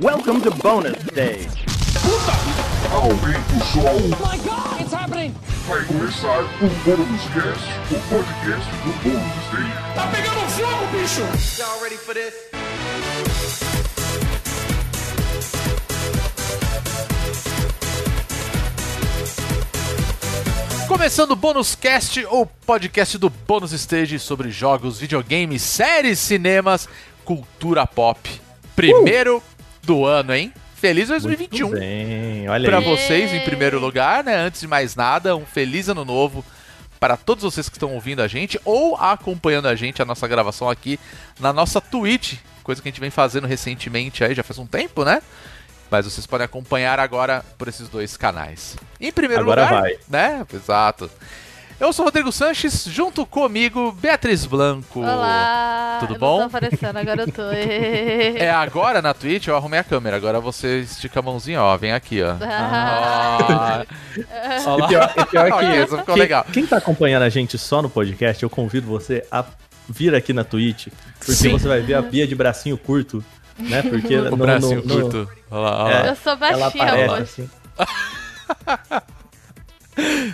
Welcome to bonus stage. Aumenta o som. my god, it's happening! Vai começar o Bônus Cast, o podcast do Bônus Stage. Tá pegando fogo, bicho! Y'all ready for this? Começando o Bônus Cast, o podcast do Bônus Stage sobre jogos, videogames, séries, cinemas, cultura pop. Primeiro do ano, hein? Feliz 2021 Muito bem, olha para aí. vocês em primeiro lugar, né? Antes de mais nada, um feliz ano novo para todos vocês que estão ouvindo a gente ou acompanhando a gente a nossa gravação aqui na nossa Twitch, coisa que a gente vem fazendo recentemente aí, já faz um tempo, né? Mas vocês podem acompanhar agora por esses dois canais. Em primeiro Agora lugar, vai. né? Exato. Eu sou o Rodrigo Sanches, junto comigo, Beatriz Blanco. Olá! Tudo eu bom? Não tô aparecendo, agora eu tô. É agora na Twitch eu arrumei a câmera, agora você estica a mãozinha, ó, vem aqui, ó. Ah, Ó. E pior, e pior que essa ficou quem, legal. quem tá acompanhando a gente só no podcast, eu convido você a vir aqui na Twitch, porque Sim. você vai ver a Bia de bracinho curto, né? Porque O no, bracinho no- no- curto. Olha lá, olha lá. É. eu sou ela baixinha aparece hoje. assim.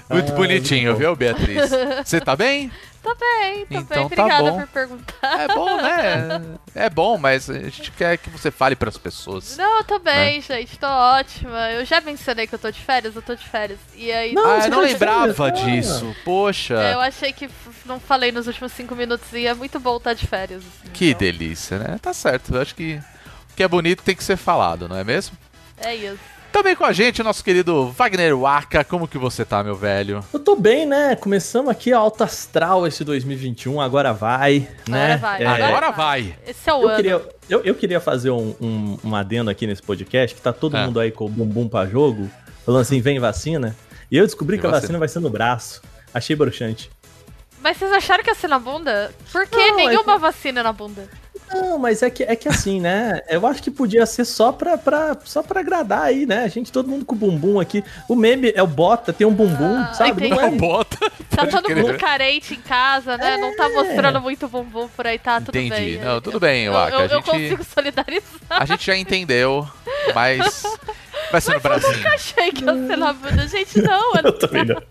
Muito Ah, bonitinho, viu, Beatriz? Você tá bem? Tô bem, tô Então bem. tá Obrigada bom. por perguntar. É bom, né? É bom, mas a gente quer que você fale pras pessoas. Não, eu tô bem, Né? gente, tô ótima. Eu já mencionei que eu tô de férias, eu tô de férias. E aí, Não, ah, eu não tá lembrava férias, disso. Poxa, eu achei que não falei nos últimos cinco minutos e é muito bom estar de férias. assim, que então, delícia, né? Tá certo. Eu acho que o que é bonito tem que ser falado, não é mesmo? É isso. Também com a gente, o nosso querido Wagner Waka. Como que você tá, meu velho? Eu tô bem, né? Começamos aqui alto astral esse 2021, agora vai, né? Agora vai, É, Agora vai. Esse é o Eu ano. queria, eu, eu queria fazer um, um, um adendo aqui nesse podcast, que tá todo É. mundo aí com o bumbum pra jogo, falando assim, vem vacina. E eu descobri Vem que a vacina. vacina vai ser no braço. Achei broxante. Mas vocês acharam que ia ser na bunda? Por que Não, é nenhuma que- vacina na bunda? Não, mas é que, é que assim, né? Eu acho que podia ser só pra, pra, só pra agradar aí, né? A gente, todo mundo com bumbum aqui. O meme é o bota, tem um bumbum, Ah, sabe? entendi. Não Não é, bota. Tá todo crer. mundo carente em casa, né? Não tá mostrando muito bumbum por aí, tá tudo Entendi. bem. Não, tudo bem, eu, Waka. eu, A eu gente, consigo solidarizar. a gente já entendeu, mas vai ser no Brasil. Achei que ia ser na bunda. Gente, não, eu eu também não.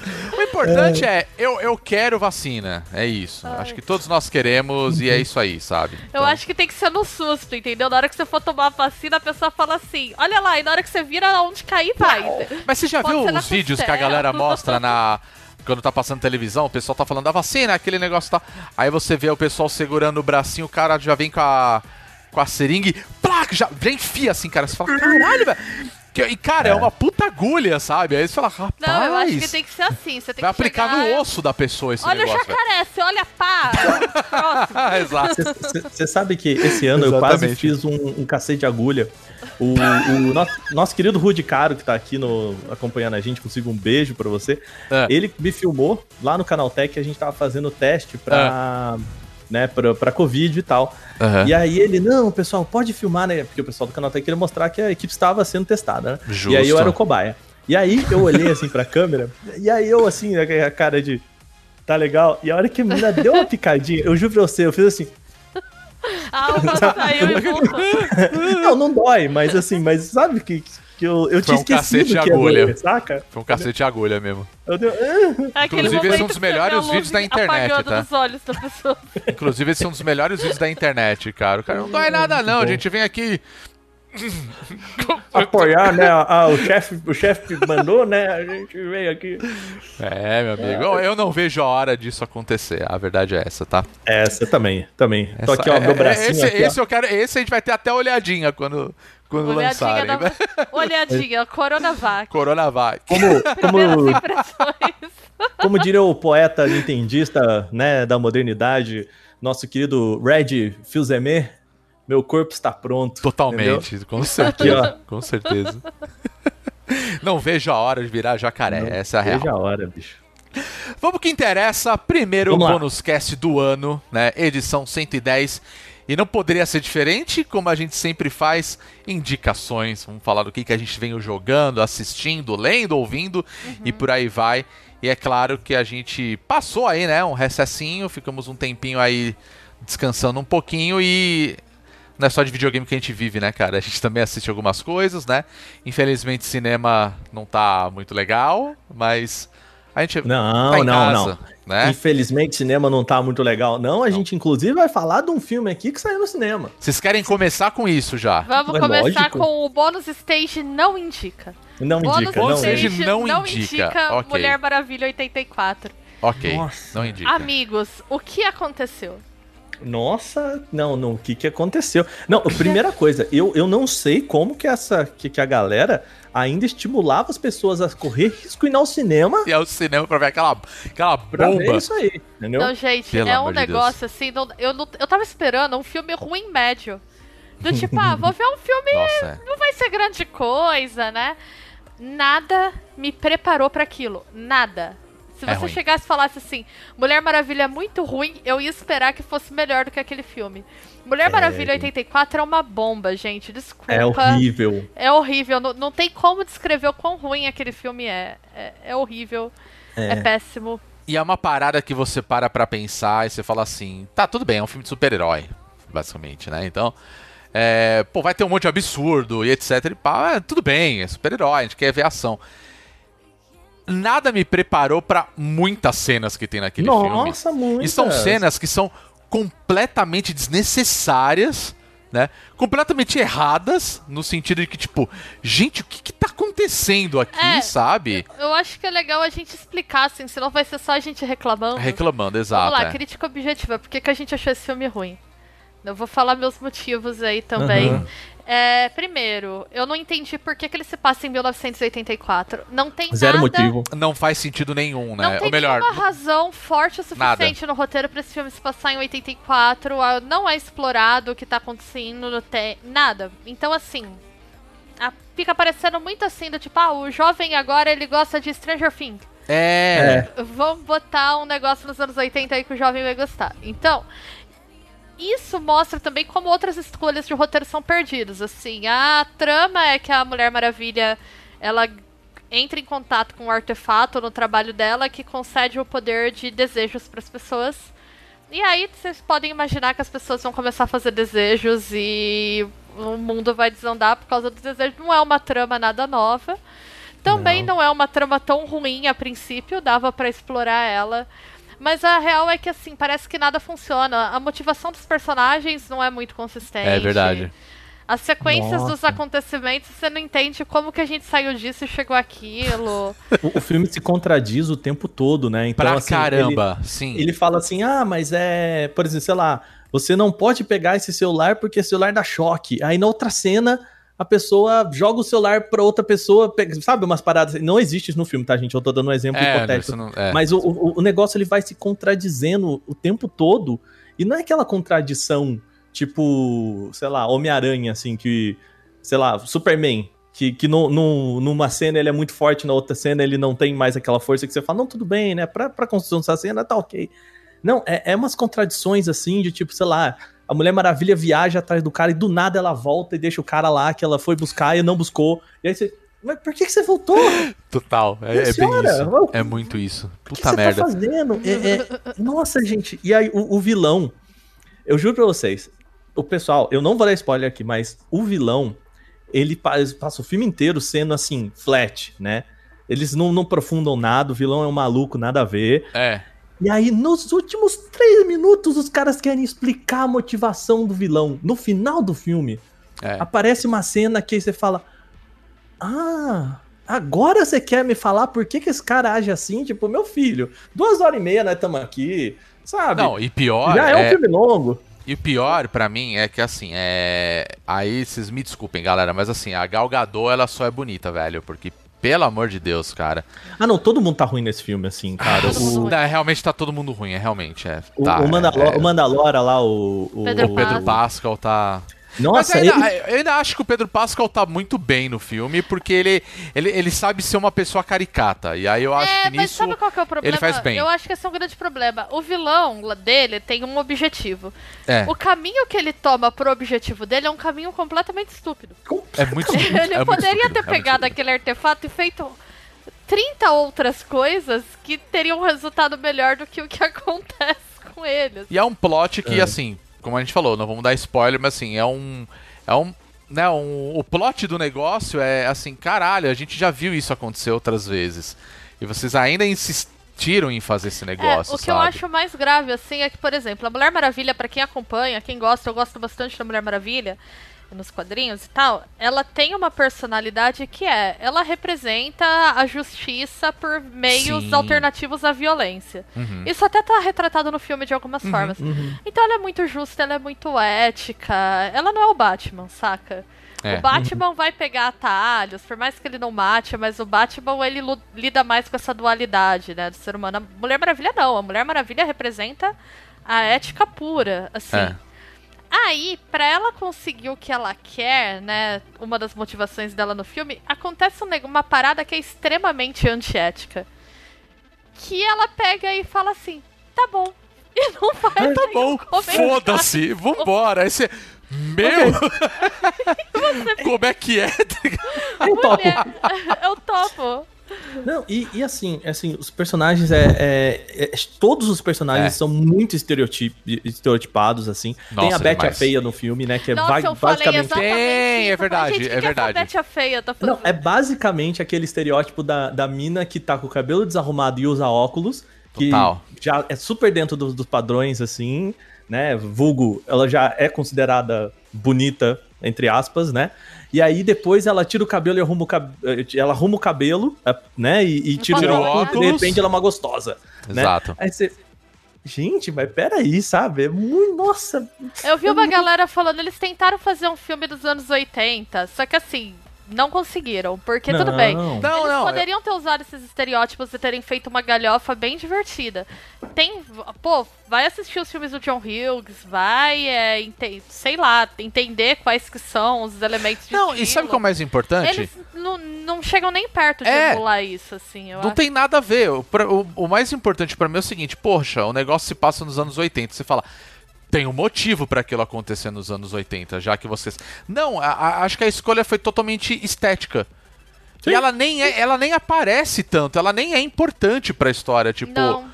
O importante é, eu, eu quero vacina. É isso. Acho que todos nós queremos e é isso aí, sabe? Eu Então, acho que tem que ser no susto, entendeu? Na hora que você for tomar a vacina, a pessoa fala assim: olha lá, e na hora que você vira onde cair, vai. Mas você já Pode viu os vídeos que a galera mostra na. Quando tá passando televisão, o pessoal tá falando da vacina, aquele negócio tá. Aí você vê o pessoal segurando o bracinho, o cara já vem com a. com a seringa e. Placa, já, já enfia assim, cara. Você fala, caralho, velho. Que- E, cara, é. uma puta agulha, sabe? Aí você fala, rapaz. Não, eu acho que tem que ser assim. Você tem Vai que aplicar chegar, no osso da pessoa esse Olha o negócio. velho. jacaré, você olha pá. Próximo. Ah, exato. Você sabe que esse ano eu quase Exatamente. fiz um, um cacete de agulha. O, o nosso, nosso querido Rudy Caro, que tá aqui no, acompanhando a gente, consigo um beijo pra você. É. Ele me filmou lá no Canaltech, a gente tava fazendo teste pra, né, pra, pra Covid e tal. Aham. E aí ele, não, pessoal, pode filmar, né? Porque o pessoal do Canaltech queria mostrar que a equipe estava sendo testada, né? Justo. E aí eu era o cobaia. E aí eu olhei assim pra câmera, e aí eu assim, a a cara de. Tá legal? E a hora que a menina deu uma picadinha, eu juro pra você, eu fiz assim. A alma saiu e voltou. Não, não dói, mas assim, mas sabe que, que eu, eu Foi tinha um cacete esquecido de que ia agulha. doer, saca? Foi um cacete de agulha mesmo. Eu deu, É Inclusive, esse é um dos melhores vídeos da internet, tá? nos olhos da pessoa. Inclusive, esse é um dos melhores vídeos da internet, cara. O cara não dói nada, não. A gente vem aqui. apoiar, né? Ah, o chefe o chefe mandou, né? A gente veio aqui. É, meu amigo. Eu, eu não vejo a hora disso acontecer. A verdade é essa, tá? Essa também, também. Tô Essa- aqui, ó, é- meu é- bracinho esse, aqui, ó. esse eu quero. Esse a gente vai ter até olhadinha quando, quando Olhadinha, lançarem. né? da... Olhadinha, Coronavac. Coronavac. Como, como, como diria o poeta nintendista, né, da modernidade, nosso querido Red Filzemer, meu corpo está pronto. Totalmente. Com certeza. Com certeza. Não vejo a hora de virar jacaré. Essa é a real. Veja a hora, bicho. Vamos que interessa. Primeiro Vamos bônus cast do ano, né? Edição 110. E não poderia ser diferente, como a gente sempre faz, indicações. Vamos falar do que, que a gente vem jogando, assistindo, lendo, ouvindo e por aí vai. E é claro que a gente passou aí, né? Um recessinho, ficamos um tempinho aí descansando um pouquinho e não é só de videogame que a gente vive, né, cara? A gente também assiste algumas coisas, né? Infelizmente, cinema não tá muito legal, mas a gente Não, tá em não, casa, não. né? Infelizmente, cinema não tá muito legal. Não, a gente inclusive vai falar de um filme aqui que saiu no cinema. Vocês querem começar com isso já? Vamos É começar lógico. com o bônus stage não indica. Não Bônus indica, não. stage não não indica. indica Ok. Mulher Maravilha 84. Ok, Nossa. não indica. Amigos, o que aconteceu? Nossa, não, não, o que que aconteceu? Não, primeira coisa, eu, eu não sei como que essa que, que a galera ainda estimulava as pessoas a correr risco e ir ao cinema E é o cinema pra ver aquela, aquela pra ver bomba. isso aí, entendeu? Não, gente, Pelo é um negócio assim. não- eu, não- eu tava esperando um filme ruim médio. Do tipo, ah, vou ver um filme. Nossa, é. Não vai ser grande coisa, né? Nada me preparou pra aquilo. Nada. Se É você ruim. chegasse e falasse assim, Mulher Maravilha é muito ruim, eu ia esperar que fosse melhor do que aquele filme. Mulher Maravilha 84 é uma bomba, gente. Desculpa. É horrível. É horrível. Não, não tem como descrever o quão ruim aquele filme é. É, é horrível. É. péssimo. E é uma parada que você para pra pensar e você fala assim: tá, tudo bem, é um filme de super-herói, basicamente, né? Então, é, pô, vai ter um monte de absurdo e etc. E pá, é, tudo bem, é super-herói, a gente quer ver ação. Nada me preparou pra muitas cenas que tem naquele filme. Nossa, muito. E são cenas que são completamente desnecessárias, né? Completamente erradas, no sentido de que, tipo, gente, o que que tá acontecendo aqui, É, sabe? Eu acho que é legal a gente explicar, assim, senão vai ser só a gente reclamando. Reclamando, exato. Vamos lá, é. crítica objetiva. Por que, que a gente achou esse filme ruim? Eu vou falar meus motivos aí também. Aham. É, primeiro, eu não entendi por que, que ele se passa em 1984. Não tem Zero nada, motivo. Não faz sentido nenhum, né? Não tem Ou melhor, nenhuma razão forte o suficiente no roteiro pra esse filme se passar em 84. ah, Não é explorado o que tá acontecendo, não tem nada. Então, assim, a- fica parecendo muito assim, do tipo, ah, o jovem agora ele gosta de Stranger Things. é. Vamos botar um negócio nos anos 80 aí que o jovem vai gostar. Então, isso mostra também como outras escolhas de roteiro são perdidas. Assim, a trama é que a Mulher Maravilha ela entra em contato com um artefato no trabalho dela que concede o poder de desejos para as pessoas. E aí vocês podem imaginar que as pessoas vão começar a fazer desejos e o mundo vai desandar por causa dos desejos. Não é uma trama nada nova. Também não, é uma trama tão ruim a princípio, dava pra explorar ela. Mas a real é que assim, parece que nada funciona. A motivação dos personagens não é muito consistente. É verdade. As sequências dos Nossa. acontecimentos, você não entende como que a gente saiu disso e chegou aquilo. O, o filme se contradiz o tempo todo, né? Então, Pra assim, caramba, sim. Ele, ele fala assim: ah, mas é. Por exemplo, sei lá, você não pode pegar esse celular porque esse celular dá choque. Aí na outra cena. A pessoa joga o celular pra outra pessoa, sabe umas paradas. Não existe isso no filme, tá, gente? Eu tô dando um exemplo É, hipotético. não- é. Mas o, o, o negócio ele vai se contradizendo o tempo todo. E não é aquela contradição, tipo, sei lá, Homem-Aranha, assim, que. Sei lá, Superman. Que, que no, no- numa cena ele é muito forte, na outra cena ele não tem mais aquela força que você fala, não, tudo bem, né? Pra, pra construção dessa cena tá ok. Não, é, é umas contradições assim, de tipo, sei lá, a Mulher Maravilha viaja atrás do cara e do nada ela volta e deixa o cara lá que ela foi buscar e não buscou. E aí você. Mas por que, que você voltou? Total. É, é bem isso. É muito isso. O que Puta você merda. tá fazendo? É- é- Nossa, gente. E aí, o, o vilão. Eu juro pra vocês. O pessoal, eu não vou dar spoiler aqui, mas o vilão, ele pa- passa o filme inteiro sendo assim, flat, né? Eles não, não aprofundam nada, o vilão é um maluco, nada a ver. É. E aí, nos últimos três minutos, os caras querem explicar a motivação do vilão. No final do filme, É. aparece uma cena que você fala: Ah, agora você quer me falar por que, que esse cara age assim? Tipo, meu filho, duas horas e meia nós estamos aqui, sabe? Não, e pior. Já é, um é- filme longo. E pior pra mim é que assim, é. Aí vocês me desculpem, galera, mas assim, a Gal Gadot ela só é bonita, velho. Porque, pelo amor de Deus, cara. Ah, não, todo mundo tá ruim nesse filme, assim, cara. Mundo o. Não, realmente tá todo mundo ruim, é realmente. É, o, tá, o, Mandalor, é- o Mandalora lá, o. o Pedro o Pedro. Pascal tá. Nossa, Mas eu ainda, ele. eu ainda acho que o Pedro Pascal tá muito bem no filme, porque ele, ele, ele sabe ser uma pessoa caricata. E aí eu acho é, que mas nisso. sabe qual que é o problema? ele faz bem. Eu acho que esse é um grande problema. O vilão dele tem um objetivo. É, O caminho que ele toma pro objetivo dele é um caminho completamente estúpido. é muito Ele é poderia estúpido, ter é pegado estúpido. aquele artefato e feito 30 outras coisas que teriam um resultado melhor do que o que acontece com eles. E é um plot que, É. assim, como a gente falou, não vamos dar spoiler, mas assim, é um. É um. Né, um, o plot do negócio é assim, caralho, a gente já viu isso acontecer outras vezes. E vocês ainda insistiram em fazer esse negócio, é, o que sabe? eu acho mais grave, assim, é que, por exemplo, a Mulher Maravilha, pra quem acompanha, quem gosta, eu gosto bastante da Mulher Maravilha, nos quadrinhos e tal, ela tem uma personalidade que é, ela representa a justiça por meios Sim. alternativos à violência. Uhum. Isso até tá retratado no filme de algumas formas. uhum. Então ela é muito justa, ela é muito ética. Ela não é o Batman, saca? É. O Batman vai pegar atalhos, por mais que ele não mate, mas o Batman ele lida mais com essa dualidade, né, do ser humano. A Mulher Maravilha não, a Mulher Maravilha representa a ética pura, assim. É. Aí, pra ela conseguir o que ela quer, né, uma das motivações dela no filme, acontece um uma parada que é extremamente antiética. Que ela pega e fala assim, tá bom. E não faz Tá bom, foda-se, vambora. Aí você. Meu! Como é que é? Eu topo. Mulher, eu topo. Não, e, e assim, assim, os personagens é, é- é- Todos os personagens É. são muito estereotip, estereotipados, assim. Tem Nossa, a Betty a. Feia no filme, né? Que é Nossa, eu falei basicamente. Tem, isso. é verdade, Gente, é verdade. Betty a feia tá fazendo? Não, é basicamente aquele estereótipo da, da mina que tá com o cabelo desarrumado e usa óculos. Que Total. já é super dentro dos, dos padrões, assim, né? Vulgo, ela já é considerada bonita, entre aspas, né? E aí depois ela tira o cabelo e arruma o cabelo. Ela arruma o cabelo, eh, né? E, e tira, Tira o óculos, e de repente ela é uma gostosa. né? Exato. Aí você. Gente, mas peraí, sabe? É muito. Nossa. Eu vi uma galera falando, eles tentaram fazer um filme dos anos 80, só que assim, não conseguiram, porque tudo bem. Não. Não, Eles não. é- poderiam ter usado esses estereótipos e terem feito uma galhofa bem divertida. Tem. Pô, vai assistir os filmes do John Hughes, vai, é, ente- sei lá, entender quais que são os elementos de Não, e sabe o que é o mais importante? Eles não, não chegam nem perto de É. emular isso, assim. Eu Não acho. tem nada a ver. O, o- o mais importante pra mim é o seguinte: poxa, o negócio se passa nos anos 80. Você fala, tem um motivo pra aquilo acontecer nos anos 80, já que vocês. Não, a- a- acho que a escolha foi totalmente estética. Sim. E ela nem, é- ela nem aparece tanto, ela nem é importante pra história. Tipo, Não.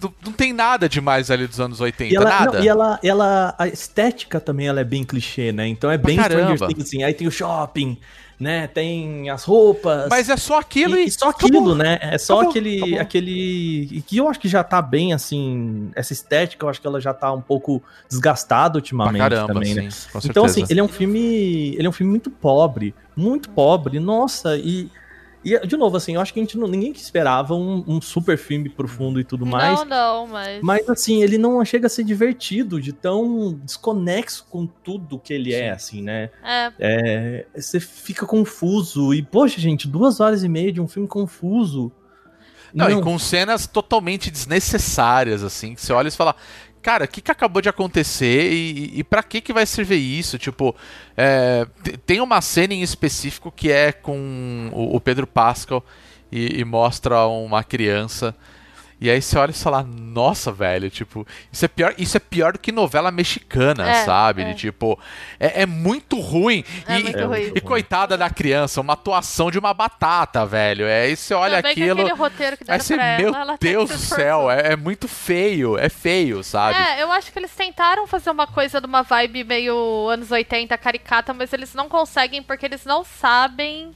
não, não tem nada demais ali dos anos 80, E ela, nada. não, e ela, ela, a estética também ela é bem clichê, né? Então é bem caramba. Stranger Things, assim. Aí tem o shopping, né? Tem as roupas. Mas é só aquilo e, e, só acabou. aquilo, né? É só Acabou, aquele, acabou. aquele. e Que eu acho que já tá bem, assim. Essa estética, eu acho que ela já tá um pouco desgastada Pra ultimamente caramba, também, sim, né? com Então, assim, ele é um filme. Ele é um filme muito pobre. Muito pobre. Nossa, e. E, de novo, assim, eu acho que a gente não, ninguém que esperava um, um super filme profundo e tudo mais. Não, não, mas. Mas assim, ele não chega a ser divertido, de tão desconexo com tudo que ele é, assim, né? É, É, você fica confuso. E, poxa, gente, duas horas e meia de um filme confuso. Não, e com cenas totalmente desnecessárias, assim, que você olha e fala, cara, o que, que acabou de acontecer e, e para que que vai servir isso? Tipo, é, te- tem uma cena em específico que é com o, o Pedro Pascal e, e mostra uma criança. E aí você olha e fala, nossa, velho, tipo, isso é pior, isso é pior do que novela mexicana, É, sabe? é. De, tipo, é, é muito ruim. É e, muito ruim. e coitada da criança, uma atuação de uma batata, velho. É, aí você olha Também que aquilo. aquele roteiro que Aí você, pra meu ela, ela até Deus do céu, é, é muito feio, é feio, sabe? É, eu acho que eles tentaram fazer uma coisa de uma vibe meio anos 80 caricata, mas eles não conseguem porque eles não sabem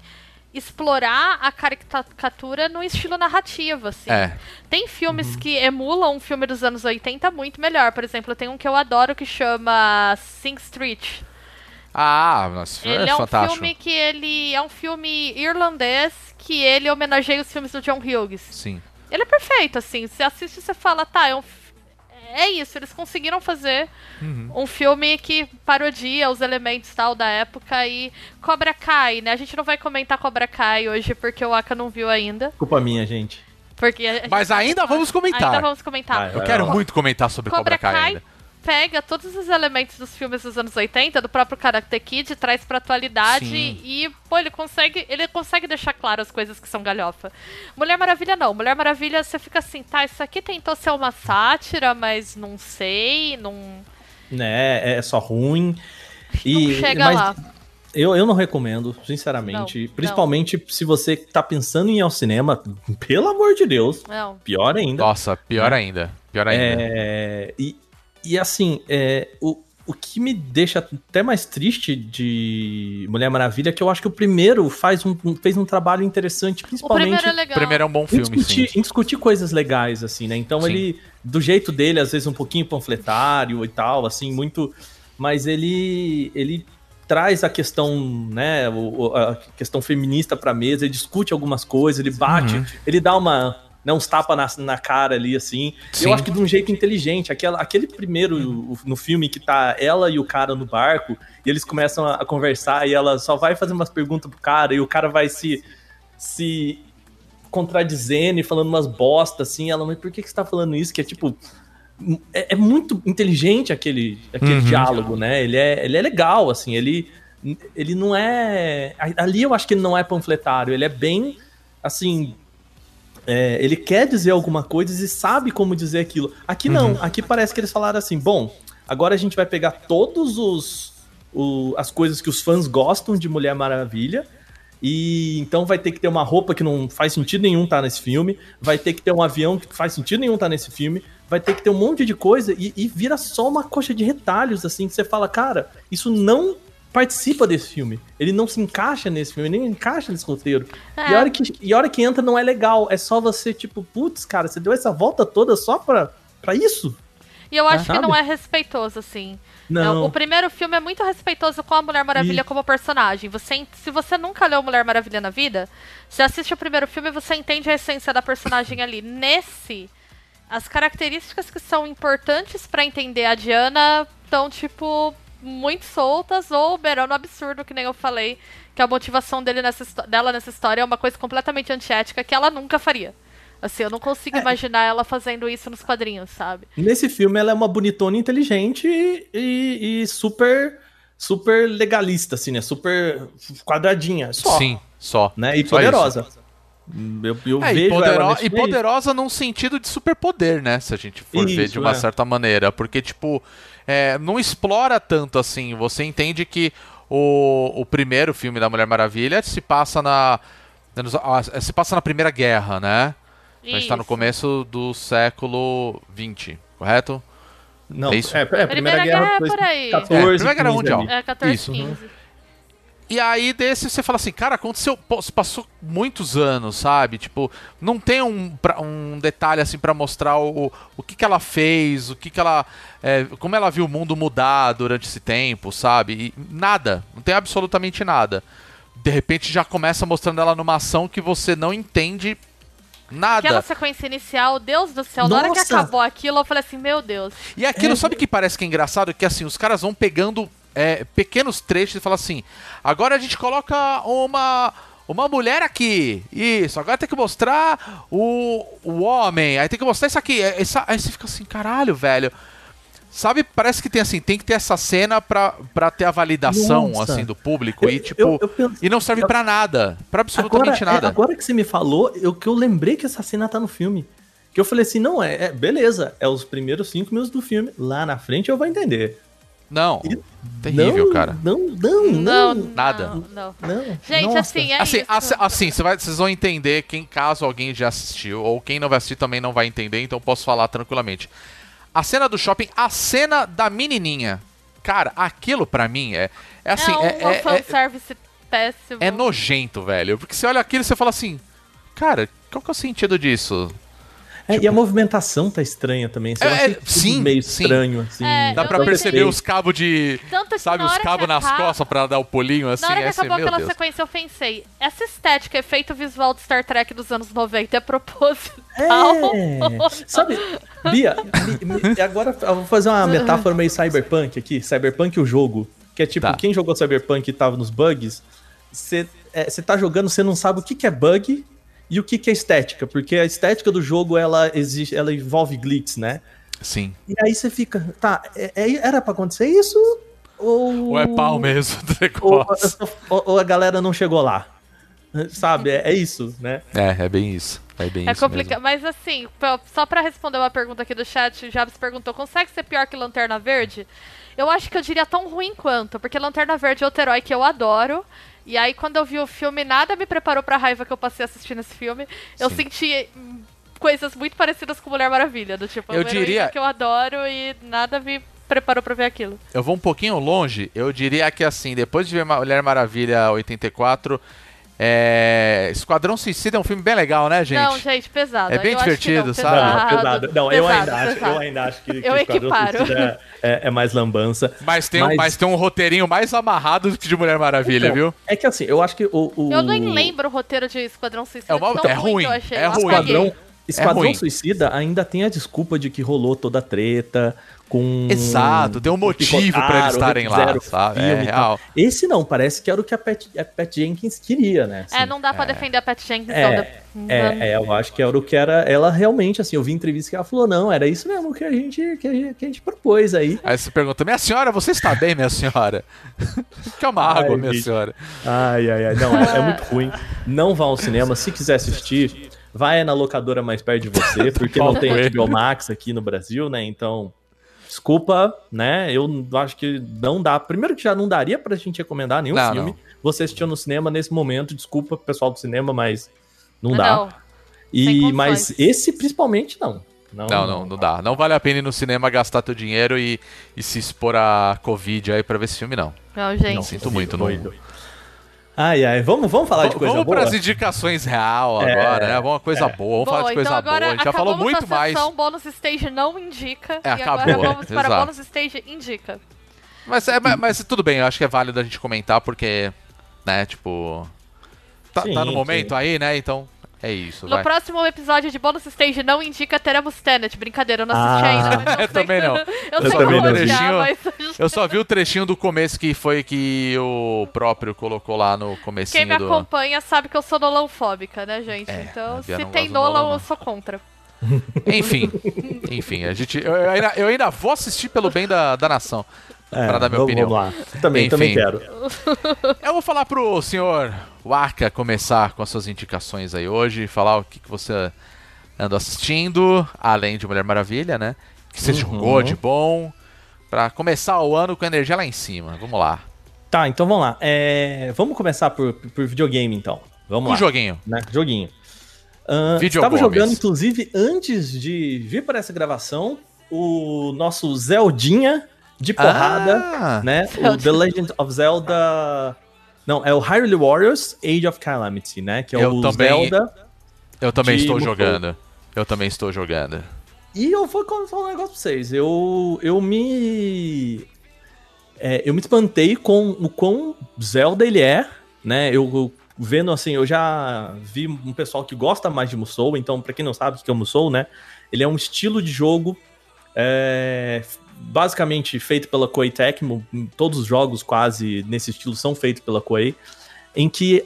explorar a caricatura no estilo narrativo, assim. É. Tem filmes que emulam um filme dos anos 80 muito melhor. Por exemplo, tem um que eu adoro que chama Sing Street. Ah, nossa, Ele é, é, um fantástico. filme que ele é um filme irlandês que ele homenageia os filmes do John Hughes. Sim. Ele é perfeito, assim. Você assiste e você fala, tá, é um. f- É isso, eles conseguiram fazer Uhum. um filme que parodia os elementos tal da época e Cobra Kai, né? A gente não vai comentar Cobra Kai hoje porque o Aka não viu ainda. Culpa minha, gente. Porque gente- Mas ainda vamos comentar. ainda vamos comentar. Vai, Eu vai. quero lá. muito comentar sobre Cobra, Kai, ainda. Pega todos os elementos dos filmes dos anos 80, do próprio Karate Kid, traz pra atualidade Sim. e, pô, ele consegue, ele consegue deixar claro as coisas que são galhofa. Mulher Maravilha não. Mulher Maravilha você fica assim, tá, isso aqui tentou ser uma sátira, mas não sei, não, Né? É só ruim. não E, chega mas lá. Eu, eu não recomendo, sinceramente. Não, Principalmente se você tá pensando em ir ao cinema, pelo amor de Deus. Não. Pior ainda. Nossa, pior ainda. Pior ainda. É, e, e assim, é, o, o que me deixa até mais triste de Mulher Maravilha é que eu acho que o primeiro faz um, fez um trabalho interessante, O principalmente primeiro é O legal. primeiro é um bom em filme, discutir, sim. em discutir coisas legais, assim, né? Então Sim. ele, do jeito dele, às vezes um pouquinho panfletário e tal, assim, muito. Mas ele, ele traz a questão, né? o- o- a questão feminista pra mesa, ele discute algumas coisas, ele bate, Uhum. ele dá uma. Né, uns tapas na, na cara ali, assim. Sim. Eu acho que de um jeito inteligente. Aquela, aquele primeiro no filme que tá ela e o cara no barco, e eles começam a, a conversar, e ela só vai fazer umas perguntas pro cara, e o cara vai se. se contradizendo e falando umas bostas, assim. Ela, mas por que, que você tá falando isso? Que é tipo. É, é muito inteligente aquele, aquele Uhum. diálogo, né? Ele é, ele é legal, assim. Ele, ele não é. Ali eu acho que ele não é panfletário, ele é bem. Assim. É, ele quer dizer alguma coisa e sabe como dizer aquilo. Aqui não, aqui parece que eles falaram assim: bom, agora a gente vai pegar todos os. o- as coisas que os fãs gostam de Mulher Maravilha. E então vai ter que ter uma roupa que não faz sentido nenhum estar nesse filme, vai ter que ter um avião que faz sentido nenhum estar nesse filme, vai ter que ter um monte de coisa e, e vira só uma coxa de retalhos, assim, que você fala, cara, isso não participa desse filme. Ele não se encaixa nesse filme, nem encaixa nesse roteiro. É. E, a hora que, e a hora que entra não é legal, é só você, tipo, putz, cara, você deu essa volta toda só pra, pra isso? E eu acho que não é respeitoso, assim. Não. O primeiro filme é muito respeitoso com a Mulher Maravilha E- como personagem. Você, se você nunca leu Mulher Maravilha na vida, você assiste o primeiro filme e você entende a essência da personagem ali. Nesse, as características que são importantes pra entender a Diana estão, tipo, muito soltas ou beirando absurdo, que nem eu falei. Que a motivação dele nessa, dela nessa história é uma coisa completamente antiética que ela nunca faria. Assim, eu não consigo É. imaginar ela fazendo isso nos quadrinhos, sabe? Nesse filme ela é uma bonitona inteligente e, e- e super super legalista, assim, né? Super quadradinha, só. Sim, só. Né? E Só poderosa. Eu, eu É, e, vejo podero- e meio. poderosa num sentido de superpoder, né? Se a gente for ver Isso, de uma é. certa maneira. Porque, tipo, é, não explora tanto assim. Você entende que o, o primeiro filme da Mulher Maravilha se passa na. Se passa na Primeira Guerra, né? A gente tá no Isso. começo do século XX, correto? Não, É isso? é, é, Primeira, Primeira Guerra, Guerra é foi por aí. 14, É, Primeira Guerra 15 Mundial. É 14, Isso. 15. E aí desse você fala assim, cara, aconteceu, passou muitos anos, sabe? Tipo, não tem um, pra- um detalhe assim pra mostrar o, o que, que ela fez, o que, que ela, é, como ela viu o mundo mudar durante esse tempo, sabe? E nada, não tem absolutamente nada. De repente já começa mostrando ela numa ação que você não entende nada. Aquela sequência inicial, Deus do céu, na hora que Nossa! acabou aquilo, eu falei assim, meu Deus. E aquilo, É. sabe que parece que é engraçado? Que assim, os caras vão pegando é, pequenos trechos e falam assim: agora a gente coloca uma. Uma mulher aqui, isso, agora tem que mostrar o, o homem, aí tem que mostrar isso aqui. é- essa- aí você fica assim, caralho, velho. Sabe, parece que tem assim, tem que ter essa cena pra, pra ter a validação, Nossa. assim, do público. Eu- e tipo. eu- eu penso- e não serve pra nada. Pra absolutamente agora, é, nada. agora que você me falou, eu que eu lembrei que essa cena tá no filme. Que eu falei assim, não, é, é, beleza, é os primeiros cinco minutos do filme. Lá na frente eu vou entender. Não. Terrível, não, cara. Não, não, Não, não. nada. Não, não. não. Gente, Nossa. assim, é assim, isso. assim, assim, você vai- vocês vão entender quem, caso alguém já assistiu, ou quem não vai assistir também não vai entender, então eu posso falar tranquilamente. A cena do shopping, a cena da menininha. Cara, aquilo pra mim é. É assim, é um é, é, é, fanservice péssimo. é nojento, velho. Porque você olha aquilo e você fala assim. Cara, qual que é o sentido disso? É, e a movimentação tá estranha também. assim, eu É, achei é, tudo sim, meio sim. estranho, assim. É, Dá pra perceber os cabos de. Tanto que Sabe, na os cabos nas acaba- costas pra dar o pulinho assim. Na hora que essa, acabou aquela Deus. sequência, eu pensei, essa estética, efeito visual do Star Trek dos anos 90 é proposital. É. Sabe, Bia, me- me- agora eu vou fazer uma metáfora meio cyberpunk aqui. Cyberpunk o jogo. Que é tipo, Tá. quem jogou cyberpunk e tava nos bugs, você tá jogando, você não sabe o que, que é bug e o que, que é estética. Porque a estética do jogo, ela existe, ela envolve glitz, né? Sim. E aí você fica, tá, é- é- era pra acontecer isso? Ou, Ou é pau mesmo do Ou, negócio. ou- ou a galera não chegou lá? Sabe, é, é isso, né? É, é bem isso. É bem É isso. complicado. Mas assim, pra- só pra responder uma pergunta aqui do chat, o Jabs perguntou: consegue ser pior que Lanterna Verde? Eu acho que eu diria tão ruim quanto, porque Lanterna Verde é outro herói que eu adoro. E aí, quando eu vi o filme, nada me preparou pra raiva que eu passei assistindo esse filme. Eu Sim. senti hum, coisas muito parecidas com Mulher Maravilha, do tipo, Eu diria- que eu adoro e nada me preparou pra ver aquilo. Eu vou um pouquinho longe, eu diria que assim, depois de ver Mulher Maravilha 84, é... Esquadrão Suicida é um filme bem legal, né, gente? Não, gente, pesado. É bem Eu acho que divertido, não, sabe? Não, Pesado, pesado. Não, eu, pesado, ainda acho, pesado. eu ainda acho que, que Eu Esquadrão equiparo. Suicida é, é mais lambança. Mas tem, um- Mas- mas tem um roteirinho mais amarrado do que de Mulher Maravilha, Então, viu? É que assim, eu acho que o. o Eu nem lembro o roteiro de Esquadrão Suicida. É uma- tão é ruim, que eu achei. é Eu ruim. Esquadrão, Esquadrão ruim. Suicida ainda tem a desculpa de que rolou toda a treta com. Exato, tem um motivo pra eles estarem lá, sabe? É real. Esse não, parece que era o que a Pat, a Pat Jenkins queria, né? É, assim. não dá pra defender a Pat Jenkins. não, É, da- é, é, eu acho que era o que era. Ela realmente, assim, eu vi entrevista que ela falou: não, era isso mesmo que a gente, que a gente, que a gente propôs aí. Aí você pergunta, minha senhora, você está bem, minha senhora? Quer uma água, Ai, minha gente. senhora? Ai, ai, ai. Não, é, é muito ruim. Não vá ao cinema. Se quiser assistir, vai na locadora mais perto de você, porque não tem. HBO Max aqui no Brasil, né? Então, desculpa, né? Eu acho que não dá. Primeiro que já não daria pra gente recomendar nenhum Não, filme. não. Você assistiu no cinema nesse momento, desculpa, pessoal do cinema, mas não Não, dá. sem E, mas esse principalmente não. Não, Não, não, não dá. Não vale a pena ir no cinema gastar teu dinheiro e, e se expor a Covid aí pra ver esse filme, não. Não, gente. Não, sinto muito, não. Ai, ai, vamos, vamos falar de coisa Vamos boa? para as indicações real É, agora, né? Vamos uma coisa é. boa, vamos Bom, falar de então coisa agora boa. A gente já falou muito a mais. sessão bônus stage não indica. É, e acabou, agora vamos para exato. bônus stage indica. Mas, é, mas, mas tudo bem, eu acho que é válido a gente comentar, porque, né, tipo. Tá, Sim, tá no momento sim. aí, né? Então é isso. No vai. próximo episódio de bônus stage não indica, teremos Tenet. Brincadeira, eu não assisti Ah. ainda. Mas eu, Eu também não. Eu, Eu sei também não. odiar, mas Eu só vi o trechinho do começo que foi que o próprio colocou lá no quem comecinho me do. acompanha sabe que eu sou nolanfóbica, né, gente? É, então, se tem Nolan, Nolan, eu sou contra. Enfim, enfim, a gente, eu, eu ainda, eu ainda vou assistir pelo bem da, da nação. É, Pra dar minha vamos, opinião. Vamos lá. Também, Enfim. também quero. Eu vou falar pro senhor Waka começar com as suas indicações aí hoje, falar o que, que você andou assistindo, além de Mulher Maravilha, né? Que você Uhum. jogou de bom, pra começar o ano com a energia lá em cima. Vamos lá. Tá, então vamos lá. É, vamos começar por, por videogame, então. Vamos Um lá. joguinho. né? Joguinho. Video estava jogando, inclusive, antes de vir para essa gravação, o nosso Zeldinha de porrada, Ah, né? O. The Legend of Zelda. Não, é o Hyrule Warriors Age of Calamity, né? Que é Eu o também- Zelda. Eu também estou jogando. Eu também estou jogando. E eu vou falar um negócio pra vocês. Eu, eu me. é, eu me espantei com o quão Zelda ele é, né? Eu, eu vendo assim, eu já vi um pessoal que gosta mais de Musou, então, pra quem não sabe o que é o Musou, né? Ele é um estilo de jogo é, basicamente feito pela Koei Tecmo. Todos os jogos quase nesse estilo são feitos pela Koei, em que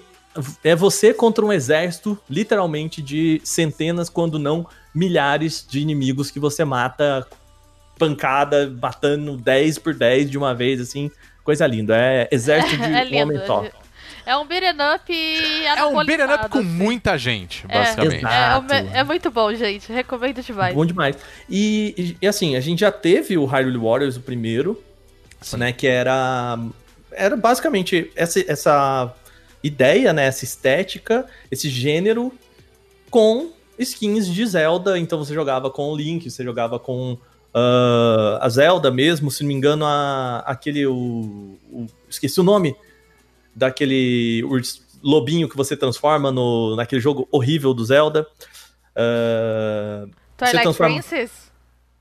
é você contra um exército, literalmente, de centenas, quando não milhares de inimigos que você mata pancada, matando 10 por 10 de uma vez, assim. Coisa linda. É exército de é lindo. homem só. É um beat'em up É um beat'em up com assim. muita gente, É. basicamente. É, é é muito bom, gente. Recomendo demais. Bom demais. E, e- e, assim, a gente já teve o Hyrule Warriors, o primeiro, né? Que era. Era basicamente essa, essa ideia, né? Essa estética, esse gênero com skins de Zelda. Então você jogava com o Link, você jogava com ah, a Zelda mesmo, se não me engano, a, aquele. O, o- esqueci o nome daquele lobinho que você transforma no, naquele jogo horrível do Zelda. Ah, Twilight transforma- Princess?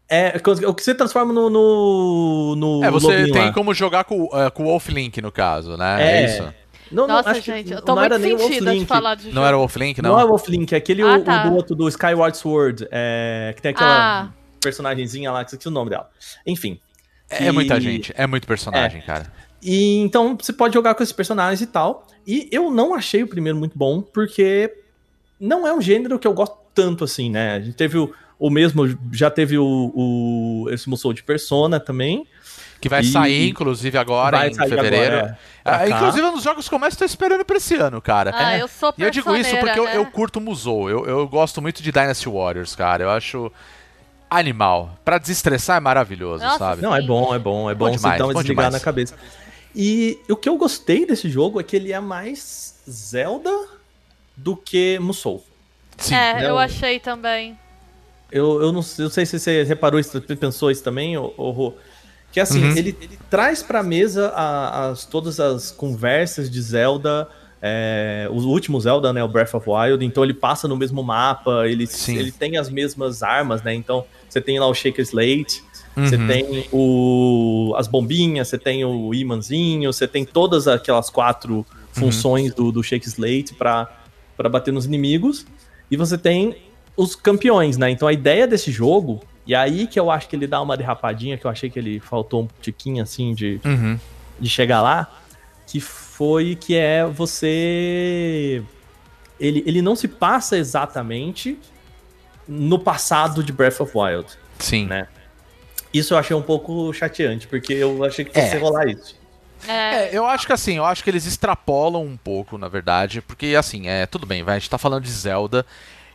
é, o que você transforma no. no, no É, você lobinho tem lá. como jogar com, é, com o Wolf Link, no caso, né? É. É, isso. Não, não, Nossa, acho que gente, eu não tô muito era nem sentida de falar de Não jogo. era o Wolf Link, Não, não? é o Wolflink, é aquele Ah, tá. o do outro do Skyward Sword, é, que tem aquela Ah, personagenzinha lá, que eu esqueci o nome dela. Enfim. É que- muita gente, é muito personagem, cara. E então você pode jogar com esses personagens e tal. E eu não achei o primeiro muito bom, porque não é um gênero que eu gosto tanto assim, né? A gente teve o, o mesmo, já teve o, o esse Musou de Persona também. Que vai E- sair, inclusive, agora, Vai em sair fevereiro. agora, pra Ah, inclusive, é um dos jogos que eu mais tô esperando pra esse ano, cara. ah, É. eu sou E eu digo isso porque eu, personeira, eu né? curto Musou. Eu, eu gosto muito de Dynasty Warriors, cara. Eu acho animal. Pra desestressar é maravilhoso, Nossa, sabe? Não, é bom, é bom, é bom, Bom demais, uma bom desligar demais. na cabeça. E o que eu gostei desse jogo é que ele é mais Zelda do que Musou. Sim. É, né, eu achei também. Eu, eu não, eu sei se você reparou isso, pensou isso também, Rô, Que assim, Uhum. ele, ele traz pra mesa a- as, todas as conversas de Zelda. é, o último Zelda, né? O Breath of Wild. Então ele passa no mesmo mapa, ele, Sim. ele tem as mesmas armas, né? Então você tem lá o Shaker Slate, você Uhum. tem o, as bombinhas, você tem o imãzinho, você tem todas aquelas quatro funções do, do Shake Slate pra bater nos inimigos. E você tem os campeões, né? Então a ideia desse jogo, e aí que eu acho que ele dá uma derrapadinha, que eu achei que ele faltou um tiquinho assim de, Uhum. de chegar lá, que foi que é você. Ele, ele não se passa exatamente no passado de Breath of Wild, Sim. né? Isso eu achei um pouco chateante, porque eu achei que fosse É. rolar isso. É, É, eu acho que assim, eu acho que eles extrapolam um pouco, na verdade, porque assim, é, tudo bem, vai, a gente tá falando de Zelda,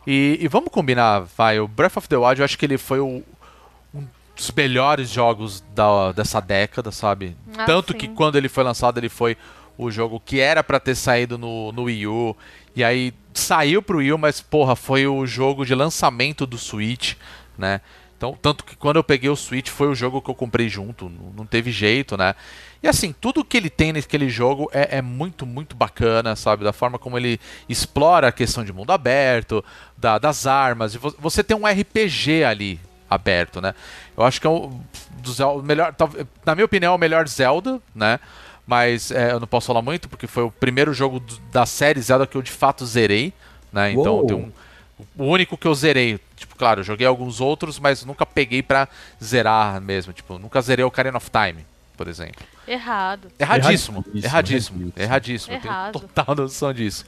e, e vamos combinar, vai, o Breath of the Wild, eu acho que ele foi o- um dos melhores jogos da, dessa década, sabe? Ah, Tanto sim. que quando ele foi lançado, ele foi o jogo que era pra ter saído no, no Wii U, e aí saiu pro Wii U, mas porra, foi o jogo de lançamento do Switch, né? Então, tanto que quando eu peguei o Switch foi o jogo que eu comprei junto, não, teve jeito, né? E assim, tudo que ele tem naquele jogo é, é muito, muito bacana, sabe? Da forma como ele explora a questão de mundo aberto, da- das armas, e vo- você tem um RPG ali aberto, né? Eu acho que é o, melhor, na minha opinião, é o melhor Zelda, né? Mas é, eu não posso falar muito, porque foi o primeiro jogo da série Zelda que eu de fato zerei, né? Então Uou. tem um, o único que eu zerei, tipo, claro, eu joguei alguns outros, mas nunca peguei pra zerar mesmo. Tipo, nunca zerei o Ocarina of Time, por exemplo. errado. Erradíssimo, Erradíssimo, erradíssimo, erradíssimo. Eu tenho total noção disso.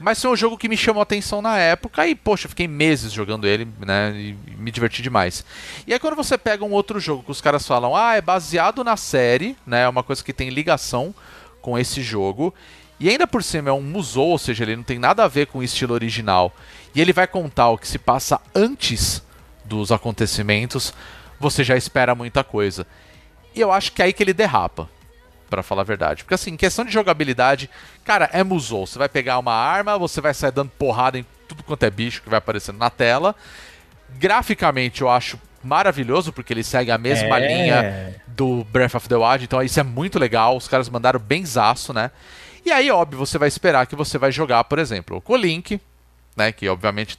Mas foi um jogo que me chamou a atenção na época e, poxa, eu fiquei meses jogando ele, né? E me diverti demais. E aí quando você pega um outro jogo que os caras falam, ah, é baseado na série, né? É uma coisa que tem ligação com esse jogo. E ainda por cima é um musou, ou seja, ele não tem nada a ver com o estilo original. E ele vai contar o que se passa antes dos acontecimentos, você já espera muita coisa. E eu acho que é aí que ele derrapa, Pra falar a verdade. Porque assim, questão de jogabilidade, cara, é musou. Você vai pegar uma arma, você vai sair dando porrada em tudo quanto é bicho que vai aparecendo na tela. Graficamente eu acho maravilhoso, porque ele segue a mesma É. linha do Breath of the Wild, então isso é muito legal. Os caras mandaram benzaço, né? E aí, óbvio, você vai esperar que você vai jogar, por exemplo, o Link, né? Que obviamente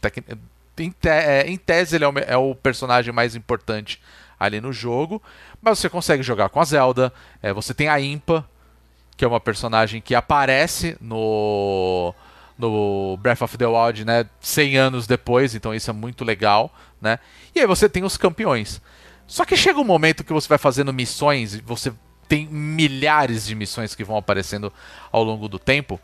em, te- é, em tese ele é o, é o personagem mais importante ali no jogo, mas você consegue jogar com a Zelda. é, você tem a Impa, que é uma personagem que aparece no no Breath of the Wild, né, 100 anos depois, então isso é muito legal, né? E aí você tem os campeões. Só que chega um momento que você vai fazendo missões e você tem milhares de missões que vão aparecendo ao longo do tempo.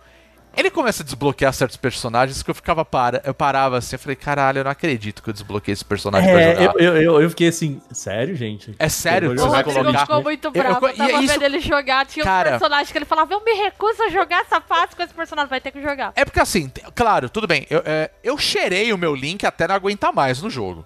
Ele começa a desbloquear certos personagens que eu ficava para, eu parava assim, eu falei, caralho, eu não acredito que eu desbloqueei esse personagem pra É, jogar. eu, eu, eu, eu fiquei assim, sério, gente? É sério Eu que você O vai colocar? ficou muito Eu- eu bravo. co- Eu, tava e isso- vendo ele jogar. Tinha Cara- um personagem que ele falava: Eu me recuso a jogar essa fase com esse personagem. Vai ter que jogar. É porque assim, claro, tudo bem. Eu, é, eu cheirei o meu Link até não aguentar mais no jogo.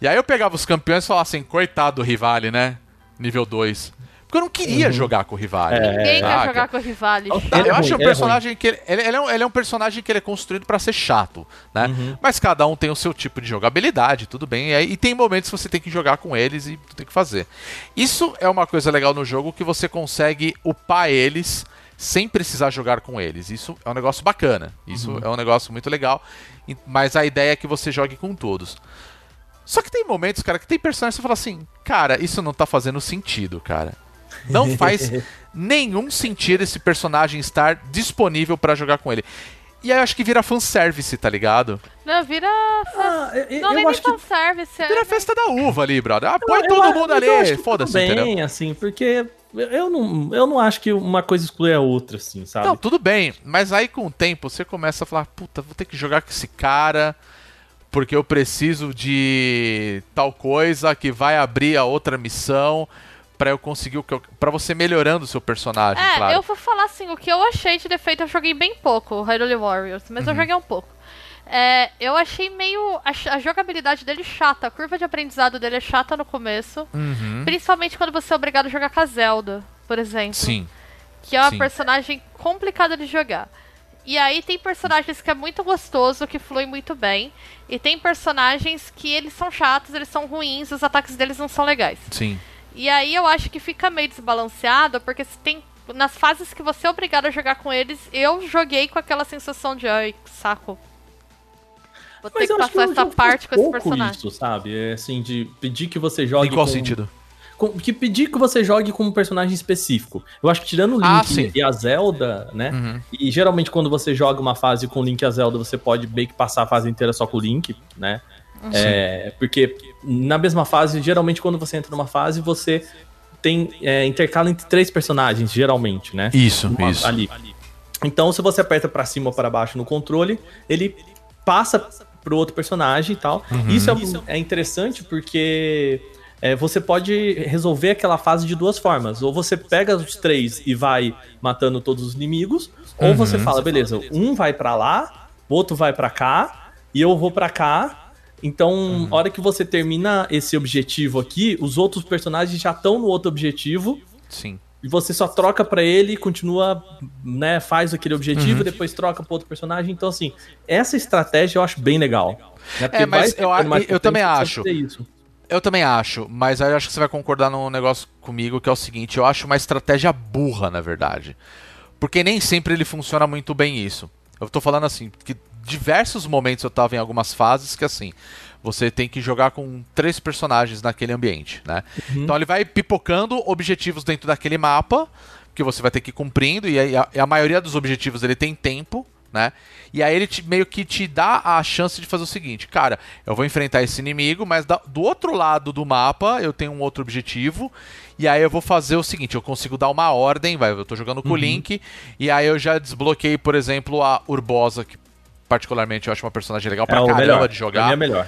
E aí eu pegava os campeões e falava assim, coitado do Rivale, né? Nível 2. Porque eu não queria jogar com o Rivale. Ninguém quer jogar com o Rivale. É eu acho ruim, um é personagem que ele, ele, é um, ele é um personagem que ele é construído pra ser chato, né? Uhum. Mas cada um tem o seu tipo de jogabilidade, tudo bem. E, aí- e tem momentos que você tem que jogar com eles e tu tem que fazer. Isso é uma coisa legal no jogo que você consegue upar eles sem precisar jogar com eles. Isso é um negócio bacana. Isso Uhum. é um negócio muito legal. Mas a ideia é que você jogue com todos. Só que tem momentos, cara, que tem personagens que você fala assim, cara, isso não tá fazendo sentido, cara. Não faz nenhum sentido esse personagem estar disponível pra jogar com ele. E aí eu acho que vira fanservice, tá ligado? Não, vira. Ah, eu, não, eu nem nem acho que fanservice. é- Vira festa da uva ali, brother. Ah, põe Eu- todo eu- mundo eu ali, que foda-se, tudo entendeu? bem, assim, porque eu não, eu não acho que uma coisa exclui a outra, assim, sabe? Não, tudo bem, mas aí com o tempo você começa a falar, puta, vou ter que jogar com esse cara porque eu preciso de tal coisa que vai abrir a outra missão pra eu conseguir o que eu, para você melhorando o seu personagem, É, claro. eu vou falar assim, o que eu achei de defeito, eu joguei bem pouco, Hyrule Warriors, mas Uhum. eu joguei um pouco. É, eu achei meio. A, a jogabilidade dele chata, a curva de aprendizado dele é chata no começo. Uhum. Principalmente quando você é obrigado a jogar com a Zelda, por exemplo. Sim. Que é uma sim. personagem complicada de jogar. E aí tem personagens que é muito gostoso, que fluem muito bem. E tem personagens que eles são chatos, eles são ruins, os ataques deles não são legais. Sim. E aí eu acho que fica meio desbalanceado, porque se tem. Nas fases que você é obrigado a jogar com eles, eu joguei com aquela sensação de ai, que saco. Vou ter Mas que eu acho que passar o essa parte com esse personagem. isso, sabe? É assim, de pedir que você jogue Em qual com- sentido? com- que pedir que você jogue com um personagem específico. Eu acho que tirando o Link Ah, e a Zelda, né? Uhum. E geralmente quando você joga uma fase com o Link e a Zelda, você pode meio que passar a fase inteira só com o Link, né? É, porque na mesma fase, geralmente quando você entra numa fase, você tem é, intercala entre três personagens, geralmente, né? Isso, Uma- isso. Ali. Então, se você aperta pra cima ou para baixo no controle, ele passa pro outro personagem e tal. Uhum. Isso é, é interessante porque é, você pode resolver aquela fase de duas formas. Ou você pega os três e vai matando todos os inimigos, ou Uhum. você fala, beleza, um vai pra lá, o outro vai pra cá, e eu vou pra cá. Então, Uhum. hora que você termina esse objetivo aqui, os outros personagens já estão no outro objetivo Sim. e você só troca pra ele e continua, né, faz aquele objetivo, Uhum. depois troca pra outro personagem. Então, assim, essa estratégia eu acho bem legal. né? É, mas eu eu também acho. Eu também acho, mas aí eu acho que você vai concordar num negócio comigo que é o seguinte: eu acho uma estratégia burra, na verdade. Porque nem sempre ele funciona muito bem isso. Eu tô falando assim, que diversos momentos eu tava em algumas fases que assim, você tem que jogar com três personagens naquele ambiente, né? Então ele vai pipocando objetivos dentro daquele mapa que você vai ter que ir cumprindo e a, a maioria dos objetivos ele tem tempo, né? E aí ele te- meio que te dá a chance de fazer o seguinte, cara, eu vou enfrentar esse inimigo, mas da- do outro lado do mapa eu tenho um outro objetivo, e aí eu vou fazer o seguinte, eu consigo dar uma ordem, vai, eu tô jogando com o Link, e aí eu já desbloqueei, por exemplo, a Urbosa, que particularmente eu acho uma personagem legal pra é caramba melhor. de jogar. é melhor.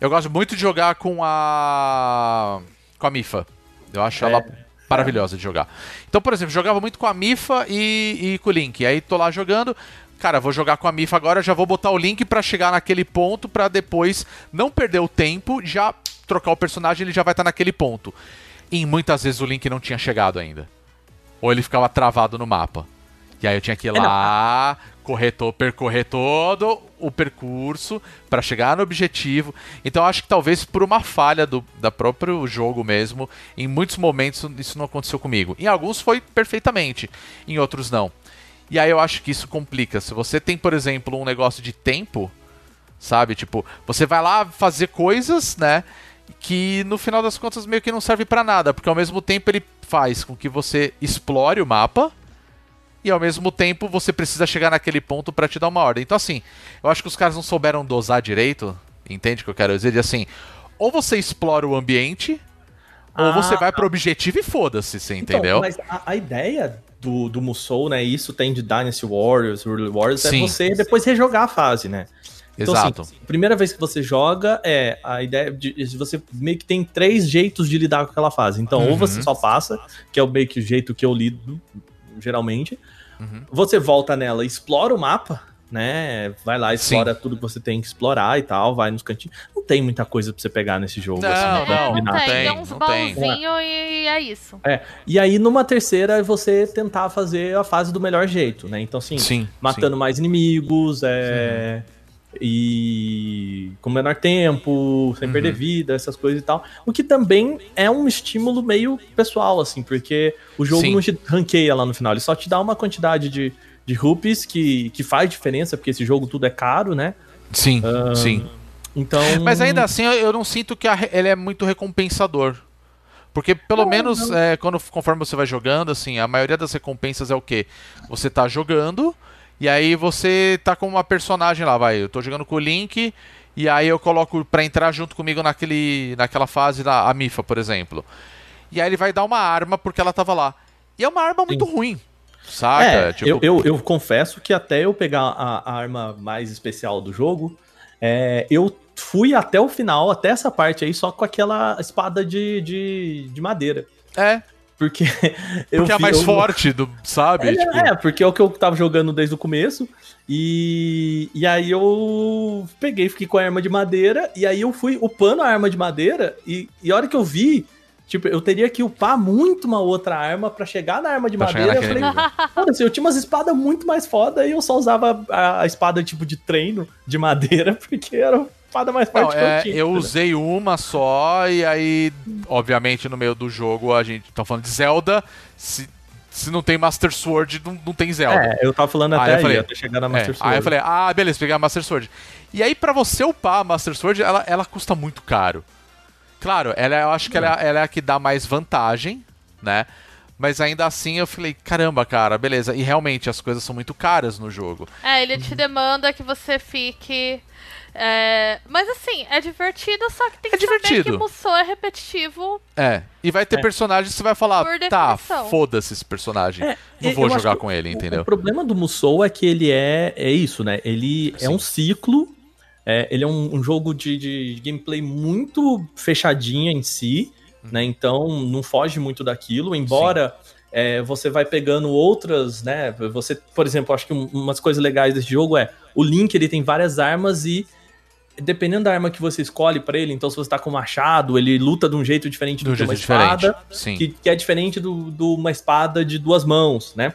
Eu gosto muito de jogar com a. com a Mifa. Eu acho É. ela maravilhosa de jogar. Então, por exemplo, jogava muito com a Mifa e, e com o Link. Aí tô lá jogando. Cara, vou jogar com a Mifa agora, já vou botar o Link pra chegar naquele ponto pra depois não perder o tempo, já trocar o personagem, ele já vai estar naquele ponto. E muitas vezes o Link não tinha chegado ainda. Ou ele ficava travado no mapa. E aí eu tinha que ir É, lá, percorrer todo o percurso pra chegar no objetivo. Então acho que talvez por uma falha do da próprio jogo mesmo, em muitos momentos isso não aconteceu comigo. Em alguns foi perfeitamente, em outros não. E aí eu acho que isso complica. Se você tem, por exemplo, um negócio de tempo, sabe? Tipo, você vai lá fazer coisas, né? Que no final das contas meio que não serve pra nada, porque ao mesmo tempo ele faz com que você explore o mapa e ao mesmo tempo você precisa chegar naquele ponto pra te dar uma ordem. Então assim, eu acho que os caras não souberam dosar direito, entende o que eu quero dizer? De assim, ou você explora o ambiente, ou Ah, você vai pro objetivo e foda-se, você Então, entendeu? mas a, a ideia do, do Musou, né? Isso tem de Dynasty Warriors, Early Warriors, Sim. é você depois rejogar a fase, né? Então, Exato. assim, primeira vez que você joga, é a ideia de você meio que tem três jeitos de lidar com aquela fase. Então, ou Uhum. você só passa, que é o meio que o jeito que eu lido, geralmente. Uhum. Você volta nela, e explora o mapa, né? Vai lá, explora tudo que você tem que explorar e tal, vai nos cantinhos. Não tem muita coisa pra você pegar nesse jogo, Não, assim, pra não, É, não tem, tem, tem uns baúzinhos e é isso. É, e aí numa terceira é você tentar fazer a fase do melhor jeito, né? Então, assim, Sim, matando mais inimigos, é. E com menor tempo, sem Uhum. perder vida, essas coisas e tal. O que também é um estímulo meio pessoal, assim, porque o jogo Sim. não te ranqueia lá no final, ele só te dá uma quantidade de, de rupees que, que faz diferença, porque esse jogo tudo é caro, né? Sim, sim. Então. Mas ainda assim, eu, não sinto que a ele é muito recompensador. Porque pelo Não, menos não. é, quando, conforme você vai jogando, assim, a maioria das recompensas é o quê? Você tá jogando, e aí você tá com uma personagem lá, vai. Eu tô jogando com o Link, e aí eu coloco pra entrar junto comigo naquele, naquela fase da a Mifa, por exemplo. E aí ele vai dar uma arma porque ela tava lá. E é uma arma muito ruim. Saca? É, Tipo, eu, eu, eu confesso que até eu pegar a, a arma mais especial do jogo, é, eu fui até o final, até essa parte aí, só com aquela espada de, de, de madeira. É, Porque eu porque é a mais eu- forte, do, sabe? É, Tipo, é, porque é o que eu tava jogando desde o começo. E, e aí eu peguei, fiquei com a arma de madeira. E aí eu fui upando a arma de madeira. E, e a hora que eu vi, tipo, eu teria que upar muito uma outra arma pra chegar na arma de Pra madeira. Eu falei, foda-se, eu tinha umas espadas muito mais foda. E eu só usava a, a espada tipo de treino de madeira, porque era espada mais Não, forte é, que eu tinha. eu usei uma só e aí, obviamente, no meio do jogo a gente tá falando de Zelda. Se, se não tem Master Sword, não, não tem Zelda. É, eu tava falando Aí até eu aí, falei- até chegar na É, Master Sword. Aí eu falei, ah, beleza, pegar a Master Sword. E aí, pra você upar a Master Sword, ela, ela custa muito caro. Claro, ela, eu acho que ela, ela é a que dá mais vantagem, né? Mas ainda assim eu falei, caramba, cara, beleza. E realmente as coisas são muito caras no jogo. É, ele te demanda que você fique. É, Mas assim, é divertido, só que tem É que saber divertido. que Musou é repetitivo. É. E vai ter É. personagens que você vai falar, tá, foda-se esse personagem. É, não vou jogar com ele, o- entendeu? O problema do Musou é que ele é, é isso, né? Ele é um ciclo, é, ele é um, um jogo de, de gameplay muito fechadinho em si, Uhum. né? Então não foge muito daquilo, embora é, você vai pegando outras, né? Você, por exemplo, acho que um- umas coisas legais desse jogo é o Link ele tem várias armas e dependendo da arma que você escolhe pra ele, então se você tá com machado, ele luta de um jeito diferente do, que uma espada, Sim. que, que é diferente de uma espada de duas mãos, né?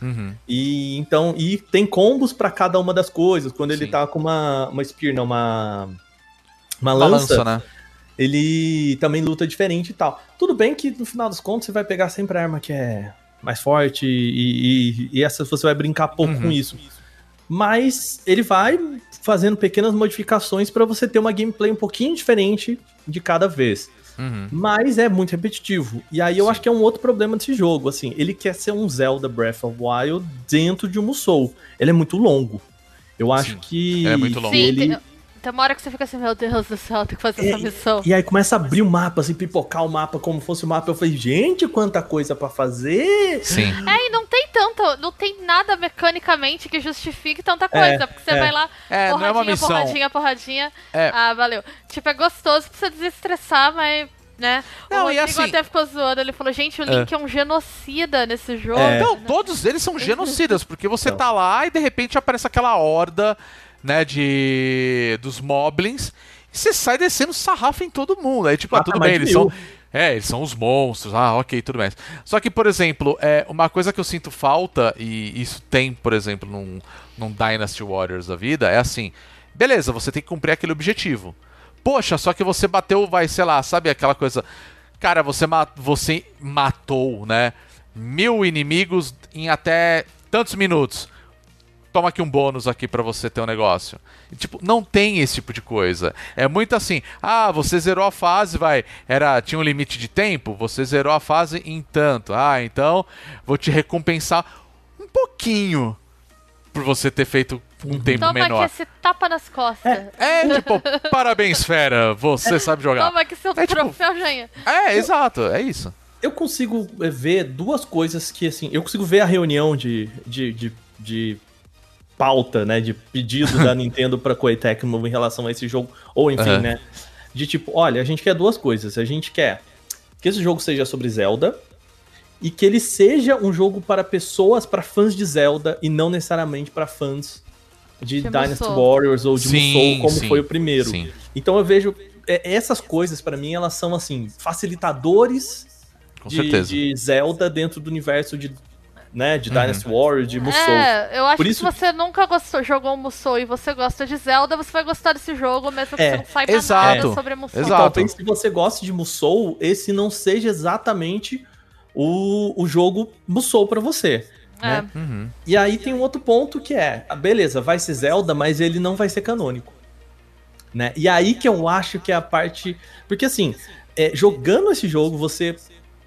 Uhum. E então, e tem combos pra cada uma das coisas. Quando ele Sim. tá com uma, uma spear, não, uma uma Uma lança, lança, né? ele também luta diferente e tal. Tudo bem que no final dos contos você vai pegar sempre a arma que é mais forte e, e, e essa você vai brincar pouco Uhum. com isso. Mas ele vai fazendo pequenas modificações pra você ter uma gameplay um pouquinho diferente de cada vez. Uhum. Mas é muito repetitivo. E aí eu Sim. acho que é um outro problema desse jogo. Assim, ele quer ser um Zelda Breath of the Wild dentro de um Musou. Ele é muito longo. Eu acho Sim, que. ele é muito longo. Sim, ele... tem, tem uma hora que você fica assim, meu Deus do céu, tem que fazer essa missão. E aí começa a abrir o mapa, assim, pipocar o mapa como fosse o mapa. Eu falei, gente, quanta coisa pra fazer! Sim. É, e não tem tanto, não tem nada mecanicamente que justifique tanta coisa, porque você é. vai lá, É, não é uma porradinha, missão. porradinha, porradinha. É. Ah, valeu. Tipo, é gostoso pra você desestressar, mas, né? Não, o e Rodrigo assim- até ficou zoando, ele falou, gente, o Link é, um genocida nesse jogo. É. Não, todos eles são genocidas, porque você Então. tá lá e de repente aparece aquela horda, né, de dos moblins, e você sai descendo sarrafo em todo mundo. Aí tipo, ah, Mata tudo bem, eles mil. são é, eles são os monstros. Ah, OK, tudo bem. Só que, por exemplo, é uma coisa que eu sinto falta e isso tem, por exemplo, num, num Dynasty Warriors da vida, é assim, beleza, você tem que cumprir aquele objetivo. Poxa, só que você bateu, vai, sei lá, sabe aquela coisa. Cara, você, ma você matou, né? Mil inimigos em até tantos minutos. Toma aqui um bônus aqui pra você ter um negócio. E, tipo, não tem esse tipo de coisa. É muito assim, ah, você zerou a fase, vai, era tinha um limite de tempo, você zerou a fase em tanto. Ah, então vou te recompensar um pouquinho por você ter feito um tempo Toma menor. aqui esse tapa nas costas. É, tipo, parabéns, fera, você sabe jogar. Toma aqui seu É, tipo, troféu, Janha. É, exato, é isso. Eu consigo é, ver duas coisas que, assim, eu consigo ver a reunião de, de, de, de pauta, né, de pedido da Nintendo pra Koei Tecmo em relação a esse jogo, ou enfim, Aham. né, de tipo, olha, a gente quer duas coisas, a gente quer que esse jogo seja sobre Zelda e que ele seja um jogo para pessoas, para fãs de Zelda e não necessariamente para fãs de, De Dynasty Musou. Warriors ou de Sim, Musou, como sim, foi o primeiro. sim. Então eu vejo é, essas coisas pra mim elas são assim facilitadores Com de, certeza. de Zelda dentro do universo de né, de Dynasty Warriors, de Musou. É, eu acho Por que isso- se você nunca gostou, jogou Musou e você gosta de Zelda, você vai gostar desse jogo, mesmo que É, você não saiba exato, nada sobre Musou. exato. Talvez se você goste de Musou, esse não seja exatamente o, o jogo Musou pra você. É. né? Uhum. E aí tem um outro ponto que é, ah, beleza, vai ser Zelda, mas ele não vai ser canônico. Né? E aí que eu acho que é a parte. Porque assim, é, jogando esse jogo, você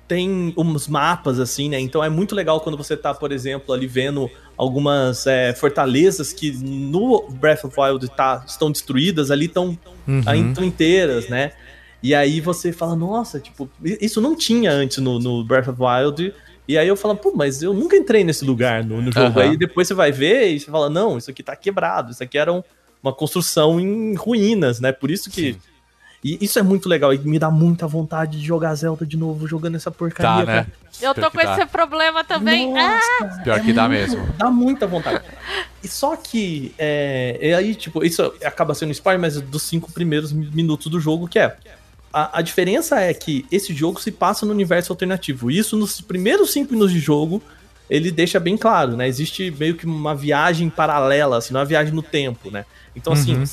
tem uns mapas, assim, né? Então é muito legal quando você tá, por exemplo, ali vendo algumas é, fortalezas que no Breath of Wild tá, estão destruídas, ali estão Uhum. inteiras, né? E aí você fala, nossa, tipo, isso não tinha antes no, no Breath of Wild. E aí eu falo, pô, mas eu nunca entrei nesse lugar no, no jogo. Aham. Aí depois você vai ver e você fala, não, isso aqui tá quebrado, isso aqui era um- uma construção em ruínas, né? Por isso que. Sim. E isso é muito legal e me dá muita vontade de jogar Zelda de novo, jogando essa porcaria. Tá, né? Eu Pior tô com dá. esse problema também. Ah, Nossa, Pior é que dá muito- mesmo. Dá muita vontade. E só que, é, e aí, tipo, isso acaba sendo spoiler, mas dos cinco primeiros mi- minutos do jogo, que é. A, a diferença é que esse jogo se passa no universo alternativo. E Isso nos primeiros cinco minutos de jogo, ele deixa bem claro, né? Existe meio que uma viagem paralela, assim, não é uma viagem no tempo, né? Então, assim,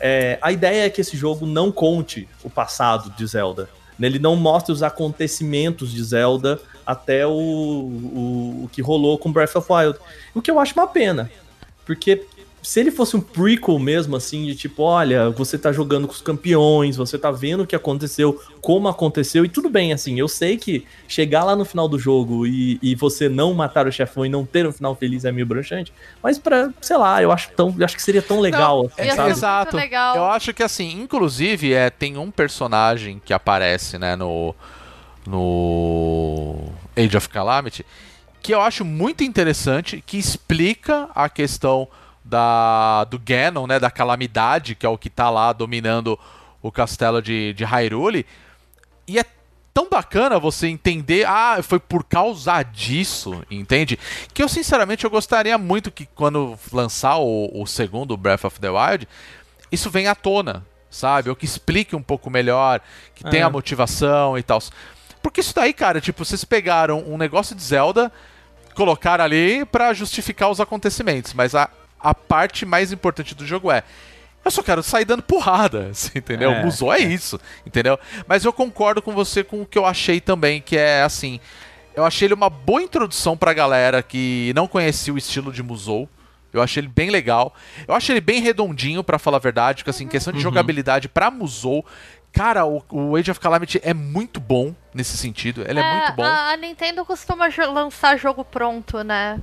é, a ideia é que esse jogo não conte o passado de Zelda. Ele não mostre os acontecimentos de Zelda até o, o, o que rolou com Breath of Wild. O que eu acho uma pena. Porque se ele fosse um prequel mesmo, assim, de tipo, olha, você tá jogando com os campeões, você tá vendo o que aconteceu, como aconteceu, e tudo bem, assim, eu sei que chegar lá no final do jogo e, e você não matar o chefão e não ter um final feliz é meio broxante, mas pra, sei lá, eu acho tão, eu acho que seria tão legal, Não, assim, é, sabe? exato. legal. Eu acho que assim, inclusive, é, tem um personagem que aparece, né, no no Age of Calamity, que eu acho muito interessante, que explica a questão da do Ganon, né, da calamidade, que é o que tá lá dominando o castelo de, de Hyrule. E é tão bacana você entender, ah, foi por causa disso, entende? Que eu sinceramente eu gostaria muito que quando lançar o, o segundo Breath of the Wild, isso venha à tona, sabe? Ou que explique um pouco melhor, que tenha É. a motivação e tal. Porque isso daí, cara, tipo, vocês pegaram um negócio de Zelda, colocaram ali pra justificar os acontecimentos, mas a, a parte mais importante do jogo é eu só quero sair dando porrada, assim, entendeu? É, Musou é, isso, entendeu? Mas eu concordo com você com o que eu achei também, que é assim, eu achei ele uma boa introdução pra galera que não conhecia o estilo de Musou. Eu achei ele bem legal. Eu achei ele bem redondinho, pra falar a verdade, porque assim, questão de jogabilidade pra Musou, cara, o, o Age of Calamity é muito bom nesse sentido. Ele é, muito bom. A, a Nintendo costuma lançar jogo pronto, né?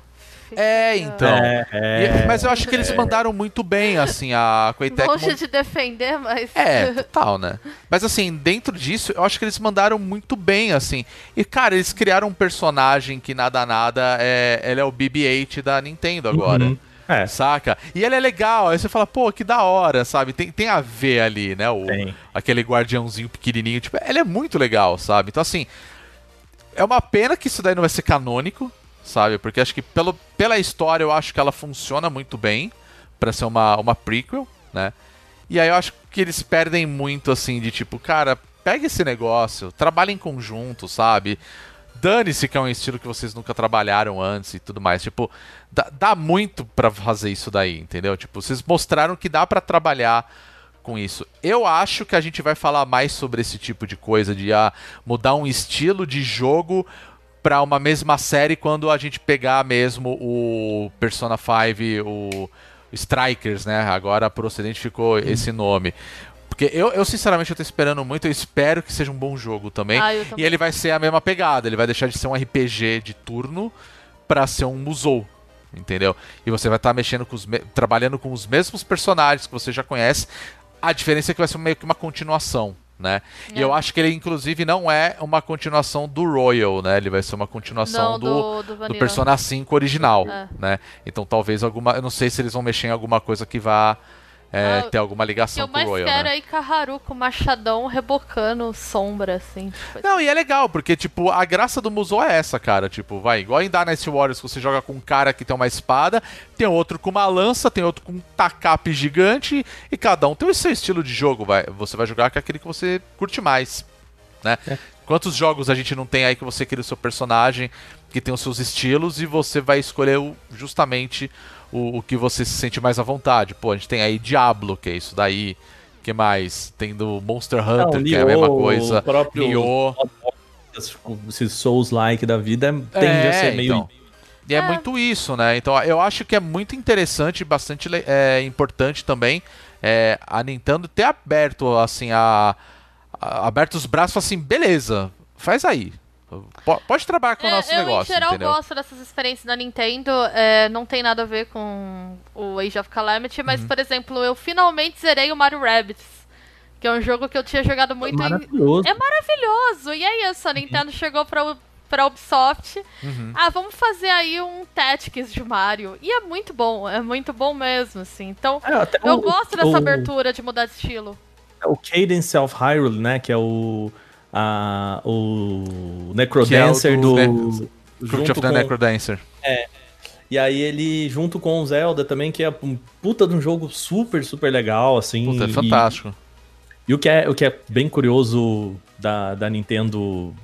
Fica- É, então. É, é. Mas eu acho que eles mandaram muito bem, assim, a Quaytech Longe de defender, mas. É, total, né? Mas assim, dentro disso, eu acho que eles mandaram muito bem, assim. E, cara, eles criaram um personagem que nada nada é. Ele é o BB-8 da Nintendo agora. Uhum. É. Saca? E ele é legal, aí você fala, pô, que da hora, sabe? Tem, tem a ver ali, né? O, Tem. aquele guardiãozinho pequenininho, tipo, ele é muito legal, sabe? Então, assim, é uma pena que isso daí não vai ser canônico, sabe? Porque acho que pelo, pela história eu acho que ela funciona muito bem pra ser uma, uma prequel, né? E aí eu acho que eles perdem muito, assim, de tipo, cara, pega esse negócio, trabalha em conjunto, sabe? Dane-se que é um estilo que vocês nunca trabalharam antes e tudo mais. Tipo, dá, dá muito pra fazer isso daí, entendeu? Tipo, vocês mostraram que dá pra trabalhar com isso. Eu acho que a gente vai falar mais sobre esse tipo de coisa, de ah, mudar um estilo de jogo pra uma mesma série quando a gente pegar mesmo o Persona 5, o Strikers, né? Agora pro ocidente ficou esse nome. Porque eu, eu, sinceramente, eu tô esperando muito, eu espero que seja um bom jogo também. Ah, eu e também. ele vai ser a mesma pegada, ele vai deixar de ser um RPG de turno pra ser um Musou. Entendeu? E você vai estar mexendo com os trabalhando com os mesmos personagens que você já conhece. A diferença é que vai ser meio que uma continuação, né? E É. eu acho que ele, inclusive, não é uma continuação do Royal, né? Ele vai ser uma continuação Não, do, do, do, do. Persona 5 original, É. né? Então talvez alguma. Eu não sei se eles vão mexer em alguma coisa que vá é, Ah, ter alguma ligação eu com mais o Royal, quero né? é Ikaharu com machadão rebocando sombra, assim. tipo, Não, e é legal, porque, tipo, a graça do Musou é essa, cara. Tipo, vai, igual em Dynasty Warriors, que você joga com um cara que tem uma espada, tem outro com uma lança, tem outro com um tacape gigante, e cada um tem o seu estilo de jogo, vai. Você vai jogar com aquele que você curte mais, né? Quantos jogos a gente não tem aí que você cria o seu personagem, que tem os seus estilos, e você vai escolher o- justamente o, o que você se sente mais à vontade. Pô, a gente tem aí Diablo, que é isso daí. que mais? Tem do Monster Hunter, que é a mesma coisa. o próprio- Nioh. Esses Souls-like da vida tende a ser meio. então. E é É. muito isso, né? Então eu acho que é muito interessante, bastante le- é, importante também é, a Nintendo ter aberto assim a, a- aberto os braços e falar assim, beleza, faz aí. Po- Pode trabalhar com o É, nosso eu, negócio, em geral, entendeu? gosto dessas experiências da Nintendo. é, não tem nada a ver com o Age of Calamity, mas, Uhum. por exemplo, eu finalmente zerei o Mario Rabbids. Que é um jogo que eu tinha jogado muito em... Maravilhoso. É maravilhoso! E é isso, a Nintendo chegou pra, pra Ubisoft. Uhum. Ah, vamos fazer aí um Tactics de Mario. E é muito bom, é muito bom mesmo, assim. Então, É, eu o- gosto dessa o- abertura de mudar de estilo. O Cadence of Hyrule, né? Que é o. A, o Necrodancer é o do. do Crypt junto of the com- Necrodancer. E aí ele, junto com o Zelda também, que é um puta de um jogo super, super legal, assim. Puta, é e- fantástico. E o que é, o que é bem curioso da, da Nintendo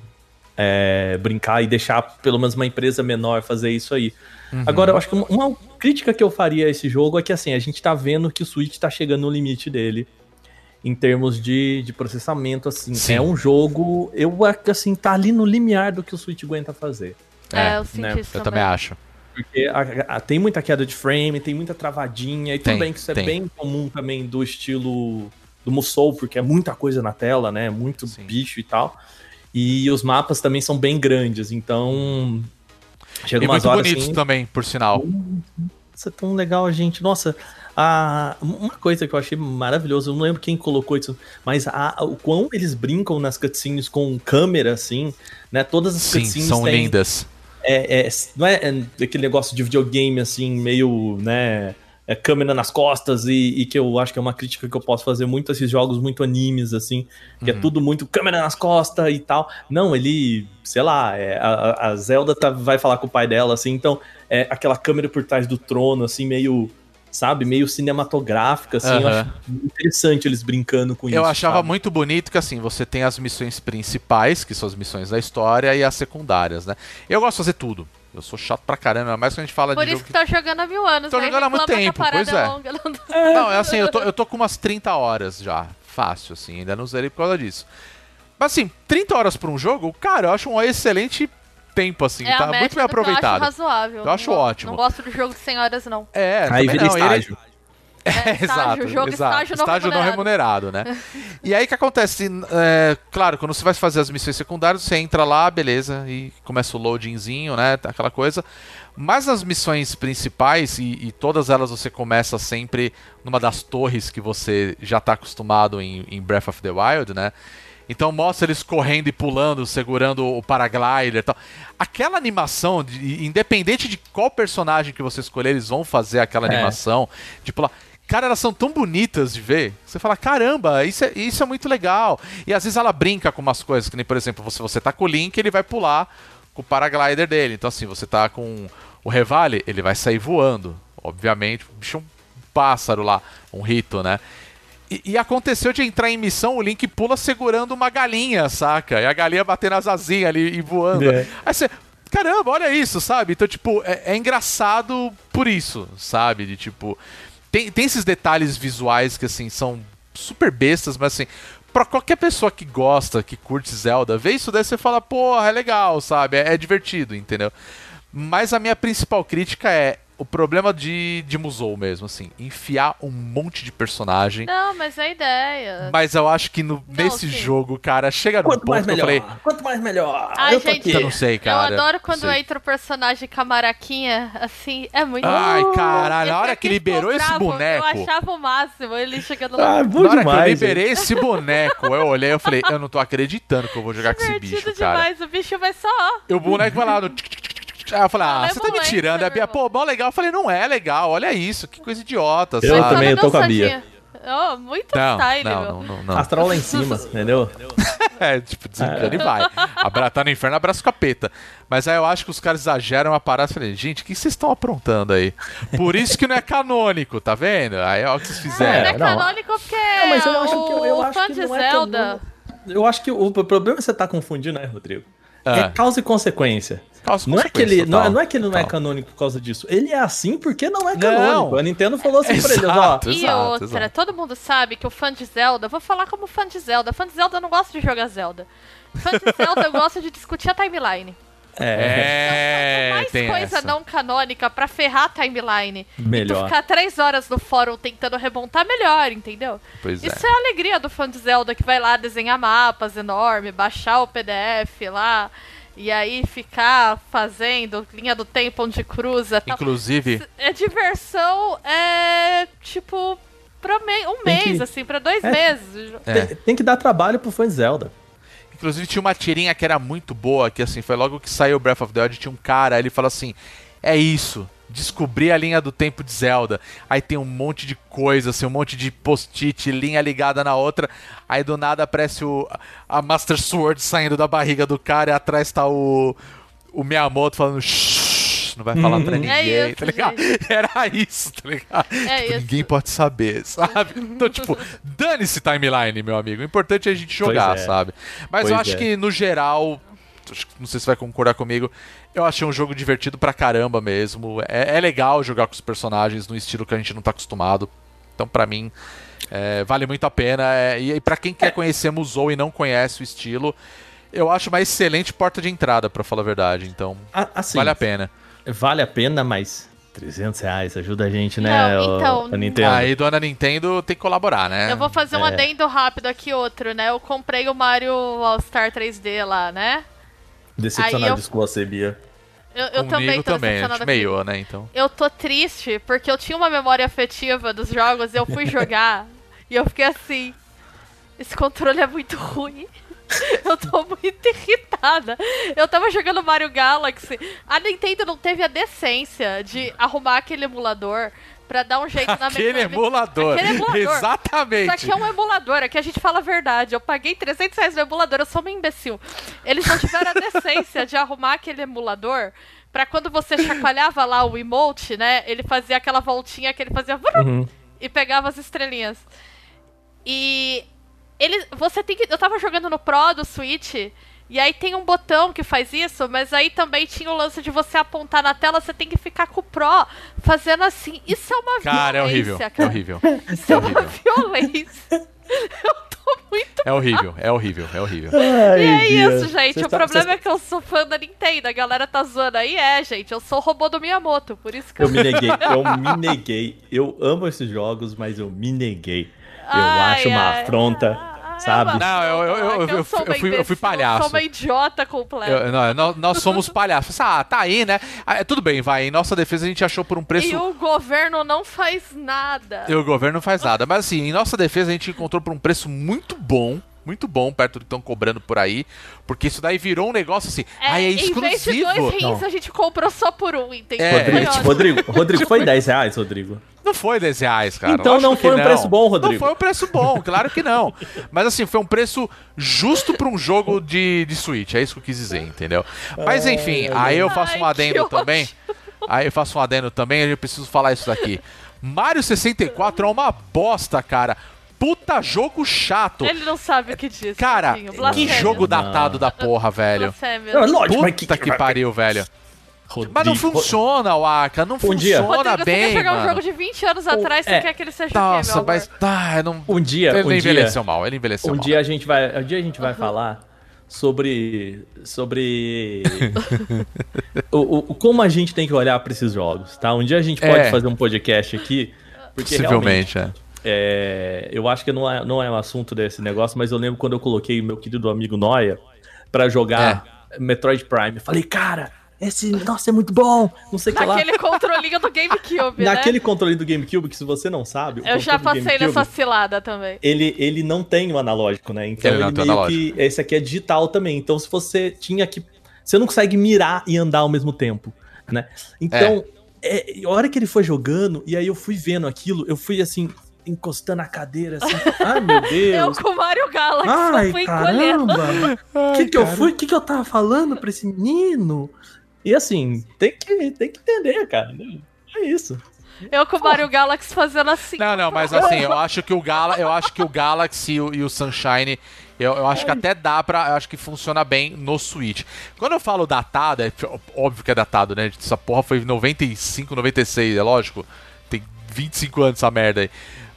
é, brincar e deixar pelo menos uma empresa menor fazer isso aí. Uhum. Agora, eu acho que uma, uma crítica que eu faria a esse jogo é que assim, a gente tá vendo que o Switch tá chegando no limite dele em termos de, de processamento, assim. Sim. É um jogo, eu acho que assim, tá ali no limiar do que o Switch aguenta fazer. É, É, eu né, isso Eu também acho. Porque a- a- tem muita queda de frame, tem muita travadinha, e Tem, tudo bem que isso tem. é bem comum também do estilo do Musou, porque é muita coisa na tela, né? Muito Sim. bicho e tal. E os mapas também são bem grandes, então. Chega E umas muito horas bonitos assim, também, por sinal. Nossa, é tão legal, gente. Nossa, a, uma coisa que eu achei maravilhosa, eu não lembro quem colocou isso, mas a, o quão eles brincam nas cutscenes com câmera, assim, né? Todas as Sim, cutscenes são têm- lindas. é, é- não é, é aquele negócio de videogame, assim, meio, né, é câmera nas costas e, e que eu acho que é uma crítica que eu posso fazer muito a esses jogos muito animes, assim, que Uhum. é tudo muito câmera nas costas e tal. Não, ele, sei lá, é, a, a Zelda tá- vai falar com o pai dela, assim, então é aquela câmera por trás do trono, assim, meio, sabe, meio cinematográfica, assim, eu Aham. acho interessante eles brincando com isso. Eu achava sabe? muito bonito que assim, você tem as missões principais, que são as missões da história, e as secundárias, né? Eu gosto de fazer tudo. Eu sou chato pra caramba, mais quando a gente fala Por de isso jogo que tá jogando há mil anos. Tô aí jogando há muito tempo, pois é. longa, não dá. Não, é assim, eu tô, eu tô com umas 30 horas já. Fácil, assim, ainda não zerei por causa disso. Mas assim, 30 horas pra um jogo, cara, eu acho um excelente tempo, assim, É tá muito bem do que Eu aproveitado. acho razoável. Eu acho Não go- ótimo. Não gosto de jogo de 100 horas, não. É, Aí vira não, ele- estágio. É, exato, estágio, jogo exato. estágio não remunerado, né? e aí o que acontece? É, claro, quando você vai fazer as missões secundárias, você entra lá, beleza, e começa o loadingzinho, né? Aquela coisa. Mas as missões principais, e, e todas elas você começa sempre numa das torres que você já tá acostumado em, em Breath of the Wild, né? Então mostra eles correndo e pulando, segurando o paraglider e tal. Aquela animação, de- independente de qual personagem que você escolher, eles vão fazer aquela É. animação de pular. Cara, elas são tão bonitas de ver. Você fala, caramba, isso é, isso é muito legal. E às vezes ela brinca com umas coisas, que nem, por exemplo, você, você tá com o Link, ele vai pular com o paraglider dele. Então, assim, você tá com o Revale, ele vai sair voando. Obviamente, o bicho é um pássaro lá, um rito, né? E, e aconteceu de entrar em missão, o Link pula segurando uma galinha, saca? E a galinha batendo as asinhas ali e voando. É. Aí você, caramba, olha isso, sabe? Então, tipo, é, é engraçado por isso, sabe? De tipo. Tem, tem esses detalhes visuais que, assim, são super bestas, mas assim. Pra qualquer pessoa que gosta, que curte Zelda, vê isso daí você fala, porra, é legal, sabe? É, é divertido, entendeu? Mas a minha principal crítica é o problema de, de Musou mesmo, assim. Enfiar um monte de personagem. Não, mas é a ideia. Mas eu acho que no- nesse sim. jogo, cara, chega num Quanto ponto mais que eu melhor, falei. quanto mais melhor. Ai, eu tô gente, aqui. Eu não sei, cara. eu adoro não quando sei. entra o personagem camaraquinha, assim, é muito Ai, caralho, Eu na hora que liberou esse boneco. Eu achava o máximo ele chegando lá. Ah, bom Na hora demais. que eu gente. liberei esse boneco, eu olhei e falei, eu não tô acreditando que eu vou jogar com esse bicho, cara. demais, o bicho vai só. E o boneco vai lá no. tic, tic. Aí eu falei, ah, Não, você tá me tirando. A Bia, pô, bom legal. Eu falei, não é legal, olha isso, que coisa idiota, Eu sabe? também, eu tô com a. Bia. Oh, muito Não, style, não, meu. não, não, não. Astral lá em cima, entendeu? É, tipo, desencana e vai. Abra, tá no inferno, abraça o capeta. Mas aí eu acho que os caras exageram a parada. Eu falei, gente, o que vocês estão aprontando aí? Por isso que não é canônico, tá vendo? Aí ó o que vocês Não fizeram. é não. canônico porque Não, mas eu acho o, que, eu o acho fã que de não é Zelda... canônico. Eu acho que o, o problema é você tá confundindo, né, Rodrigo? Ah. É causa e consequência. Causa Não é, que ele, não, é, não é que ele não é canônico por causa disso. Ele é assim porque não é Não. canônico. A Nintendo falou assim pra eles, ó. Exato. E Exato, outra, exato. todo mundo sabe que o fã de Zelda, vou falar como fã de Zelda, fã de Zelda não gosta de jogar Zelda. Fã de Zelda gosta de discutir a timeline. É, Então, quanto mais tem coisa essa. não canônica pra ferrar a timeline e tu Melhor. ficar três horas no fórum tentando remontar, melhor, entendeu? Pois é. Isso é a alegria do fã de Zelda que vai lá desenhar mapas enormes, baixar o PDF lá e aí ficar fazendo linha do tempo onde cruza. Tal. Inclusive, É diversão, é tipo pra me- um Tem mês, que- assim, pra dois É. meses. é. Tem, tem que dar trabalho pro fã de Zelda. Inclusive tinha uma tirinha que era muito boa, que assim, foi logo que saiu o Breath of the Wild, tinha um cara, ele falou assim: "É isso, descobri a linha do tempo de Zelda". Aí tem um monte de coisa, assim, um monte de post-it, linha ligada na outra. Aí do nada aparece o a Master Sword saindo da barriga do cara e atrás tá o o Miyamoto falando Shhh, não vai falar pra ninguém, É isso, tá ligado? Era isso, tá ligado? É Tipo, isso. Ninguém pode saber, sabe? Então, tipo, dane-se timeline, meu amigo. O importante é a gente jogar, é. sabe? Mas eu Pois acho é. que, no geral, acho que- não sei se vai concordar comigo. Eu achei um jogo divertido pra caramba mesmo. É, é legal jogar com os personagens no estilo que a gente não tá acostumado. Então, pra mim, é, vale muito a pena. É, e, e para quem quer conhecer Musou e não conhece o estilo, eu acho uma excelente porta de entrada, pra falar a verdade. Então, A- Assim, vale a pena. Vale a pena, mas 300 reais ajuda a gente, né, Não, então, a Nintendo. Aí, dona Nintendo tem que colaborar, né? Eu vou fazer um É. adendo rápido aqui, outro, né? Eu comprei o Mario All-Star 3D lá, né? Decepcionado Aí eu- com você, Bia. Eu, eu Comigo também tô também, a decepcionada meiou, né? Então. Eu tô triste porque eu tinha uma memória afetiva dos jogos, eu fui jogar e eu fiquei assim. Esse controle é muito ruim. Eu tô muito irritada. Eu tava jogando Mario Galaxy. A Nintendo não teve a decência de arrumar aquele emulador pra dar um jeito na Aquele mecânica. emulador. Aquele emulador. Exatamente. Isso aqui é um emulador, aqui a gente fala a verdade. Eu paguei 300 reais no emulador, eu sou uma imbecil. Eles não tiveram a decência de arrumar aquele emulador pra quando você chacoalhava lá o emote, né? Ele fazia aquela voltinha que ele fazia vrum, e pegava as estrelinhas. E ele, você tem que. Eu tava jogando no Pro do Switch. E aí tem um botão que faz isso, mas aí também tinha o lance de você apontar na tela, você tem que ficar com o Pro fazendo assim. Isso é uma Cara, é horrível. violência, É cara. horrível. Isso é uma horrível. violência. Eu tô muito. É horrível, é horrível, é horrível. E é isso, gente. Cês o tá- problema cês- é que eu sou fã da Nintendo. A galera tá zoando aí. É, gente. Eu sou o robô do Miyamoto. Por isso que eu. Eu me neguei, eu me neguei. Eu amo esses jogos, mas eu me neguei. Eu Ai, acho uma ai, afronta, ai, sabe? é Não, eu- eu- eu- é eu fui- eu fui- eu fui imbecil, palhaço. Eu sou uma idiota completa. Eu- não, nós, nós somos palhaços. Ah, tá aí, né? Ah, é, tudo bem, vai. Em nossa defesa a gente achou por um preço. E o governo não faz nada. E o governo não faz nada. Mas assim, em nossa defesa a gente encontrou por um preço muito bom. Muito bom, perto do que estão cobrando por aí. Porque isso daí virou um negócio assim. ah, é Em vez de exclusivo. dois rins, Não. a gente comprou só por um, entendeu? É. Rodrigo. Rodrigo, Rodrigo, foi 10 reais, Rodrigo? Não foi 10 reais, cara. Então Lógico não foi um preço bom, Rodrigo. Não foi um preço bom, claro que não. Mas assim, foi um preço justo pra um jogo de, de Switch. É isso que eu quis dizer, entendeu? Mas enfim, aí eu faço um adendo também. Aí eu faço um adendo também, eu preciso falar isso daqui. Mario 64 é uma bosta, cara. Puta jogo chato. Ele não sabe o que diz. Cara, que jogo datado da porra, velho. Não, lógico, mas Puta que pariu, velho. Rodrigo, Mas não funciona, Waka. Não Um dia. funciona Rodrigo, você bem, quer jogar mano. um jogo de 20 anos atrás, você é. quer que ele seja Nossa, meu mas amor? tá, não. Um dia, ele um dia, envelheceu mal, ele envelheceu um mal. dia a gente vai, um dia a gente vai falar sobre sobre o, o- como a gente tem que olhar para esses jogos, tá? Um dia a gente pode É. fazer um podcast aqui, porque Possivelmente, é. é, eu acho que não é, não é um assunto desse negócio, mas eu lembro quando eu coloquei meu querido amigo Noia pra jogar Metroid Prime. Eu falei, cara, esse, nossa, é muito bom, não sei o que lá. Naquele controlinho do GameCube, Naquele né? controle do GameCube, que se você não sabe, Eu já passei GameCube, nessa cilada também. ele, ele não tem o analógico, né? Então Ele ele, não tem meio analógico. que. Esse aqui é digital também. Então, se você tinha que. Você não consegue mirar e andar ao mesmo tempo, né? Então, é, a hora que ele foi jogando, e aí eu fui vendo aquilo, eu fui assim, encostando a cadeira, assim. Ai, meu Eu Deus. com o Mario Galaxy, eu Ai, fui encolhendo. caramba! O que, que eu fui? O que, que eu tava falando pra esse menino? E assim, tem que, tem que entender, cara. É isso. Eu com o Mario Galaxy fazendo assim. Não, não, mas assim, eu acho que o Gala, eu acho que o Galaxy e o, e o Sunshine, eu, eu acho que até dá pra. Eu acho que funciona bem no Switch. Quando eu falo datado, é óbvio que é datado, né? Essa porra foi em 95, 96, é lógico. Tem 25 anos essa merda aí.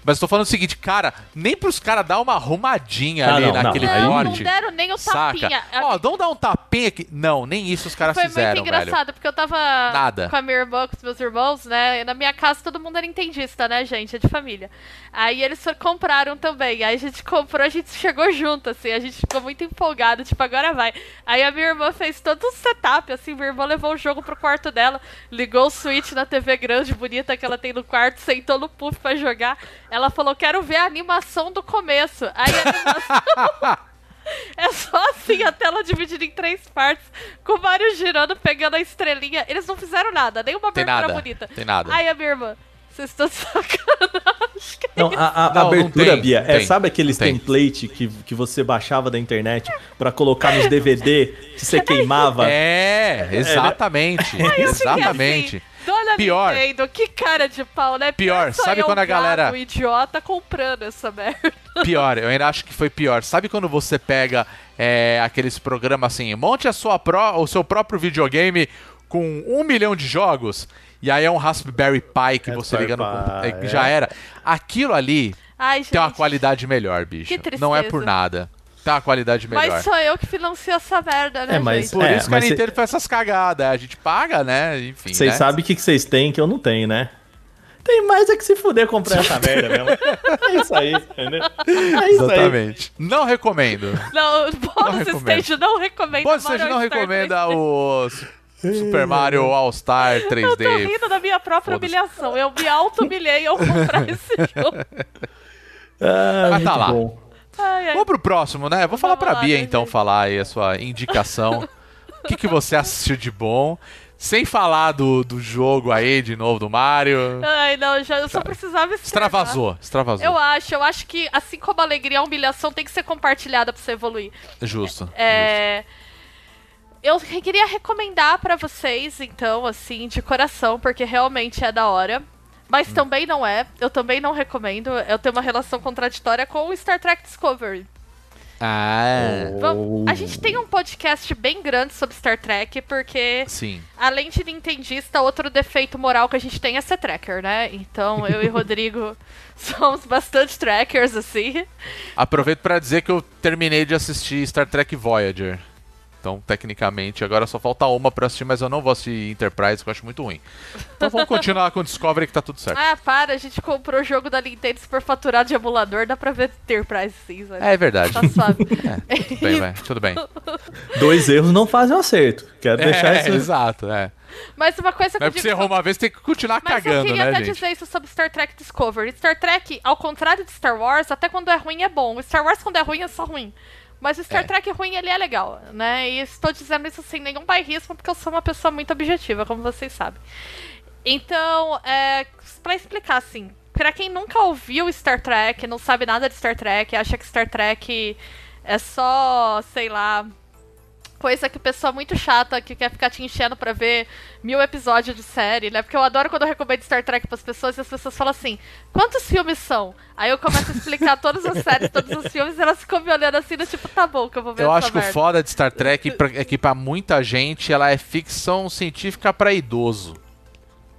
Mas eu tô falando o seguinte, cara, nem pros caras dar uma arrumadinha Ah, ali não, não, naquele Não, não corte. deram nem o Saca? tapinha. Ó, vamos dar um tapinha aqui. Não, nem isso os caras Foi fizeram, muito velho. engraçado, porque eu tava Nada. com a minha irmã, com os meus irmãos, né? E na minha casa todo mundo era entendista, né, gente? É de família. Aí eles só compraram também. Aí a gente comprou, a gente chegou junto, assim. A gente ficou muito empolgado, tipo, agora vai. Aí a minha irmã fez todo um setup, assim. Minha irmã levou o jogo pro quarto dela, ligou o Switch na TV grande, bonita que ela tem no quarto, sentou no puff pra jogar. Ela falou: quero ver a animação do começo. Aí a animação. É só assim, a tela dividida em três partes, com o Mario girando, pegando a estrelinha. Eles não fizeram nada, nenhuma Tem abertura nada, bonita. tem nada. Aí a minha irmã, vocês estão sacanagem. Não, a, a Não, não abertura, tem, Bia, é, tem, sabe aqueles tem. template que, que você baixava da internet pra colocar nos DVD que você queimava? É, exatamente. Eu fiquei exatamente. Dona Pior. Nintendo, que cara de pau, né? Pior, sou sabe quando a galera- idiota comprando essa merda. Pior, eu ainda acho que foi pior. Sabe quando você pega é, aqueles programas assim, monte a sua pró, o seu próprio videogame com um milhão de jogos, e aí é um Raspberry Pi que você liga no computador. É, Já era. Aquilo ali Ai, tem uma qualidade melhor, bicho. Que tristeza. Não é por nada. Tem uma qualidade melhor. Mas sou eu que financio essa merda, né, É, mas- gente? Por É, isso que a mas cê- Nintendo faz essas cagadas. A gente paga, né? Enfim. Vocês né? sabem o que vocês têm que eu não tenho, né? Tem mais é que se fuder comprar essa merda mesmo. É isso aí, entendeu? É isso aí. Exatamente. Não recomendo. Não, Bônus recomendo. Stage não recomenda. Você Mario não recomenda 3D. o Super Mario All-Star 3D. Eu tô rindo da minha própria humilhação. Eu me auto-humilhei ao comprar esse jogo. Ah, Mas tá lá. bom. Ai, ai. Vamos pro próximo, né? Vou falar Vamos pra lá, Bia né, então falar aí a sua indicação. O que, que você assistiu de bom? Sem falar do, do jogo aí de novo do Mario. Ai, não, já, eu só precisava externar. Extravasou, extravasou. Eu acho, eu acho que assim como a alegria, a humilhação tem que ser compartilhada pra você evoluir. Justo. É. Eu queria recomendar pra vocês, então, assim, de coração, porque realmente é da hora. Mas Hum. também não é. Eu também não recomendo. Eu tenho uma relação contraditória com o Star Trek Discovery. Ah, Vamos- A gente tem um podcast bem grande sobre Star Trek, porque sim. além de nintendista, outro defeito moral que a gente tem é ser tracker, né? Então eu e Rodrigo somos bastante trackers, assim. Aproveito pra dizer que eu terminei de assistir Star Trek Voyager. Então, tecnicamente, agora só falta uma pra assistir, mas eu não vou assistir Enterprise, que eu acho muito ruim. Então vamos continuar com Discovery que tá tudo certo. Ah, para, a gente comprou o jogo da Nintendo super faturado de emulador, dá pra ver Enterprise sim, sabe? É verdade. Tá suave. É, tudo bem, vai, tudo bem. Dois erros não fazem um acerto. Quero deixar É, isso. exato, é. Mas uma coisa que é eu digo você errou uma vez, tem que continuar Mas eu cagando, queria né, até gente? dizer isso sobre Star Trek Discovery. Star Trek, ao contrário de Star Wars, até quando é ruim é bom. Star Wars, quando é ruim, é só ruim. Mas o Star É. Trek ruim, ele é legal, né? E estou dizendo isso sem nenhum bairrismo, porque eu sou uma pessoa muito objetiva, como vocês sabem. Então, é, pra explicar, assim, pra quem nunca ouviu Star Trek, não sabe nada de Star Trek, acha que Star Trek é só, sei lá, coisa que pessoa muito chata que quer ficar te enchendo pra ver mil episódios de série, né? Porque eu adoro quando eu recomendo Star Trek pras pessoas e as pessoas falam assim: quantos filmes são? Aí eu começo a explicar todas as séries, todos os filmes, e elas ficam me olhando assim, do tipo, tá bom, que eu vou ver Eu acho que o foda de Star Trek é que pra muita gente ela é ficção científica pra idoso.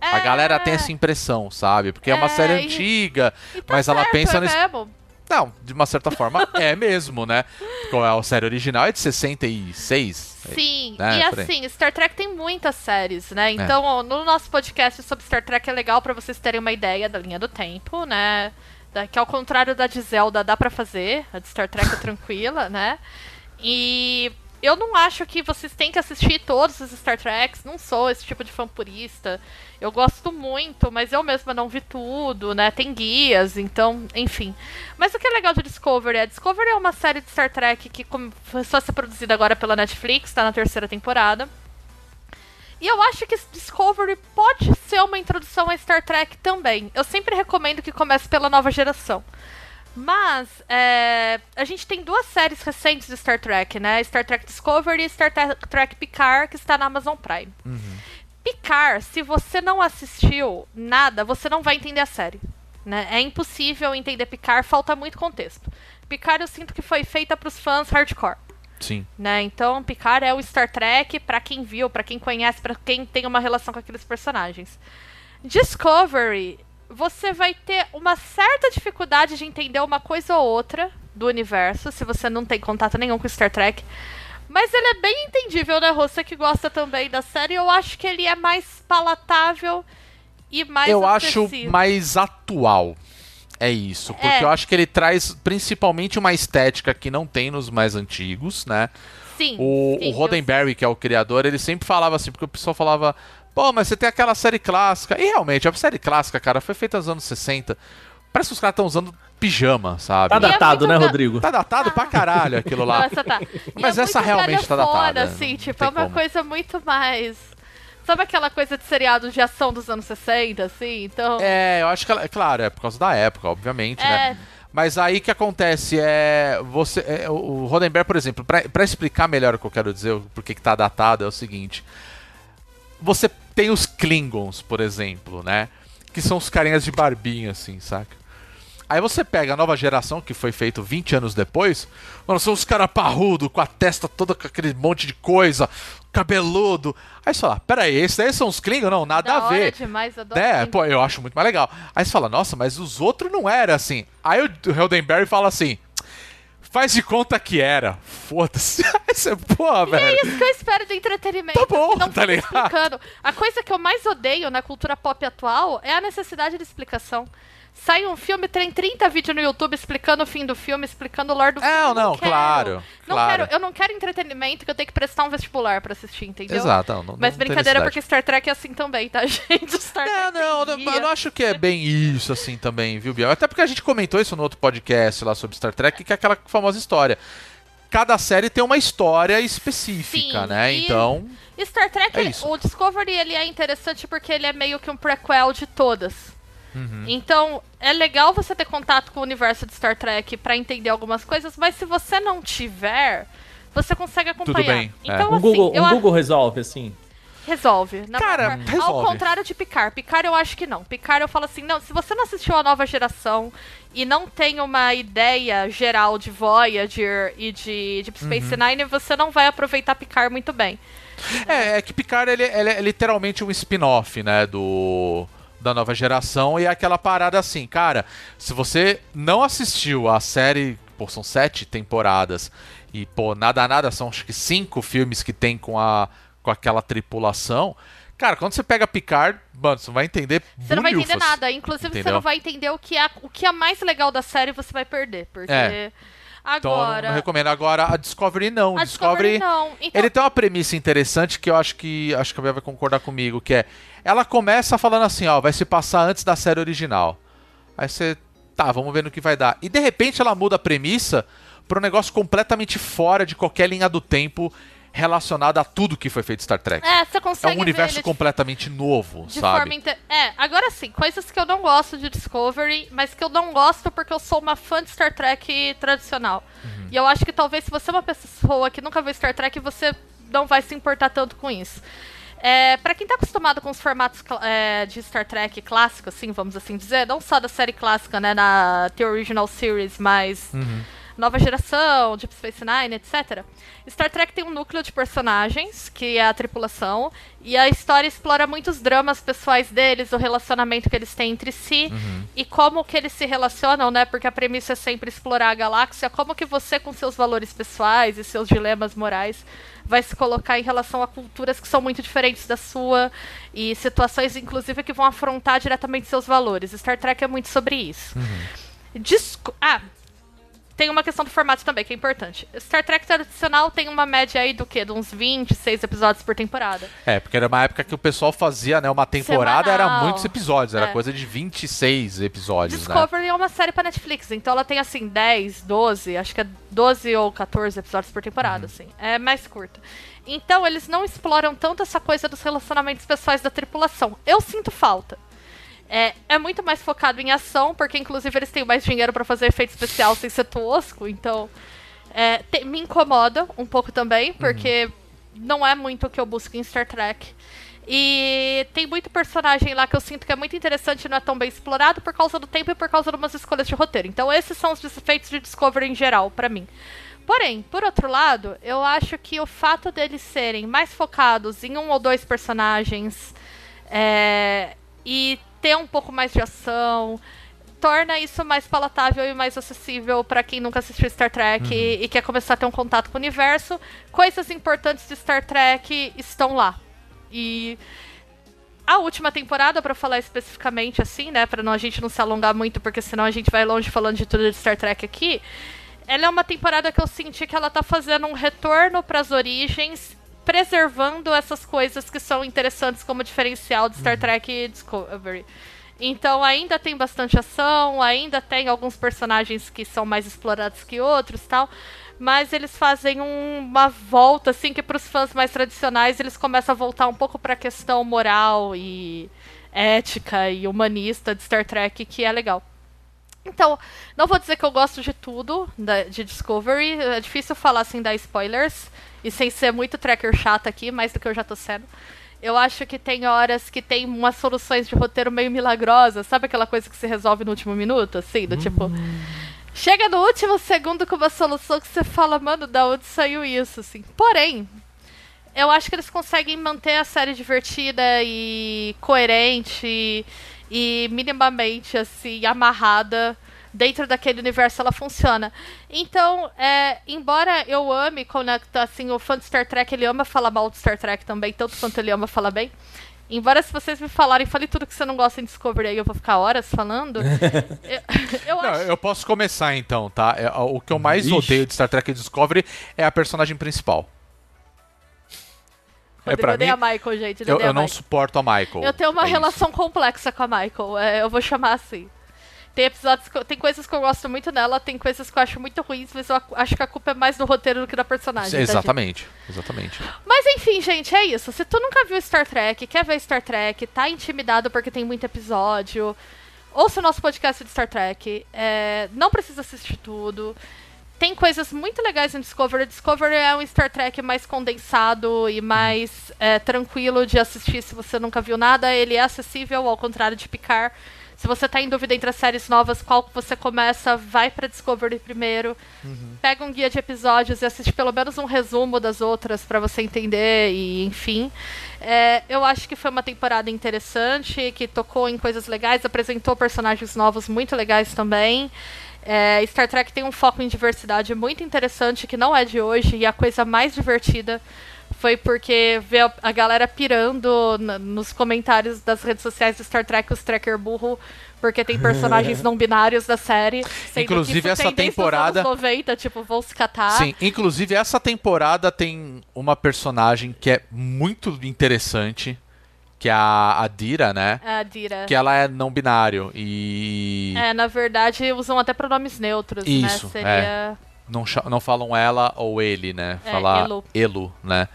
A É, galera tem essa impressão, sabe? Porque é, uma É, série e- antiga, tá mas ela certo, pensa é nesse. mesmo. Não, de uma certa forma é mesmo, né? Porque a série original é de 66. Sim, É, e assim, Star Trek tem muitas séries, né? Então, ó, no nosso podcast sobre Star Trek é legal pra vocês terem uma ideia da linha do tempo, né? Que ao contrário da de Zelda dá pra fazer, a de Star Trek é tranquila, né? E eu não acho que vocês têm que assistir todos os Star Treks, não sou esse tipo de fã purista. Eu gosto muito, mas eu mesma não vi tudo, né? Tem guias, então, enfim. Mas o que é legal de Discovery é Discovery é uma série de Star Trek que começou a ser produzida agora pela Netflix, tá na terceira temporada. E eu acho que Discovery pode ser uma introdução a Star Trek também. Eu sempre recomendo que comece pela nova geração. Mas é, a gente tem duas séries recentes de Star Trek, né? Star Trek Discovery e Star Tre- Trek Picard, que está na Amazon Prime. Picard, se você não assistiu nada, você não vai entender a série. Né? É impossível entender Picard, falta muito contexto. Picard eu sinto que foi feita para os fãs hardcore. Sim. Né? Então, Picard é o Star Trek pra quem viu, pra quem conhece, pra quem tem uma relação com aqueles personagens. Discovery, você vai ter uma certa dificuldade de entender uma coisa ou outra do universo, se você não tem contato nenhum com Star Trek. Mas ele é bem entendível, né? Você que gosta também da série, eu acho que ele é mais palatável e mais eu acho mais atual. É isso, porque É. eu acho que ele traz principalmente uma estética que não tem nos mais antigos, né? Sim, O, sim, o Roddenberry, que é o criador, ele sempre falava assim, porque o pessoal falava, pô, mas você tem aquela série clássica. E realmente, a série clássica, cara, foi feita nos anos 60. Parece que os caras estão usando pijama, sabe? Tá é datado, muito né, Rodrigo? Tá datado pra caralho aquilo lá. essa tá. Mas é essa realmente tá galhofona, datada, assim, não tipo, é uma como. coisa muito mais. Sabe aquela coisa de seriado de ação dos anos 60, assim? Então. É, eu acho que, ela- é claro, é por causa da época, obviamente, É. né? Mas aí que acontece é. Você, é, o Roddenberry, por exemplo, pra, pra explicar melhor o que eu quero dizer, o porquê que tá datado, é o seguinte. Você tem os Klingons, por exemplo, né? Que são os carinhas de barbinha, assim, saca? Aí você pega a nova geração, que foi feito 20 anos depois, mano, são os caras parrudo, com a testa toda com aquele monte de coisa, cabeludo. Aí você fala, peraí, esses aí são os Klingon? Não, nada Da a ver. demais, adoro É, Klingon. pô, eu acho muito mais legal. Aí você fala, nossa, mas os outros não era assim. Aí o Heldenberry fala assim, faz de conta que era. Foda-se. Aí você, porra, E é velho. isso que eu espero de entretenimento. Tá bom, não tá ligado? explicando. A coisa que eu mais odeio na cultura pop atual é a necessidade de explicação. Sai um filme, tem 30 vídeos no YouTube explicando o fim do filme, explicando o lore do É, filme. não, quero. claro, Não claro. quero, eu não quero entretenimento que eu tenho que prestar um vestibular pra assistir, entendeu? Exato, não, não- Mas não brincadeira, porque Star Trek é assim também, tá, gente? Star Não, Trek não, não, eu não acho que é bem isso assim também, viu, Biel? Até porque a gente comentou isso no outro podcast lá sobre Star Trek, que é aquela famosa história. Cada série tem uma história específica, Sim, né? Então, Star Trek, É o Discovery, ele é interessante porque ele é meio que um prequel de todas. Uhum. Então, é legal você ter contato com o universo de Star Trek pra entender algumas coisas, mas se você não tiver, você consegue acompanhar. bem, é. Então, Um assim, Google, um a- Google resolve, assim. resolve. na Cara, maior- resolve. Ao contrário de Picard. Picard eu acho que não. Picard eu falo assim, não, se você não assistiu a nova geração e não tem uma ideia geral de Voyager e de Deep Space Uhum. Nine, você não vai aproveitar Picard muito bem. é, é que Picard ele, ele é literalmente um spin-off, né, do da nova geração e é aquela parada assim, cara, se você não assistiu a série, pô, são sete temporadas e pô, nada nada, são acho que cinco filmes que tem com a com aquela tripulação. Cara, quando você pega Picard, mano, você não vai entender Você não vai entender nada. Inclusive, você Entendeu? não vai entender o que, é, o que é mais legal da série, você vai perder. Porque É. Então agora. não recomendo. Agora a Discovery não. a Discovery, não. Então, Ele tem uma premissa interessante que eu acho que acho que a Bia vai concordar comigo, que é ela começa falando assim, ó, vai se passar antes da série original. Aí você, tá, vamos ver no que vai dar. E de repente ela muda a premissa para um negócio completamente fora de qualquer linha do tempo relacionada a tudo que foi feito Star Trek. é, você É consegue um ver universo completamente novo, de sabe? forma inte- É, agora sim, coisas que eu não gosto de Discovery, mas que eu não gosto porque eu sou uma fã de Star Trek tradicional. Uhum. E eu acho que talvez se você é uma pessoa que nunca viu Star Trek, você não vai se importar tanto com isso. É, para quem tá acostumado com os formatos é, de Star Trek clássico, assim, vamos assim dizer, não só da série clássica, né, na The Original Series, mas Uhum. Nova geração, Deep Space Nine, etc. Star Trek tem um núcleo de personagens, que é a tripulação, e a história explora muitos dramas pessoais deles, o relacionamento que eles têm entre si, e como que eles se relacionam, né? Porque a premissa é sempre explorar a galáxia, como que você, com seus valores pessoais e seus dilemas morais, vai se colocar em relação a culturas que são muito diferentes da sua, e situações, inclusive, que vão afrontar diretamente seus valores. Star Trek é muito sobre isso. Disco... Ah, tem uma questão do formato também, que é importante. Star Trek tradicional tem uma média aí do quê? De uns 26 episódios por temporada. É, porque era uma época que o pessoal fazia, né, uma temporada, era Semanal. muitos episódios, era É. coisa de 26 episódios, né? Discovery é uma série pra Netflix, então ela tem assim 10, 12, acho que é 12 ou 14 episódios por temporada, assim. É mais curta. Então eles não exploram tanto essa coisa dos relacionamentos pessoais da tripulação. Eu sinto falta. É, é muito mais focado em ação, porque inclusive eles têm mais dinheiro pra fazer efeito especial sem ser tosco, então é, te- me incomoda um pouco também, porque não é muito o que eu busco em Star Trek. E tem muito personagem lá que eu sinto que é muito interessante e não é tão bem explorado por causa do tempo e por causa de umas escolhas de roteiro. Então esses são os defeitos de Discovery em geral, pra mim. Porém, por outro lado, eu acho que o fato deles serem mais focados em um ou dois personagens é, e ter um pouco mais de ação torna isso mais palatável e mais acessível pra quem nunca assistiu Star Trek e, e quer começar a ter um contato com o universo. Coisas importantes de Star Trek estão lá. E a última temporada, pra falar especificamente assim, né, Pra não, a gente não se alongar muito, porque senão a gente vai longe falando de tudo de Star Trek aqui. Ela é uma temporada que eu senti que ela tá fazendo um retorno pras origens, preservando essas coisas que são interessantes como diferencial de Star Trek e Discovery. Então ainda tem bastante ação, ainda tem alguns personagens que são mais explorados que outros, tal, mas eles fazem um- uma volta assim que para os fãs mais tradicionais eles começam a voltar um pouco para a questão moral e ética e humanista de Star Trek, que é legal. Então, não vou dizer que eu gosto de tudo da- de Discovery. É difícil falar sem dar spoilers. E sem ser muito tracker chata aqui, mais do que eu já tô sendo. Eu acho que tem horas que tem umas soluções de roteiro meio milagrosas. Sabe aquela coisa que se resolve no último minuto? Assim, do tipo. Chega no último segundo com uma solução que você fala, mano, da onde saiu isso, assim. Porém, eu acho que eles conseguem manter a série divertida e coerente e minimamente, assim, amarrada dentro daquele universo ela funciona. Então, é, embora eu ame quando assim, o fã de Star Trek, ele ama falar mal de Star Trek também, tanto quanto ele ama falar bem. Embora se vocês me falarem, fale tudo que você não gosta em Discovery aí, eu vou ficar horas falando. eu, eu Não, acho... eu posso começar então, tá? É, O que eu mais Ixi. odeio de Star Trek Discovery é a personagem principal. É pra eu odeio mim, a Michael, gente. Eu, eu, a não Michael. suporto a Michael. Eu tenho uma É isso. relação complexa com a Michael. é, eu vou chamar assim. Tem episódios que tem coisas que eu gosto muito nela, tem coisas que eu acho muito ruins, mas eu ac- acho que a culpa é mais do roteiro do que da personagem. tá, gente? Exatamente, exatamente. Mas enfim, gente, é isso. Se tu nunca viu Star Trek, quer ver Star Trek, tá intimidado porque tem muito episódio, ouça o nosso podcast de Star Trek. é, não precisa assistir tudo. Tem coisas muito legais em Discovery. Discovery é um Star Trek mais condensado e mais é, tranquilo de assistir se você nunca viu nada. Ele é acessível, ao contrário de Picard. Se você tá em dúvida entre as séries novas, qual que você começa, vai pra Discovery primeiro. Pega um guia de episódios e assiste pelo menos um resumo das outras pra você entender e enfim. É, eu acho que foi uma temporada interessante, que tocou em coisas legais, apresentou personagens novos muito legais também. É, Star Trek tem um foco em diversidade muito interessante, que não é de hoje, e a coisa mais divertida foi porque ver a- galera pirando nos comentários das redes sociais de Star Trek, os tracker burro, porque tem personagens não binários da série. Inclusive, essa tem temporada- anos 90, tipo, vão se catar. Sim, inclusive essa temporada tem uma personagem que é muito interessante, que é a Adira, né? A Dira. Que ela é não binário e É, na verdade, usam até pronomes neutros, Isso, né? Seria. Não, não falam ela ou ele, né? É, Falar Elu. Elu, né?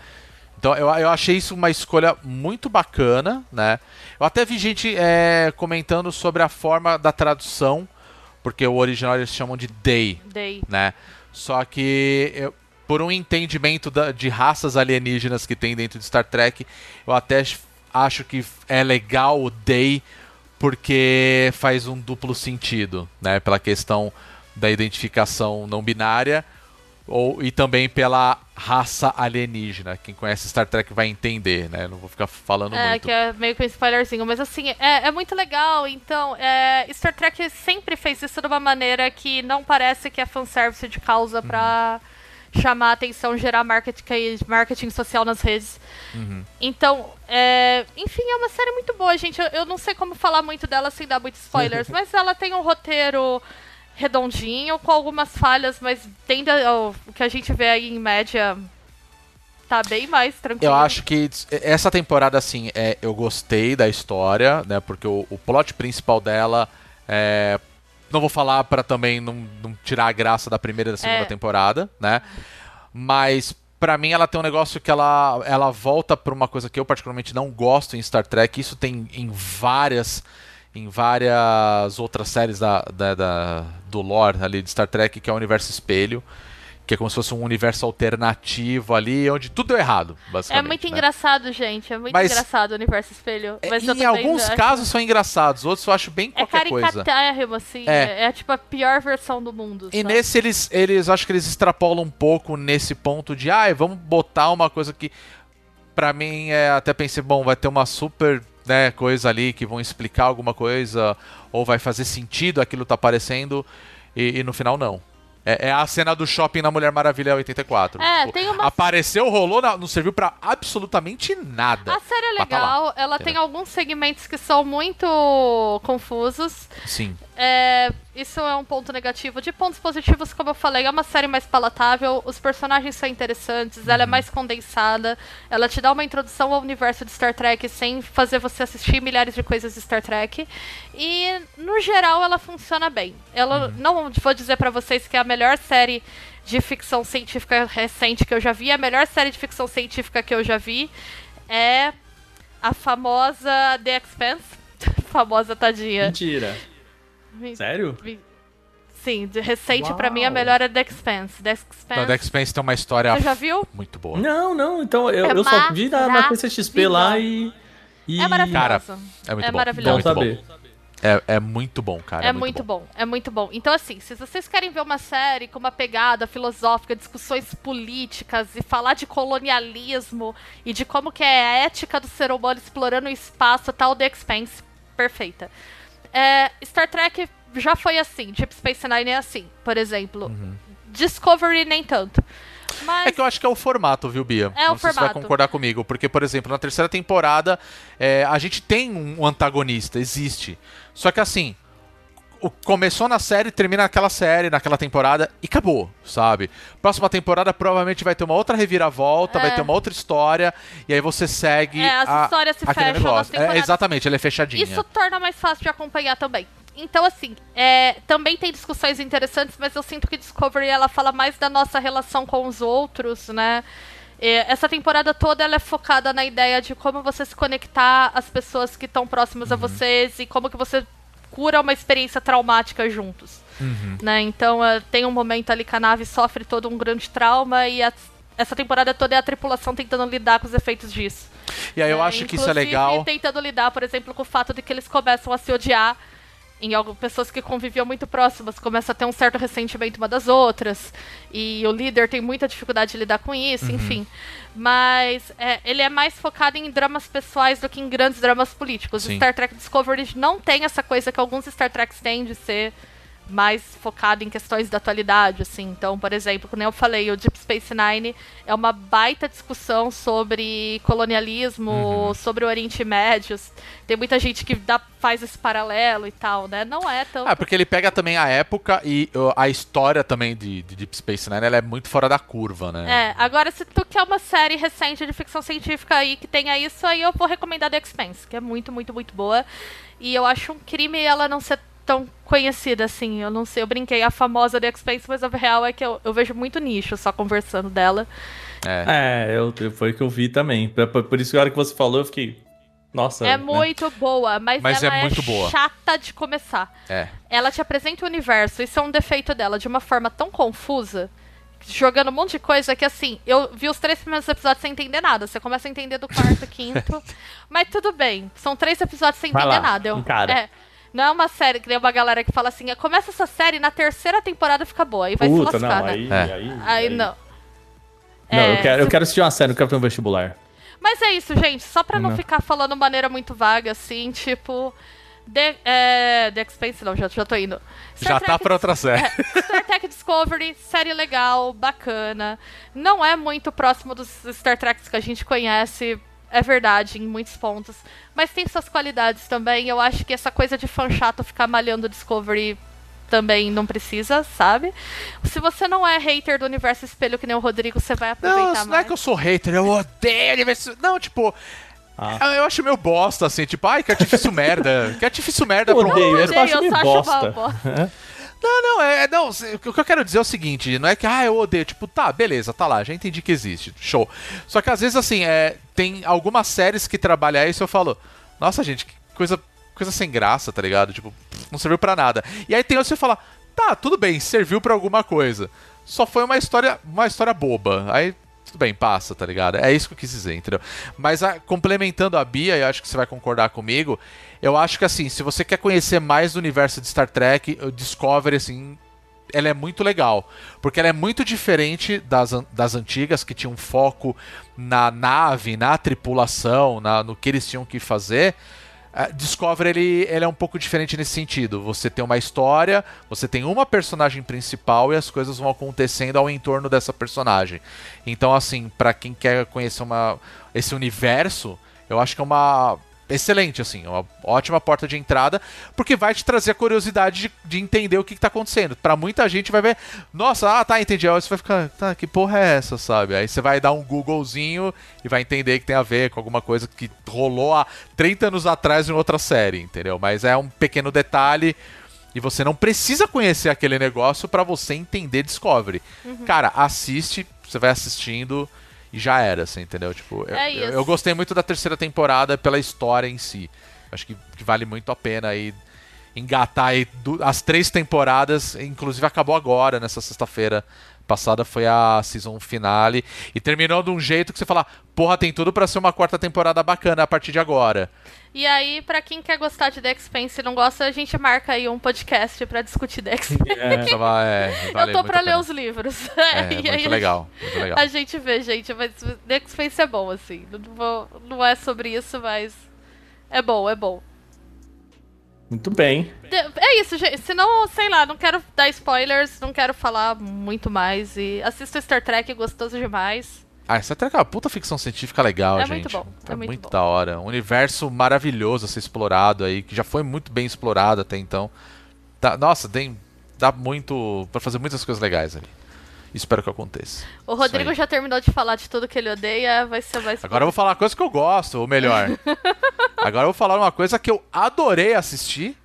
Então eu, eu achei isso uma escolha muito bacana, né? Eu até vi gente é, comentando sobre a forma da tradução, porque o original eles chamam de Day, Day. né? Só que eu- por um entendimento da- de raças alienígenas que tem dentro de Star Trek, eu até ach- acho que é legal o Day porque faz um duplo sentido, né? Pela questão da identificação não binária ou, e também pela raça alienígena. Quem conhece Star Trek vai entender, né? Não vou ficar falando É, muito. que é meio que um spoilerzinho, mas assim, é, é muito legal. Então, é, Star Trek sempre fez isso de uma maneira que não parece que é fanservice de causa pra chamar a atenção, gerar marketing, marketing social nas redes. Então, é, enfim, é uma série muito boa, gente. Eu, eu não sei como falar muito dela sem dar muitos spoilers, mas ela tem um roteiro redondinho, com algumas falhas, mas tende a- o que a gente vê aí em média tá bem mais tranquilo. Eu acho que essa temporada, assim, é, eu gostei da história, né? Porque o, o plot principal dela é. Não vou falar pra também não, não tirar a graça da primeira e da segunda É. temporada, né? Mas pra mim ela tem um negócio que ela, ela volta pra uma coisa que eu particularmente não gosto em Star Trek. Isso tem em várias em várias outras séries da, da, da- do lore ali de Star Trek, que é o universo espelho, que é como se fosse um universo alternativo ali, onde tudo deu errado, É basicamente. muito né? engraçado, gente. É muito Mas- engraçado o universo espelho. É, Mas em alguns acho- casos são engraçados, outros eu acho bem É qualquer coisa. assim. É. É. é tipo a pior versão do mundo. E sabe? nesse eles, eles acho que eles extrapolam um pouco nesse ponto de, ah, vamos botar uma coisa que pra mim é até pensei, bom, vai ter uma super, né, coisa ali que vão explicar alguma coisa ou vai fazer sentido aquilo tá aparecendo e, e no final não. É, é a cena do shopping na Mulher Maravilha 84. É, Tipo, tem uma- Apareceu, rolou, não serviu pra absolutamente nada. A série é tá legal, ela tem entendeu? alguns segmentos que são muito confusos. Sim. É, isso é um ponto negativo. De pontos positivos, como eu falei, é uma série mais palatável, os personagens são interessantes, ela é mais condensada, ela te dá uma introdução ao universo de Star Trek sem fazer você assistir milhares de coisas de Star Trek. E, no geral, ela funciona bem. Ela não vou dizer pra vocês que é a melhor série de ficção científica recente que eu já vi, a melhor série de ficção científica que eu já vi é a famosa The Expanse. famosa tadinha. Mentira. Sério? Sim, de recente Uau. pra mim a melhor é The Expanse. The Expanse. The Expanse tem uma história Você já viu? muito boa. Não, não, então eu, É eu só vi na, na CCXP lá e. e... É maravilhoso. Cara, é muito é bom. maravilhoso. Bom muito saber. É, é muito bom, cara. É, muito bom. é muito bom. Então, assim, se vocês querem ver uma série com uma pegada filosófica, discussões políticas e falar de colonialismo e de como que é a ética do ser humano explorando o espaço, tal, The Expanse, perfeita. É, Star Trek já foi assim, Deep Space Nine é assim, por exemplo. Discovery nem tanto. Mas É que eu acho que é o formato, viu, Bia? É o Não sei se você formato. vai concordar comigo. Porque, por exemplo, na terceira temporada, é, a gente tem um antagonista, existe. Só que assim, o- começou na série, termina naquela série, naquela temporada e acabou, sabe? Próxima temporada provavelmente vai ter uma outra reviravolta, É. vai ter uma outra história, e aí você segue. É, as a- histórias se fecham. É, exatamente, ela é fechadinha. Isso torna mais fácil de acompanhar também. Então, assim, é, também tem discussões interessantes, mas eu sinto que Discovery ela fala mais da nossa relação com os outros, né? É, essa temporada toda ela é focada na ideia de como você se conectar às pessoas que estão próximas a vocês e como que você cura uma experiência traumática juntos. Né? Então é, tem um momento ali que a nave sofre todo um grande trauma e a- essa temporada toda é a tripulação tentando lidar com os efeitos disso. E aí eu É, acho que isso é legal. tentando lidar, por exemplo, com o fato de que eles começam a se odiar. Em algo, pessoas que conviviam muito próximas começam a ter um certo ressentimento uma das outras. E o líder tem muita dificuldade de lidar com isso, Uhum. enfim. Mas é, ele é mais focado em dramas pessoais do que em grandes dramas políticos. Sim. Star Trek Discovery não tem essa coisa que alguns Star Treks têm de ser mais focado em questões da atualidade, assim. Então, por exemplo, como eu falei, o Deep Space Nine é uma baita discussão sobre colonialismo, Uhum. sobre o Oriente Médio. Tem muita gente que dá, faz esse paralelo e tal, né? Não é tão... Ah, porque ele pega também a época e a história também de, de Deep Space Nine, ela é muito fora da curva, né? É, agora se tu quer uma série recente de ficção científica aí que tenha isso, aí eu vou recomendar The Expanse, que é muito, muito, muito boa. E eu acho um crime ela não ser tão conhecida assim. Eu não sei, eu brinquei a famosa The Expanse, mas a real é que eu, eu vejo muito nicho só conversando dela. É. É, eu, foi o que eu vi também. Por, por- isso que a hora que você falou, eu fiquei. Nossa. É né? muito boa, mas, Mas ela é muito boa. chata de começar. É. Ela te apresenta o universo, isso é um defeito dela, de uma forma tão confusa, jogando um monte de coisa que assim, eu vi os três primeiros episódios sem entender nada. Você começa a entender do quarto, quinto. Mas tudo bem, são três episódios sem Vai entender lá, nada. Eu, encara. é, não é uma série que tem uma galera que fala assim, começa essa série na terceira temporada fica boa, aí vai Puta, se lascar, não, né? aí, É. aí, Aí não. Não, É, eu, quero, eu se- quero assistir uma série, não quero ter um vestibular. Mas é isso, gente. Só pra não, Não. ficar falando maneira muito vaga, assim, tipo. The, é, The Expanse, não, já, já tô indo. Star Já tá Trek- pra outra série. É, Star Trek Discovery, série legal, bacana. Não é muito próximo dos Star Treks que a gente conhece, é verdade, em muitos pontos. Mas tem suas qualidades também. Eu acho que essa coisa de fã chato ficar malhando Discovery também não precisa, sabe? Se você não é hater do universo espelho que nem o Rodrigo, você vai aproveitar Não, mais. não é que eu sou hater, eu odeio universo. Não, tipo. Ah. eu- Eu acho meio bosta, assim, tipo, ai, que artifício merda. Que artifício merda Eu pra um odeio, eu acho meio só uma bosta. Não, não, é. Não, se- o que eu quero dizer é o seguinte: não é que, ah, eu odeio. Tipo, tá, beleza, tá lá, já entendi que existe. Show. Só que às vezes, assim, é, tem algumas séries que trabalham isso eu falo, nossa, gente, que coisa, coisa sem graça, tá ligado? Tipo, não serviu pra nada. E aí tem você fala, tá, tudo bem, serviu pra alguma coisa. Só foi uma história, uma história boba. Aí. Tudo bem, passa, tá ligado? É isso que eu quis dizer, entendeu? Mas a- complementando a Bia, e acho que você vai concordar comigo, eu acho que assim, se você quer conhecer mais do universo de Star Trek, Discovery, assim, ela é muito legal. Porque ela é muito diferente das, das antigas, que tinham foco na nave, na tripulação, na, no que eles tinham que fazer. Ah, Discovery ele, ele é um pouco diferente nesse sentido. Você tem uma história, você tem uma personagem principal e as coisas vão acontecendo ao entorno dessa personagem. Então, assim, pra quem quer conhecer uma, esse universo, eu acho que é uma excelente, assim, uma ótima porta de entrada, porque vai te trazer a curiosidade de, de entender o que, que tá acontecendo. Pra muita gente vai ver, nossa, ah, tá, entendi. Aí você vai ficar, tá, que porra é essa, sabe? Aí você vai dar um Googlezinho e vai entender que tem a ver com alguma coisa que rolou há 30 anos atrás em outra série, entendeu? Mas é um pequeno detalhe e você não precisa conhecer aquele negócio pra você entender Discovery. Cara, assiste, você vai assistindo e já era, você entendeu? Tipo, eu- É eu, eu gostei muito da terceira temporada pela história em si. Acho que, que vale muito a pena aí. engatar aí du- as três temporadas, inclusive acabou agora, nessa sexta-feira passada foi a season finale e terminou de um jeito que você fala, porra, tem tudo pra ser uma quarta temporada bacana a partir de agora. E aí, pra quem quer gostar de The Expanse e não gosta, a gente marca aí um podcast pra discutir The Expanse. É. Vai- é, vale eu tô muito pra a ler os livros. É, E aí muito legal, muito legal. A gente vê, gente, mas The Expanse é bom, assim. Não, vou- não é sobre isso, mas é bom, é bom. Muito bem. É isso, gente. Senão, sei lá, não quero dar spoilers, não quero falar muito mais. E assisto Star Trek, gostoso demais. Ah, essa é uma puta ficção científica legal, É gente. muito bom, é muito bom. da hora. Um universo maravilhoso a ser explorado aí, que já foi muito bem explorado até então. Tá- nossa, tem, dá muito pra fazer muitas coisas legais ali. Espero que aconteça. O Rodrigo já terminou de falar de tudo que ele odeia, vai ser mais. Agora eu vou falar uma coisa que eu gosto, ou melhor. Agora eu vou falar uma coisa que eu adorei assistir,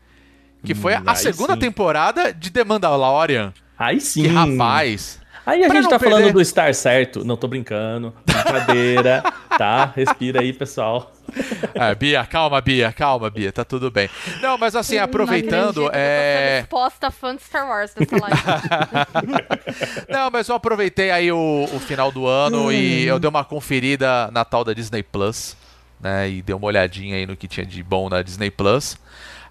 que foi a Hum, aí segunda sim. temporada de The Mandalorian. Aí sim. Que rapaz. Aí a Pra gente tá perder- falando do estar certo. Não tô brincando. Brincadeira, tá? Respira aí, pessoal. É, Bia, calma, Bia, calma, Bia, tá tudo bem. Não, mas assim, aproveitando, Não acredito, é. Eu tô sendo exposta a fã de Star Wars nessa live. Não, mas eu aproveitei aí o, o final do ano e eu dei uma conferida na tal da Disney Plus, né? E dei uma olhadinha aí no que tinha de bom na Disney Plus.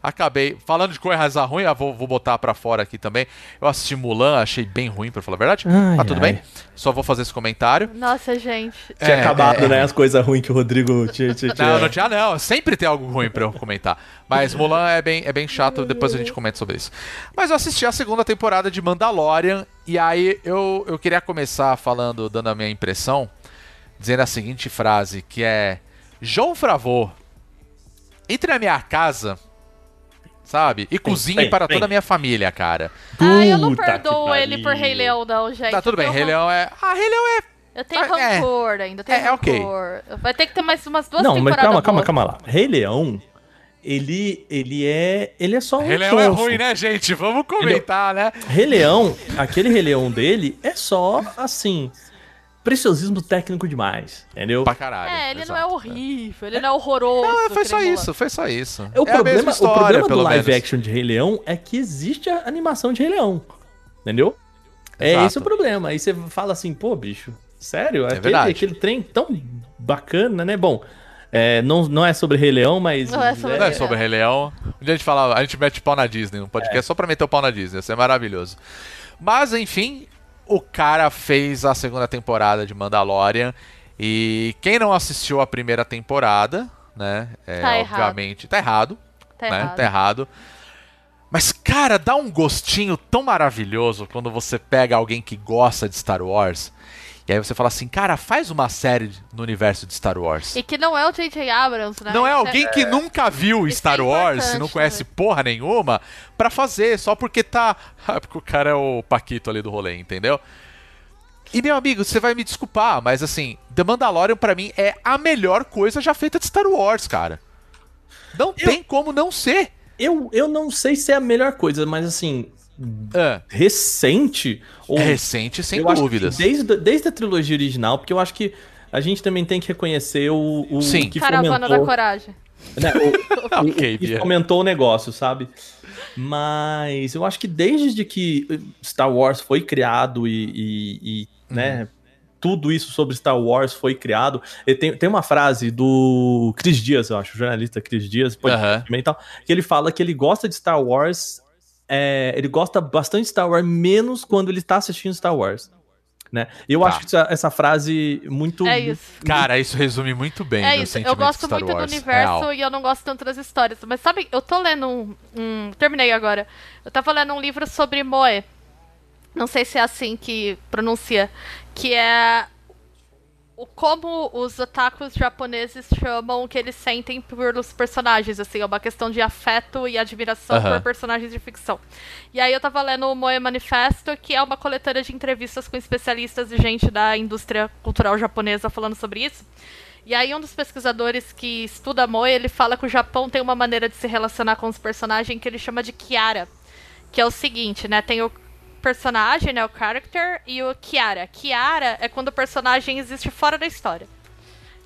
Acabei, falando de coisa ruim, ah, vou, vou botar pra fora aqui também. Eu assisti Mulan, achei bem ruim, pra falar a verdade. Ai, Mas tudo ai. bem, só vou fazer esse comentário. Nossa, gente. Tinha É, acabado, é, né? As coisas ruins que o Rodrigo tinha. tinha, tinha- Não, não tinha não. Sempre tem algo ruim pra eu comentar. Mas Mulan é bem, é bem chato, depois a gente comenta sobre isso. Mas eu assisti a segunda temporada de Mandalorian e aí eu, eu queria começar falando, dando a minha impressão, dizendo a seguinte frase, que é João Fravô, entre na minha casa, sabe? E cozinhe para toda a minha família, cara. Ah, eu não perdoo ele por. Rei Leão, não, gente. Tá tudo bem, Rei Leão é... Ah, Rei Leão é... Eu tenho Ah, é. rancor ainda, tenho É, é ok. rancor. Vai ter que ter mais umas duas Não, mas temporadas calma, calma, boas. calma lá. Rei Leão, ele, ele é. Ele é só um Rei Leão é ruim, né, gente? Vamos comentar, né? Rei Leão, aquele Rei Leão dele é só, assim, preciosismo técnico demais, entendeu? Pra caralho. É, ele não é exato. horrível, ele não é horroroso. Não, foi que só isso, foi só isso. O é a mesma problema, história, o problema do pelo live menos. action de Rei Leão é que existe a animação de Rei Leão, entendeu? É Exato. esse o problema. Aí você fala assim, pô, bicho, sério? aquele, É verdade. aquele trem tão bacana, né? Bom, é, não, não é sobre Rei Leão, mas... Não é sobre Não é Rei sobre Rei Leão. Um dia a gente fala, a gente mete pau na Disney, um podcast só pra meter o pau na Disney, isso é maravilhoso. Mas, enfim, o cara fez a segunda temporada de Mandalorian. E quem não assistiu a primeira temporada, né? É, Tá errado. obviamente. Tá errado. Tá né? errado. Tá errado. Mas, cara, dá um gostinho tão maravilhoso quando você pega alguém que gosta de Star Wars. E aí você fala assim, cara, faz uma série no universo de Star Wars. E que não é o J.J. Abrams, né? Não é alguém que nunca viu Isso Star é Wars, não conhece também. porra nenhuma, pra fazer, só porque tá. Ah, porque o cara é o Paquito ali do rolê, entendeu? E meu amigo, você vai me desculpar, mas assim, The Mandalorian pra mim é a melhor coisa já feita de Star Wars, cara. Não tem como não ser. Eu, eu não sei se é a melhor coisa, mas assim, Ah, recente... Ou é recente, sem eu acho que dúvidas. desde, desde a trilogia original, porque eu acho que a gente também tem que reconhecer o, o Sim. que Caravana da fomentou, Coragem. né, o- o- Ok, o que fomentou o negócio, sabe? Mas eu acho que desde que Star Wars foi criado e, e- e, Uhum. né, tudo isso sobre Star Wars foi criado. E tem, tem uma frase do Chris Dias, eu acho, o jornalista Chris Dias, pode também e tal, que ele fala que ele gosta de Star Wars, é, ele gosta bastante de Star Wars, menos quando ele tá assistindo Star Wars. Né? Eu Tá. acho que essa, essa frase muito. É isso. Cara, isso resume muito bem É meu isso, eu gosto muito Wars. do universo Real. e eu não gosto tanto das histórias. Mas sabe, eu tô lendo um, um- Terminei agora. Eu tava lendo um livro sobre Moe. Não sei se é assim que pronuncia. Que é. O, como os otakus japoneses chamam o que eles sentem pelos personagens, assim, é uma questão de afeto e admiração Aham. por personagens de ficção. E aí eu tava lendo o Moe Manifesto, que é uma coletânea de entrevistas com especialistas e gente da indústria cultural japonesa falando sobre isso. E aí um dos pesquisadores que estuda Moe, ele fala que o Japão tem uma maneira de se relacionar com os personagens que ele chama de Kiara. Que é o seguinte, né? Tem o personagem, né? O character e o Kiara. Kiara é quando o personagem existe fora da história.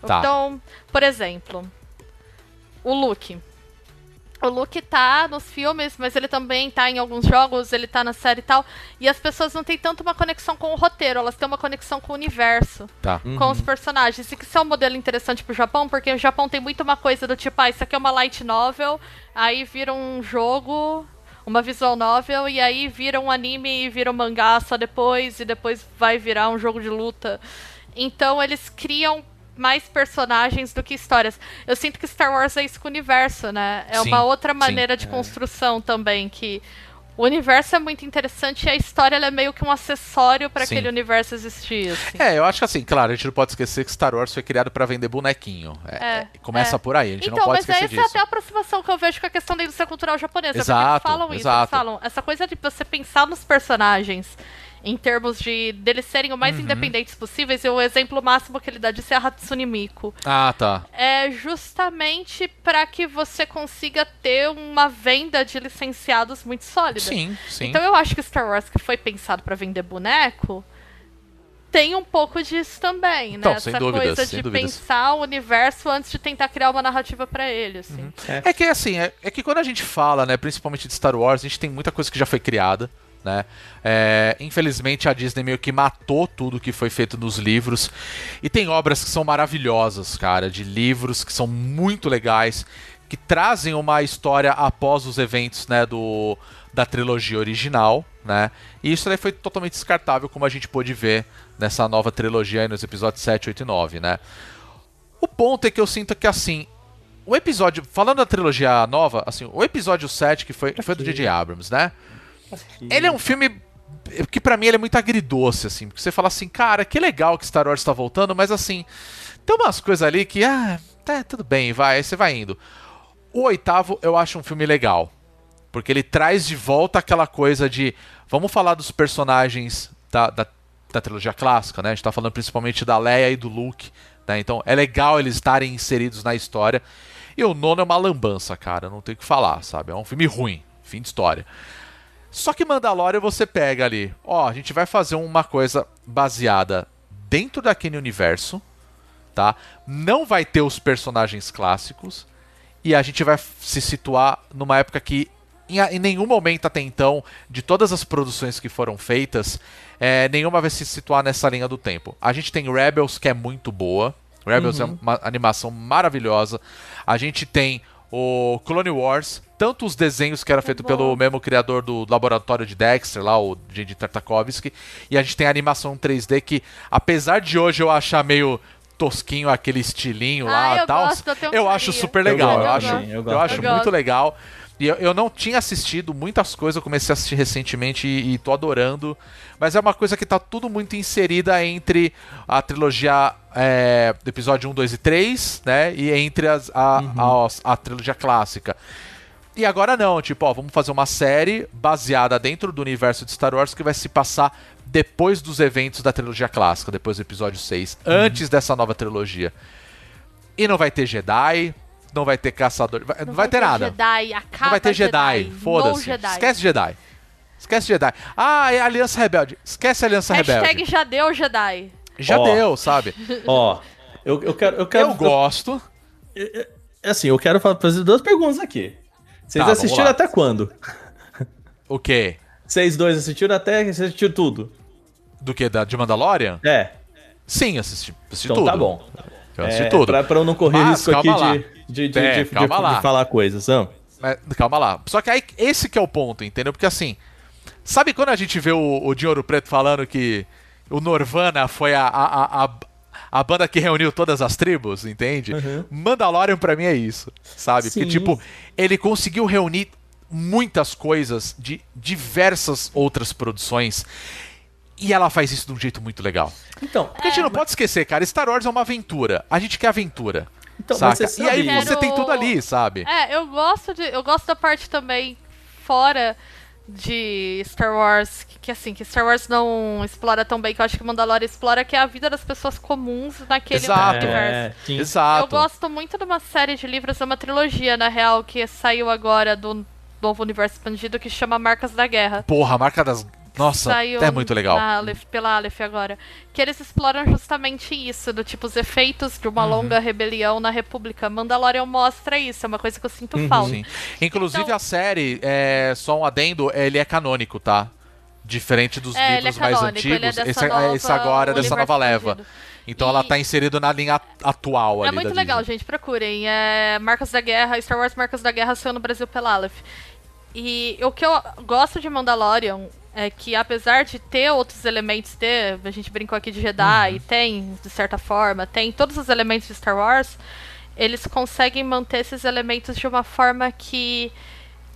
Tá. Então, por exemplo, o Luke. o Luke tá nos filmes, mas ele também tá em alguns jogos, ele tá na série e tal. E as pessoas não têm tanto uma conexão com o roteiro, elas têm uma conexão com o universo, Tá. com os personagens. E que isso é um modelo interessante pro Japão, porque o Japão tem muito uma coisa do tipo, ah, isso aqui é uma light novel, aí vira um jogo, uma visual novel, e aí vira um anime e vira um mangá só depois, e depois vai virar um jogo de luta. Então eles criam mais personagens do que histórias. Eu sinto que Star Wars é isso com o universo, né? É Sim, uma outra sim. maneira de construção também, que o universo é muito interessante e a história é meio que um acessório para aquele universo existir. assim. É, eu acho que assim, claro, a gente não pode esquecer que Star Wars foi criado pra vender bonequinho. É, É, é, começa é. por aí, a gente Então, não pode mas esquecer essa é disso. até a aproximação que eu vejo com a questão da indústria cultural japonesa. Exato, eles falam isso, exato. eles falam essa coisa de você pensar nos personagens em termos de deles serem o mais Uhum. independentes possíveis, e o exemplo máximo que ele dá disso é a Hatsune Miku. Ah, tá. É justamente para que você consiga ter uma venda de licenciados muito sólida. Sim, sim. Então eu acho que Star Wars, que foi pensado para vender boneco, tem um pouco disso também, né? Então, Essa dúvidas, coisa de dúvidas. pensar o universo antes de tentar criar uma narrativa para ele, assim. É que assim, é, é que quando a gente fala, né, principalmente de Star Wars, a gente tem muita coisa que já foi criada, né? É, infelizmente a Disney meio que matou tudo que foi feito nos livros. E tem obras que são maravilhosas, cara, de livros que são muito legais, que trazem uma história após os eventos, né, do da trilogia original, né? E isso daí foi totalmente descartável, como a gente pôde ver nessa nova trilogia aí nos episódios 7, 8 e 9, né? O ponto é que eu sinto que assim, o episódio, falando da trilogia nova, assim, o episódio 7 que foi, foi do J.J. Abrams, né? Ele é um filme que pra mim ele é muito agridoce, assim, porque você fala assim, cara, que legal que Star Wars tá voltando, mas assim, tem umas coisas ali que, ah, tá, tudo bem, vai, aí você vai indo. O oitavo eu acho um filme legal, porque ele traz de volta aquela coisa de, vamos falar dos personagens da, da, da trilogia clássica, né? A gente tá falando principalmente da Leia e do Luke, né? Então é legal eles estarem inseridos na história. E o nono é uma lambança, cara, não tem o que falar, sabe? É um filme ruim, fim de história. Só que Mandalorian você pega ali, ó, a gente vai fazer uma coisa baseada dentro daquele universo, tá? Não vai ter os personagens clássicos e a gente vai se situar numa época que em, nenhum momento até então, de todas as produções que foram feitas, é, nenhuma vai se situar nessa linha do tempo. A gente tem Rebels, que é muito boa. Rebels é uma animação maravilhosa. A gente tem o Clone Wars, tanto os desenhos que era feito pelo mesmo criador do laboratório de Dexter, lá, o J.D. Tartakovsky, e a gente tem a animação 3D que, apesar de hoje eu achar meio tosquinho aquele estilinho Ah, lá eu e tal, gosto, eu eu acho super legal. Eu Eu, gosto acho, eu eu gosto acho muito legal. E eu, eu não tinha assistido muitas coisas, eu comecei a assistir recentemente e, e tô adorando. Mas é uma coisa que tá tudo muito inserida entre a trilogia é, do episódio 1, 2 e 3, né? E entre as, a, a, a trilogia clássica. E agora não, tipo, ó, vamos fazer uma série baseada dentro do universo de Star Wars que vai se passar depois dos eventos da trilogia clássica, depois do episódio 6, antes dessa nova trilogia. E não vai ter Jedi, não vai ter caçador, vai- não, vai, ter, nada. Jedi, acaba Não vai ter Jedi, No foda-se. Jedi. Esquece Jedi. Esquece Jedi. Ah, é Aliança Rebelde. Esquece Aliança Hashtag Rebelde. já deu Jedi. Já Ó. deu, sabe? Ó, eu, eu quero. Eu, quero Eu gosto. É assim, eu quero fa- fazer duas perguntas aqui. Vocês Tá, assistiram até quando? O quê? Vocês dois assistiram até. Vocês assistiram tudo? Do que? Da, de Mandalorian? É. Sim, assisti, assisti Então tudo. tá bom. Eu assisti É, tudo. Pra, pra eu não correr Mas, risco aqui lá. de, de, de, É, de- calma de- lá. de falar coisas, não? Mas, calma lá. Só que aí, esse que é o ponto, entendeu? Porque assim, sabe quando a gente vê o, o Dinheiro Preto falando que o Norvana foi a, a, a, a, a banda que reuniu todas as tribos, entende? Mandalorian pra mim é isso, sabe? Sim. Porque, tipo, ele conseguiu reunir muitas coisas de diversas outras produções e ela faz isso de um jeito muito legal. Então, Porque a gente não pode esquecer, cara, Star Wars é uma aventura. A gente quer aventura. Então, saca? você E aí sabe- você tem Quero- tudo ali, sabe? É, eu gosto de. Eu gosto da parte também fora de Star Wars, que, que, assim, que Star Wars não explora tão bem, que eu acho que Mandalorian explora, que é a vida das pessoas comuns naquele Exato. universo. é. Exato. Eu gosto muito de uma série de livros, é uma trilogia, na real, que saiu agora do novo universo expandido, que chama Marcas da Guerra. Porra, a marca das, Nossa, Saiu é muito legal. Aleph- pela Aleph agora. Que eles exploram justamente isso, do tipo os efeitos de Uhum. uma longa rebelião na República. Mandalorian mostra isso, é uma coisa que eu sinto falta. Sim. Inclusive Então- a série, é, só um adendo, ele é canônico, tá? Diferente dos É, livros é mais canônico, ele é antigos. dessa esse, nova esse agora é dessa nova leva. Então E- ela tá inserida na linha atual É ali muito da legal, Disney. gente. Procurem. É Marcas da Guerra, Star Wars Marcas da Guerra saiu no Brasil pela Aleph. E o que eu gosto de Mandalorian é que, apesar de ter outros elementos, ter, a gente brincou aqui de Jedi, Uhum. tem, de certa forma, tem todos os elementos de Star Wars, eles conseguem manter esses elementos de uma forma que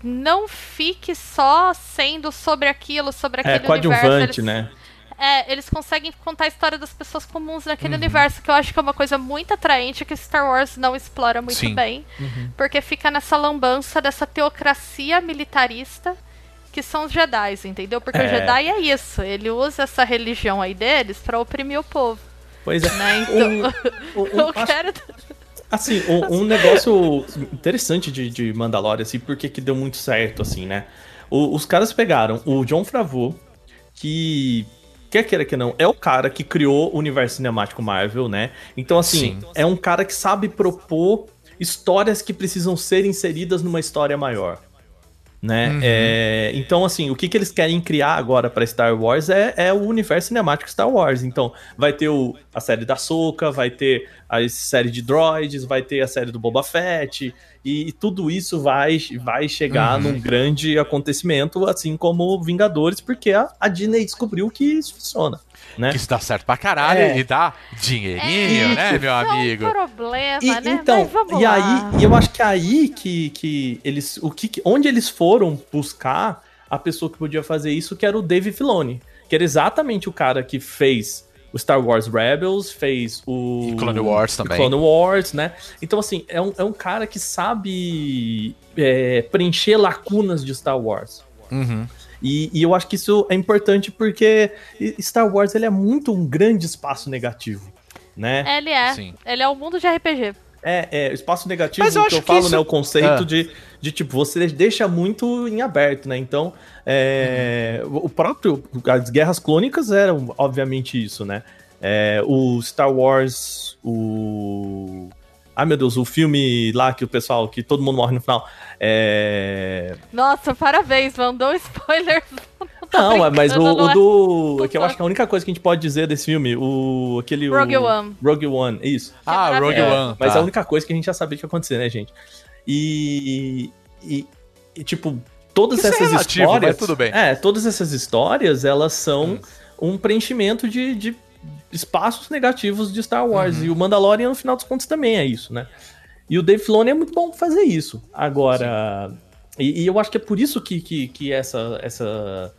não fique só sendo sobre aquilo, sobre É, aquele universo. coadjuvante, Eles- né? é, eles conseguem contar a história das pessoas comuns Uhum. naquele universo, que eu acho que é uma coisa muito atraente que Star Wars não explora muito Sim. bem. Porque fica nessa lambança dessa teocracia militarista que são os Jedi, entendeu? Porque É. o Jedi é isso, ele usa essa religião aí deles pra oprimir o povo, Pois é. né? Então, Um- um- eu acho- quero... Assim, um, um negócio interessante de, de Mandalorian, assim, porque que deu muito certo, assim, né? O- os caras pegaram o John Favreau, que quer queira que não, é o cara que criou o universo cinemático Marvel, né? Então, assim, Sim. é um cara que sabe propor histórias que precisam ser inseridas numa história maior. Né? É, então, assim, o que, que eles querem criar agora para Star Wars é, é o universo cinemático Star Wars. Então, vai ter o, a série da Soca, vai ter a série de droids, vai ter a série do Boba Fett, e, tudo isso vai, vai chegar num grande acontecimento, assim como Vingadores, porque a, a Disney descobriu que isso funciona. Né? Que isso dá certo pra caralho É. e dá dinheirinho, né, meu amigo? É um problema, E, né? então, Mas vamos e lá. aí, e eu acho que é aí que, que eles, o que, onde eles foram buscar a pessoa que podia fazer isso, que era o Dave Filoni, que era exatamente o cara que fez o Star Wars Rebels, fez o E Clone Wars também. Clone Wars, né? Então assim, é um, é um cara que sabe é, preencher lacunas de Star Wars. Uhum. E, e eu acho que isso é importante porque Star Wars ele é muito um grande espaço negativo, né? Ele é. Sim. Ele é o mundo de RPG. É, é, espaço negativo Mas eu que acho eu que falo, isso- né? O conceito Ah. de, de, tipo, você deixa muito em aberto, né? Então, é, o próprio. As guerras clônicas eram, obviamente, isso, né? É, o Star Wars, o. Ai meu Deus, o filme lá que o pessoal, que todo mundo morre no final. É. Nossa, parabéns, mandou spoilers. Tô Não, é, mas o, o não é? do. Tô Que eu acho que a única coisa que a gente pode dizer desse filme, o. aquele. o- Rogue One. Rogue One, isso. Ah, Rogue maravilhoso. One. Mas tá. é a única coisa que a gente já sabia que ia acontecer, né, gente? E, e, e, tipo, todas Isso é essas relativo, histórias. mas tudo bem. É, todas essas histórias, elas são um preenchimento de, de espaços negativos de Star Wars. Uhum. E o Mandalorian, no final dos contos, também é isso, né? E o Dave Filoni é muito bom fazer isso. Agora. E, e eu acho que é por isso que, que, que essa. essa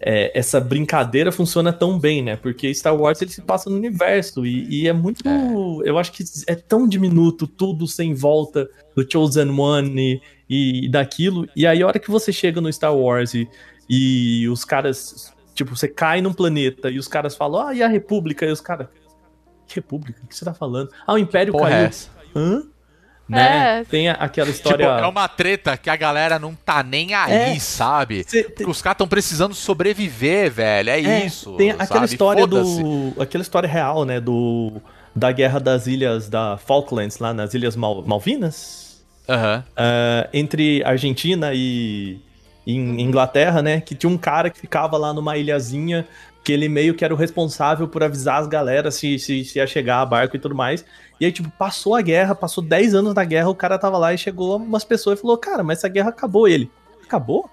é, essa brincadeira funciona tão bem, né? Porque Star Wars ele se passa no universo e, e é muito. Eu acho que é tão diminuto tudo sem volta do Chosen One e, e daquilo. E aí, a hora que você chega no Star Wars e, e os caras. Tipo, você cai num planeta e os caras falam, ah, e a República? E os caras. Que República? O que você tá falando? Ah, o Império Porra é caiu. essa? Hã? Né? É. Tem aquela Tipo, história. é uma treta que a galera não tá nem aí, É. sabe? Cê- Porque os caras estão precisando sobreviver, velho. É, É, isso. Tem aquela sabe? história Foda-se. do. Aquela história real, né? Do. Da guerra das ilhas da Falklands, lá nas Ilhas Mal- Malvinas. Aham. ah, entre Argentina e, e In- Inglaterra, né? Que tinha um cara que ficava lá numa ilhazinha, que ele meio que era o responsável por avisar as galera se, se, se ia chegar a barco e tudo mais. E aí, tipo, passou a guerra, passou 10 anos da guerra, o cara tava lá e chegou umas pessoas e falou, cara, mas essa guerra acabou ele. Acabou?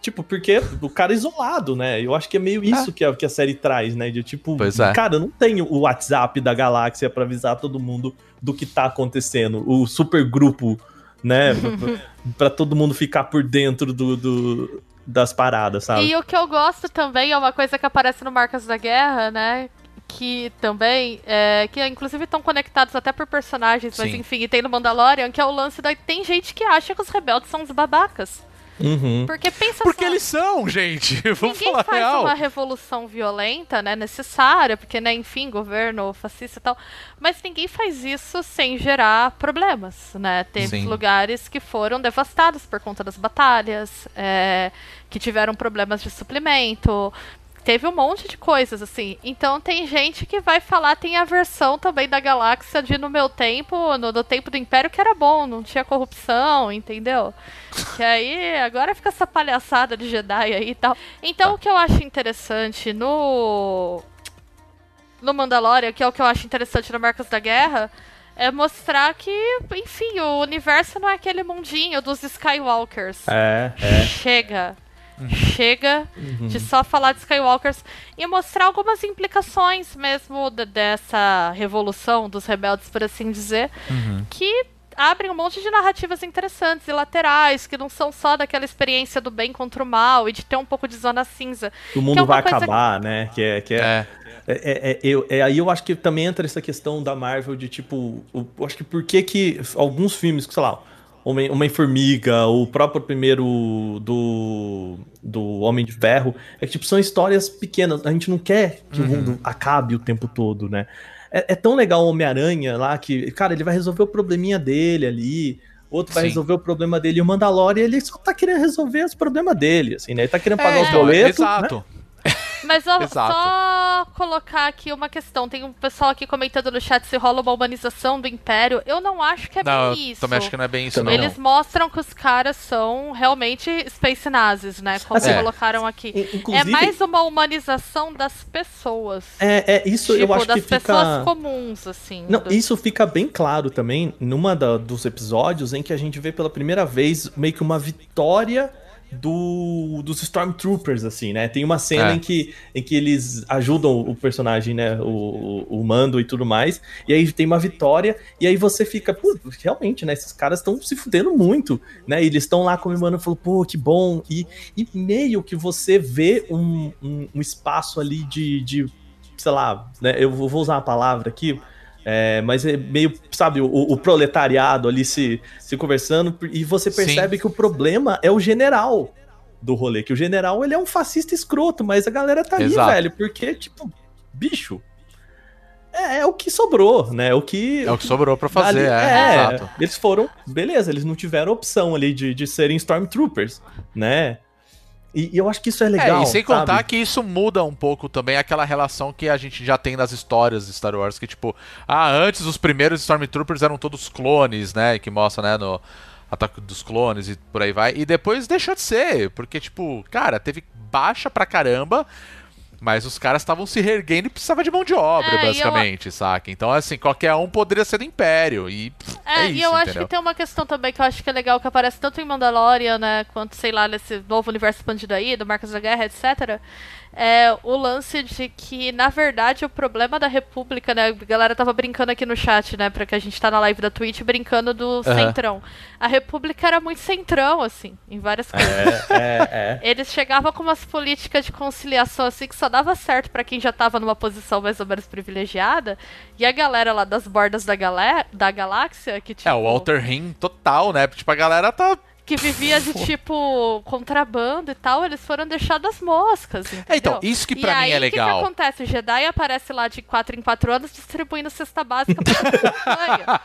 Tipo, porque o cara é isolado, né? Eu acho que é meio isso que, a, que a série traz, né? De tipo, Pois é. cara, não tenho o WhatsApp da galáxia pra avisar todo mundo do que tá acontecendo. O super grupo, né? pra todo mundo ficar por dentro do, do- das paradas, sabe? E o que eu gosto também é uma coisa que aparece no Marcas da Guerra, né? Que também, é, que inclusive estão conectados até por personagens, mas Sim. enfim, e tem no Mandalorian, que é o lance da. Tem gente que acha que os rebeldes são os babacas. Uhum. Porque pensa Porque só, eles são, gente. Vamos ninguém falar faz real. uma revolução violenta, né, necessária, porque, né, enfim, governo fascista e tal, mas ninguém faz isso sem gerar problemas, né? Teve Sim. lugares que foram devastados por conta das batalhas, é, que tiveram problemas de suplemento, teve um monte de coisas, assim. Então tem gente que vai falar, tem a versão também da galáxia de no meu tempo, no, no tempo do Império, que era bom, não tinha corrupção, entendeu? Que aí agora fica essa palhaçada de Jedi aí e tal. Então o que eu acho interessante no. No Mandalorian, que é o que eu acho interessante no Marcas da Guerra, é mostrar que, enfim, o universo não é aquele mundinho dos Skywalkers. É, é. Chega. Chega de só falar de Skywalkers e mostrar algumas implicações mesmo de- dessa revolução dos rebeldes, por assim dizer, que abrem um monte de narrativas interessantes e laterais, que não são só daquela experiência do bem contra o mal e de ter um pouco de zona cinza. O Que é mundo uma vai coisa- acabar, né? Que é, que é, É. É, é, é, eu, é, aí eu acho que também entra essa questão da Marvel de tipo. o- eu acho que por que que alguns filmes, sei lá, Homem- Homem-Formiga, o próprio primeiro do, do Homem de Ferro, é que tipo, são histórias pequenas. A gente não quer que o mundo acabe o tempo todo, né? É, é tão legal o Homem-Aranha lá que, cara, ele vai resolver o probleminha dele ali. Outro vai Sim. resolver o problema dele. E o Mandalorian, ele só tá querendo resolver os problemas dele, assim, né? Ele tá querendo pagar É, os boletos. né? Mas Exato. só colocar aqui uma questão. Tem um pessoal aqui comentando no chat se rola uma humanização do Império. Eu não acho que é Não, bem eu isso. também acho que não é bem isso, não. Eles mostram que os caras são realmente space nazis, né? Como Assim, colocaram aqui. É mais uma humanização das pessoas. É, é isso tipo, eu acho das que fica. pessoas comuns, assim. Não, do- isso fica bem claro também numa da- dos episódios em que a gente vê pela primeira vez meio que uma vitória do, dos Stormtroopers, assim, né? Tem uma cena É. em, que, em que eles ajudam o personagem, né? O, o, o Mando e tudo mais. E aí tem uma vitória, e aí você fica, pô, realmente, né? Esses caras estão se fudendo muito, né? E eles estão lá comemorando, falou, pô, que bom. E, e meio que você vê um, um, um espaço ali de, de sei lá, né, eu vou vou usar uma palavra aqui, é, mas é meio, sabe, o, o proletariado ali se, se conversando, e você Sim. percebe que o problema é o general do rolê, que o general ele é um fascista escroto, mas a galera tá ali, Exato. velho, porque, tipo, bicho, é, é o que sobrou, né, o que... É o que sobrou pra fazer, é, exato. eles foram, beleza, eles não tiveram opção ali de, de serem Stormtroopers, né, e, e eu acho que isso é legal, é, e sem sabe? contar que isso muda um pouco também aquela relação que a gente já tem nas histórias de Star Wars, que tipo, ah, antes os primeiros Stormtroopers eram todos clones, né, que mostra, né, no Ataque dos Clones e por aí vai, e depois deixou de ser, porque tipo, cara, teve baixa pra caramba, mas os caras estavam se reerguendo e precisava de mão de obra, É, e eu- basicamente, saca? Então, assim, qualquer um poderia ser do Império, e pff, é, É, isso, e eu acho entendeu? que tem uma questão também que eu acho que é legal, que aparece tanto em Mandalorian, né, quanto, sei lá, nesse novo universo expandido aí, do Marcos da Guerra, etc. É o lance de que, na verdade, o problema da República, né, a galera tava brincando aqui no chat, né, pra que a gente tá na live da Twitch, brincando do centrão. A República era muito centrão, assim, em várias coisas. É, é. Eles chegavam com umas políticas de conciliação assim que só dava certo pra quem já tava numa posição mais ou menos privilegiada. E a galera lá das bordas da, galé da galáxia, que tipo, É, o Walter Rim total, né? Tipo, a galera tá que vivia de tipo contrabando e tal, eles foram deixados moscas. Entendeu? É, então, isso que pra e mim aí, é O que, que legal. acontece? O Jedi aparece lá de 4 em 4 anos distribuindo cesta básica pra campanha.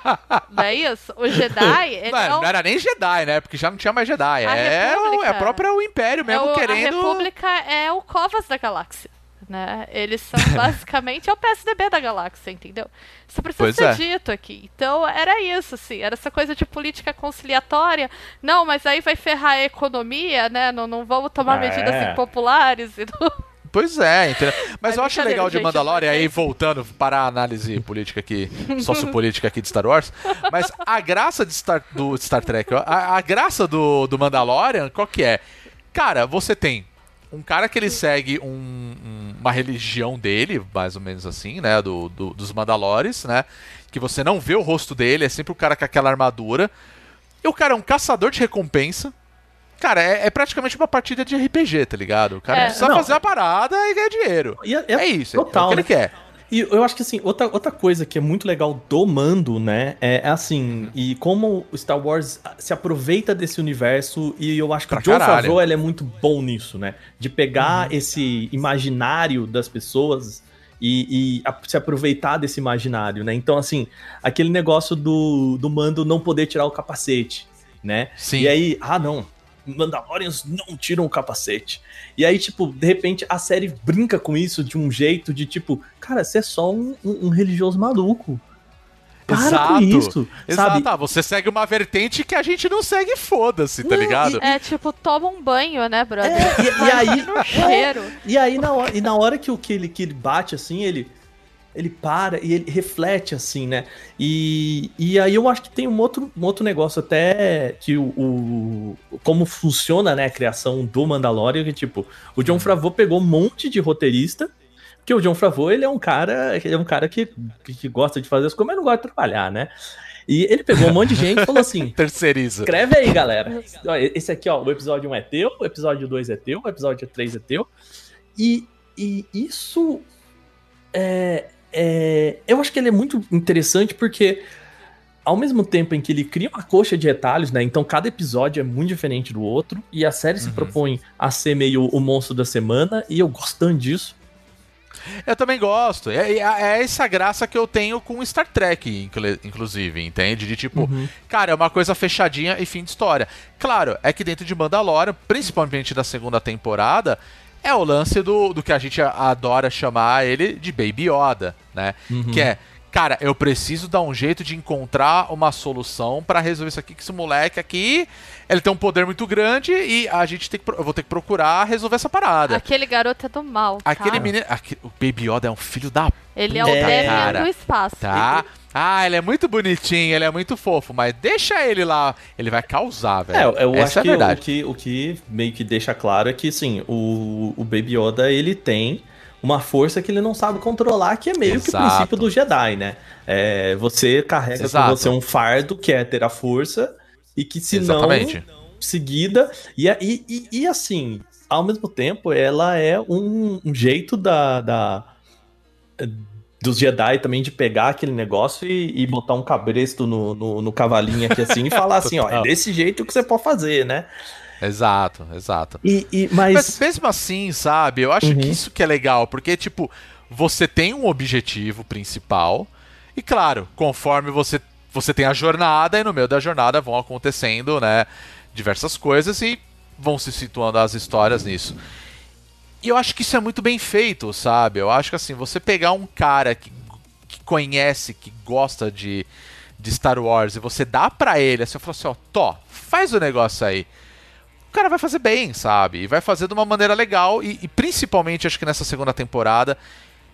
Não é isso? O Jedi, Não, é um- não era nem Jedi, né? Porque já não tinha mais Jedi. A É, o, República- é a própria o Império mesmo é o- querendo. A República é o Covas da Galáxia. Né? Eles são basicamente é o PSDB da galáxia, entendeu? Isso precisa Pois ser é. dito aqui. Então era isso, assim, era essa coisa de política conciliatória. Não, mas aí vai ferrar a economia, né? Não, não vamos tomar É. medidas impopulares. E não... Pois é, entendeu? Mas É eu acho legal de Mandalorian, é aí isso. voltando para a análise política aqui, sociopolítica aqui de Star Wars. Mas a graça de Star, do Star Trek, a, a graça do, do Mandalorian, qual que é? Cara, você tem um cara que ele segue um- um- uma religião dele, mais ou menos assim, né? Do, do- dos Mandalores, né? Que você não vê o rosto dele, é sempre o cara com aquela armadura. E o cara é um caçador de recompensa. Cara, é, é praticamente uma partida de RPG, tá ligado? O cara É. precisa Não. fazer a parada e ganhar dinheiro. E é, É, isso, é o total, que ele né? quer. E eu acho que assim, outra, outra coisa que é muito legal do Mando, né? É, é assim, e como o Star Wars se aproveita desse universo, e eu acho que Pra o John caralho. Favreau ele é muito bom nisso, né? De pegar esse imaginário das pessoas e, e a- se aproveitar desse imaginário, né? Então, assim, aquele negócio do, do Mando não poder tirar o capacete, né? Sim. E aí, ah, não. Mandalorians não tiram o capacete. E aí, tipo, de repente a série brinca com isso de um jeito de tipo, cara, você é só um, um- um religioso maluco. Para Exato. com isso, Exato, sabe? ah, você segue uma vertente que a gente não segue, foda-se, tá ligado? É tipo, toma um banho, né, brother? É, e, e aí, no cheiro. e aí na hora, e na hora que, o, que, ele, que ele bate assim, ele ele para e ele reflete assim, né? E, e aí eu acho que tem um outro, um outro negócio até que o, o- como funciona, né, a criação do Mandalorian, que tipo, o John Favreau pegou um monte de roteirista, porque o John Favreau, ele é um cara, ele é um cara que, que, gosta de fazer as coisas, mas não gosta de trabalhar, né? E ele pegou um monte de gente e falou assim: Terceiriza. Escreve aí, galera. Esse aqui, ó, o episódio 1 é teu, o episódio 2 é teu, o episódio 3 é teu. E, e isso é, é- Eu acho que ele é muito interessante porque, ao mesmo tempo em que ele cria uma coxa de retalhos, né? Então cada episódio é muito diferente do outro. E a série se propõe a ser meio o monstro da semana. E eu gostando disso. Eu também gosto. É, é- é essa graça que eu tenho com Star Trek, inclu- inclusive, entende? De tipo, cara, é uma coisa fechadinha e fim de história. Claro, é que dentro de Mandalorian, principalmente da segunda temporada, é o lance do, do que a gente adora chamar ele de Baby Yoda, né? Que é, cara, eu preciso dar um jeito de encontrar uma solução pra resolver isso aqui, que esse moleque aqui, ele tem um poder muito grande e a gente tem que, eu vou ter que procurar resolver essa parada. Aquele garoto é do mal. Tá? Aquele menino. o Baby Yoda é um filho da Ele é o É, Demian cara. do espaço. Tá. Ah, ele é muito bonitinho, ele é muito fofo, mas deixa ele lá. Ele vai causar, velho. É, eu Essa acho é que, o que o que meio que deixa claro é que, sim, o, o Baby Yoda, ele tem uma força que ele não sabe controlar, que é meio que o Exato. princípio do Jedi, né? É, você carrega Exato. com você um fardo que é ter a força e que se não Exatamente. seguida e, e, e, e, assim, ao mesmo tempo, ela é um, um jeito da, da dos Jedi também de pegar aquele negócio e, e botar um cabresto no, no, no cavalinho aqui assim e falar assim, ó, é desse jeito que você pode fazer, né? Exato, exato. E, e- mas, Mas mesmo assim, sabe, eu acho Uhum. que isso que é legal, porque, tipo, você tem um objetivo principal, e claro, conforme você, você tem a jornada, e no meio da jornada vão acontecendo, né, diversas coisas e vão se situando as histórias nisso. E eu acho que isso é muito bem feito, sabe? Eu acho que assim, você pegar um cara que, que conhece, que gosta de, de Star Wars, e você dá pra ele, assim, eu falo assim, ó, Tó, faz o negócio aí o cara vai fazer bem, sabe? E vai fazer de uma maneira legal. E, e principalmente, acho que nessa segunda temporada,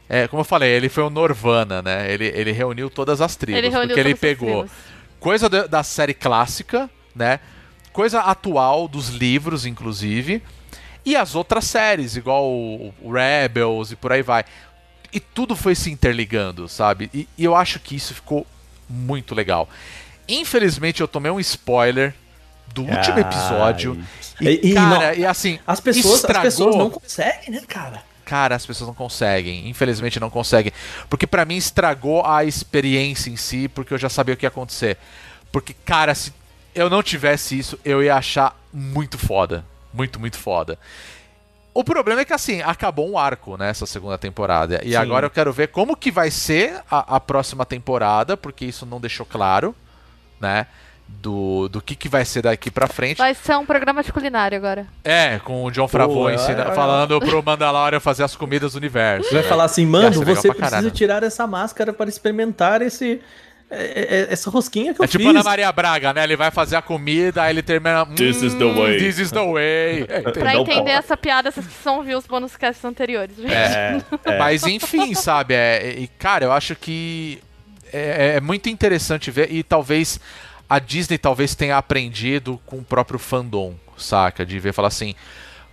é, como eu falei, ele foi o Norvana, né? Ele, ele reuniu todas as tribos. Ele porque ele pegou coisa da série clássica, né? Coisa atual dos livros, inclusive. E as outras séries, igual o, o Rebels e por aí vai. E tudo foi se interligando, sabe? E, e eu acho que isso ficou muito legal. Infelizmente, eu tomei um spoiler do último Ai. episódio. E, E- cara, não- e assim, as pessoas, as estragou. pessoas não conseguem, né, cara? Cara, as pessoas não conseguem. Infelizmente não conseguem. Porque pra mim estragou a experiência em si, porque eu já sabia o que ia acontecer. Porque, cara, se eu não tivesse isso, eu ia achar muito foda. Muito, muito foda. O problema é que, assim, acabou um arco nessa segunda temporada. E Sim. agora eu quero ver como que vai ser a, a próxima temporada, porque isso não deixou claro, né? Do, do que, que vai ser daqui pra frente. Vai ser um programa de culinária agora. É, com o John Favreau é, ensina- é, é. falando pro Mandalorian fazer as comidas do universo. Vai né? falar assim, mano, você precisa tirar essa máscara para experimentar esse é- é- essa rosquinha que eu É tipo fiz. Ana Maria Braga, né? Ele vai fazer a comida, aí ele termina. This is the "Hum, way." This is the way. É, Pra entender essa piada, vocês precisam ouvir os bônus casts anteriores, gente. É, é. Mas enfim, sabe? É, e cara, eu acho que é, é muito interessante ver e talvez a Disney talvez tenha aprendido com o próprio fandom, saca? De ver falar assim.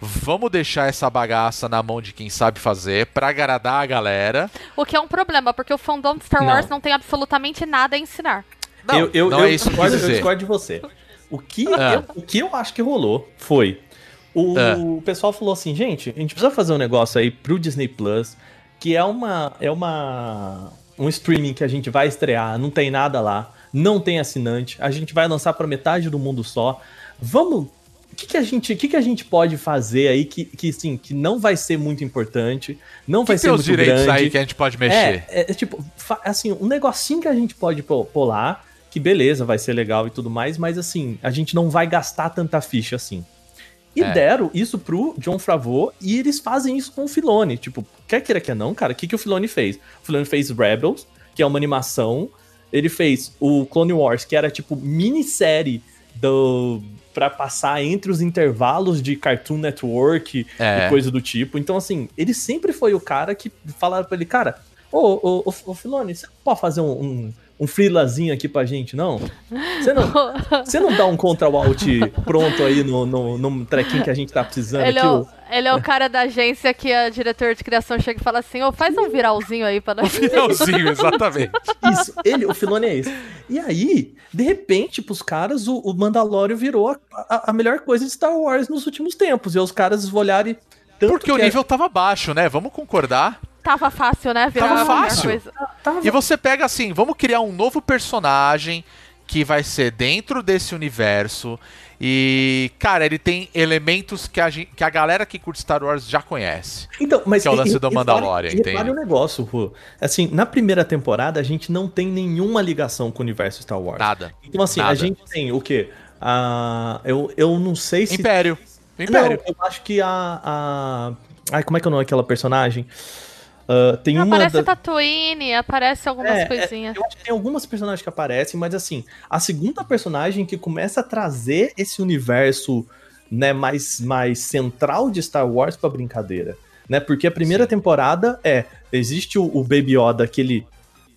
Vamos deixar essa bagaça na mão de quem sabe fazer pra agradar a galera. O que é um problema, porque o fandom de Star Não. Wars não tem absolutamente nada a ensinar. Não, eu, eu, não eu é isso que eu discordo, eu dizer. discordo de você. O que, Ah. eu, o que eu acho que rolou foi. O, Ah. o pessoal falou assim, gente, a gente precisa fazer um negócio aí pro Disney Plus que é uma é uma um streaming que a gente vai estrear, não tem nada lá, não tem assinante, a gente vai lançar para metade do mundo só. Vamos que, que a gente, o que, que a gente pode fazer aí que, que sim, que não vai ser muito importante, não vai Que ser tem os muito direitos grande. aí que a gente pode mexer. É, é, tipo, assim, um negocinho que a gente pode pular, que beleza, vai ser legal e tudo mais, mas assim, a gente não vai gastar tanta ficha assim. E É. deram isso pro John Favreau e eles fazem isso com o Filone. Tipo, quer queira quer não, cara, o que, que o Filone fez? O Filone fez Rebels, que é uma animação. Ele fez o Clone Wars, que era tipo minissérie do para passar entre os intervalos de Cartoon Network É. e coisa do tipo. Então, assim, ele sempre foi o cara que falaram pra ele, cara, ô, ô, ô, ô Filone, você não pode fazer um, um, um freelazinho aqui pra gente, não? Você não, você não dá um Contra-Alt pronto aí no, no, no trequinho que a gente tá precisando Ele é, aqui? o, ô? ele é o cara da agência que a diretor de criação chega e fala assim: ô, faz um viralzinho aí pra nós. Finalzinho, exatamente. Isso, ele, o Filone é esse. E aí, de repente, pros caras, o, o Mandalorian virou a, a, a melhor coisa de Star Wars nos últimos tempos. E os caras olharem tanto Porque o é- nível tava baixo, né? Vamos concordar. Tava fácil, né? Virar Tava a fácil. coisa. tava- E você pega assim, vamos criar um novo personagem que vai ser dentro desse universo. E, cara, ele tem elementos que a, gen- que a galera que curte Star Wars já conhece. Então, mas Que é o lance e- do Mandalorian, repare- repare um negócio, Ru. Assim, na primeira temporada, a gente não tem nenhuma ligação com o universo Star Wars. Nada. Então, assim, a Nada. gente tem o quê? Ah, eu, eu não sei se. Império. Império. Não, eu acho que a. a... Ai, como é que é o nome daquela personagem? Ah, tem uma. Aparece da- Tatooine, aparece algumas É, é, coisinhas. eu acho que tem algumas personagens que aparecem, mas assim, a segunda personagem que começa a trazer esse universo né, mais, mais central de Star Wars pra brincadeira. Né? Porque a primeira temporada é. Existe o, o Baby Yoda que ele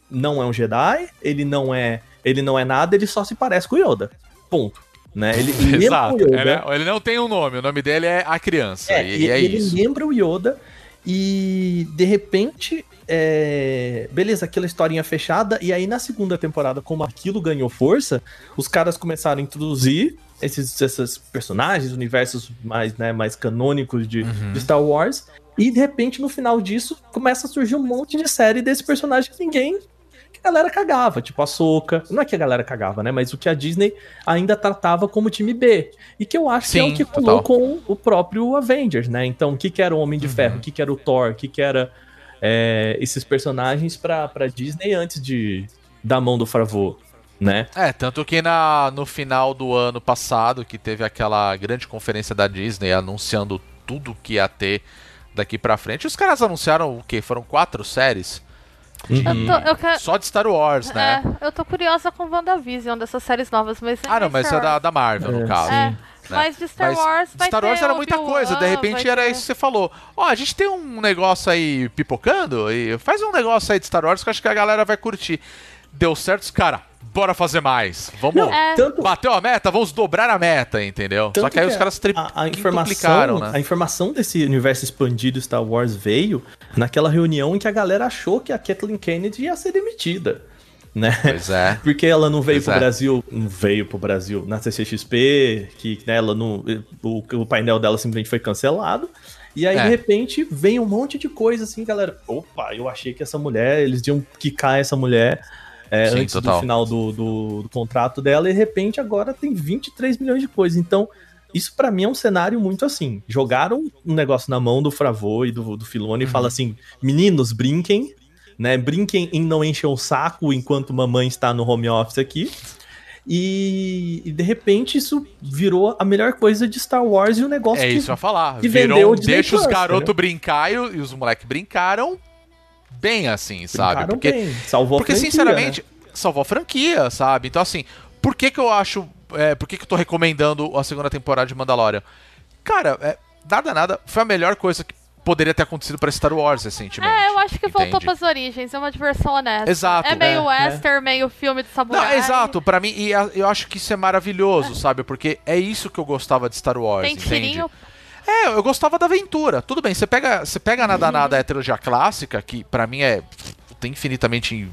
não é um Jedi, ele não é. Ele não é nada, ele só se parece com o Yoda. Ponto. Né? Ele Exato. o Yoda. Ele, é- ele não tem um nome, o nome dele é a criança. É, e, e é ele isso. lembra o Yoda e de repente, é, beleza, aquela historinha fechada. E aí na segunda temporada, como aquilo ganhou força, os caras começaram a introduzir esses, esses personagens, universos mais, né, mais canônicos de, Uhum. de Star Wars. E de repente, no final disso, começa a surgir um monte de série desse personagem que ninguém. A galera cagava, tipo a Soca. Não é que a galera cagava, né? Mas o que a Disney ainda tratava como time B. E que eu acho que é Sim, o que rolou com o próprio Avengers, né? Então, o que, que era o Homem de Ferro, o que, que era o Thor, o que, que era é, esses personagens pra, pra Disney antes de da mão do Favreau, né? É, tanto que na, no final do ano passado, que teve aquela grande conferência da Disney anunciando tudo que ia ter daqui pra frente, os caras anunciaram o quê? Foram quatro séries? Eu tô, eu quero- Só de Star Wars, né? É, eu tô curiosa com WandaVision, dessas séries novas, mas. Ah, não, mas é da, da Marvel, no É, caso. sim. É, né? mas de Star Mas Wars vai Star ter Wars era muita coisa, de repente era ter- isso que você falou. Ó, a gente tem um negócio aí pipocando, e faz um negócio aí de Star Wars que eu acho que a galera vai curtir. Deu certo, os cara, bora fazer mais. Vamos. Não, É. tanto, Bateu a meta, vamos dobrar a meta, entendeu? Só Tanto que aí os que caras tri- a, a triplicaram, informação, né? a informação desse universo expandido Star Wars veio naquela reunião em que a galera achou que a Kathleen Kennedy ia ser demitida, né? Pois é. Porque ela não veio Pois pro é. Brasil, não veio pro Brasil na CCXP, que né, ela não, o, o painel dela simplesmente foi cancelado. E aí, É. de repente, vem um monte de coisa assim, galera. Opa, eu achei que essa mulher, eles iam quicar essa mulher é, Sim, antes total. do final do, do, do contrato dela, e de repente agora tem 23 milhões de coisas. Então, isso pra mim é um cenário muito assim. Jogaram um negócio na mão do Fravô e do, do Filone e Uhum. fala assim: meninos, brinquem, né? Brinquem em não encher o saco enquanto mamãe está no home office aqui. E, e, de repente isso virou a melhor coisa de Star Wars e o negócio É que isso ia falar. que Virou vendeu um deixa os garotos brincar e, e os moleques brincaram bem assim, sabe? brincaram Porque, bem, salvou a porque franquia, sinceramente, né? salvou a franquia, sabe? Então assim, por que que eu acho... é, por que que eu tô recomendando a segunda temporada de Mandalorian? Cara, é, nada, nada, foi a melhor coisa que poderia ter acontecido pra Star Wars recentemente. É, eu acho que voltou entende? pras origens, é uma diversão honesta. Exato. É meio É, western, meio filme de Não, samurai. exato, pra mim, e a- eu acho que isso é maravilhoso, sabe? Porque é isso que eu gostava de Star Wars, Tem entende? tirinho. É, eu gostava da aventura. Tudo bem, você pega, você pega na danada trilogia clássica, que pra mim é infinitamente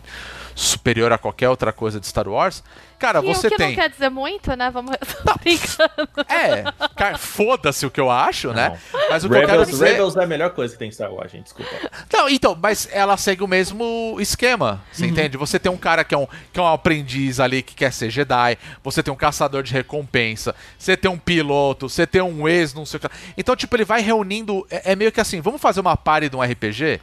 superior a qualquer outra coisa de Star Wars. Cara, E você o que tem. não quer dizer muito, né? Vamos tô brincando. É, cara, foda-se o que eu acho, né? Mas o que eu quero Rebels, dizer. Rebels é a melhor coisa que tem em Star Wars, gente, desculpa. Não, então, mas ela segue o mesmo esquema, você Uhum. entende? Você tem um cara que é um, que é um aprendiz ali que quer ser Jedi, você tem um caçador de recompensa, você tem um piloto, você tem um ex, não sei o que. Então, tipo, ele vai reunindo. É, é meio que assim, vamos fazer uma party de um RPG?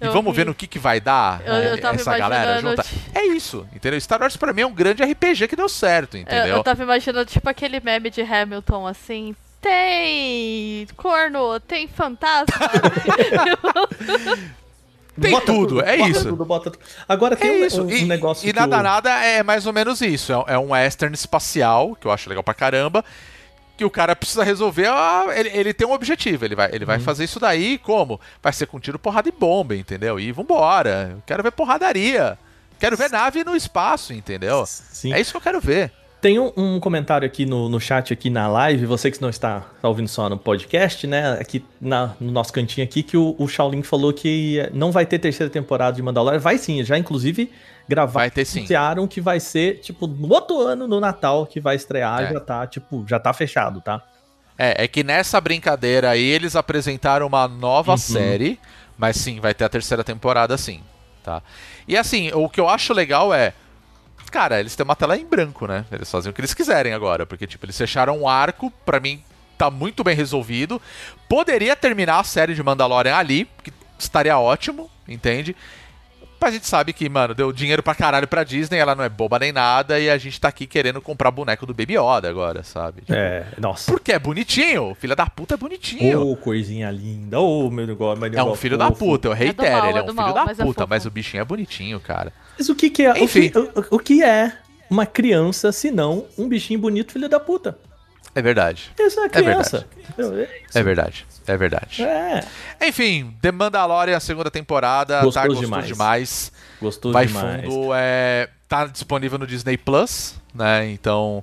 E Eu vamos vi. ver no que, que vai dar Eu- eu é, tava essa galera junta. ti- É isso, entendeu? Star Wars pra mim é um grande RPG que deu certo, Eu, entendeu? eu tava imaginando tipo aquele meme de Hamilton assim. Tem corno, tem fantasma. Tem Bota tudo, é bota isso. tudo, bota tudo. Agora tem É um, isso. um- e, um negócio e que nada eu- nada é mais ou menos isso. É, é um western espacial, que eu acho legal pra caramba. Que o cara precisa resolver. ah, ele, ele tem um objetivo. Ele vai, ele Uhum. vai fazer isso daí como? Vai ser com tiro, porrada e bomba, entendeu? E vambora. Eu quero ver porradaria. Quero ver nave no espaço, entendeu? Sim. É isso que eu quero ver. Tem um, um comentário aqui no, no chat, aqui na live, você que não está, tá ouvindo só no podcast, né? Aqui na- no nosso cantinho aqui, que o, o Shaolin falou que eh, não vai ter terceira temporada de Mandalorian. Vai sim, já inclusive gravaram, Vai ter sim. anunciaram que vai ser, tipo, no outro ano, no Natal, que vai estrear, É. já tá, tipo, já tá fechado, tá? É, é que nessa brincadeira aí eles apresentaram uma nova Uhum. série, mas sim, vai ter a terceira temporada sim, tá? E assim, o que eu acho legal é, cara, eles têm uma tela em branco, né? Eles fazem o que eles quiserem agora, porque tipo, eles fecharam um arco, pra mim tá muito bem resolvido. Poderia terminar a série de Mandalorian ali, que estaria ótimo, entende? Mas a gente sabe que, mano, deu dinheiro pra caralho pra Disney, ela não é boba nem nada, e a gente tá aqui querendo comprar boneco do Baby Yoda agora, sabe? Tipo, É, nossa. porque é bonitinho. Filha da puta é bonitinho. Ô, coisinha linda. Ô, meu negócio, meu é um filho da fofo. puta, eu reitero. mal, ele é é um filho mal, da mas é puta, fofo. mas o bichinho é bonitinho, cara. Mas o que que é, Enfim. O, que, o, o que é uma criança, se não um bichinho bonito, filho da puta? É verdade. Isso é criança. É verdade. É verdade. É. Enfim, The Mandalorian, a segunda temporada. Gostou tá, gostou demais. demais. Gostou Vai demais. fundo. É, tá disponível no Disney Plus, né? Então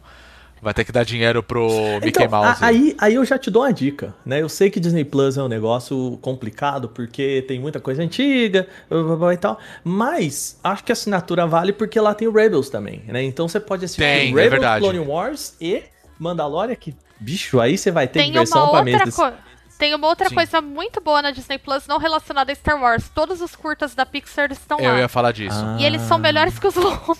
vai ter que dar dinheiro pro Mickey Então, Mouse. a- aí, aí eu já te dou uma dica, né? Eu sei que Disney Plus é um negócio complicado porque tem muita coisa antiga blá, blá, blá, e tal, mas acho que a assinatura vale porque lá tem o Rebels também, né? Então você pode assistir Tem, é Rebels, verdade. Clone Wars e Mandalorian, que bicho, aí você vai ter Tem diversão uma pra coisa. Tem uma outra Sim. coisa muito boa na Disney Plus, não relacionada a Star Wars. Todos os curtas da Pixar estão Eu lá. ia falar disso. Ah, E eles são melhores que os longas.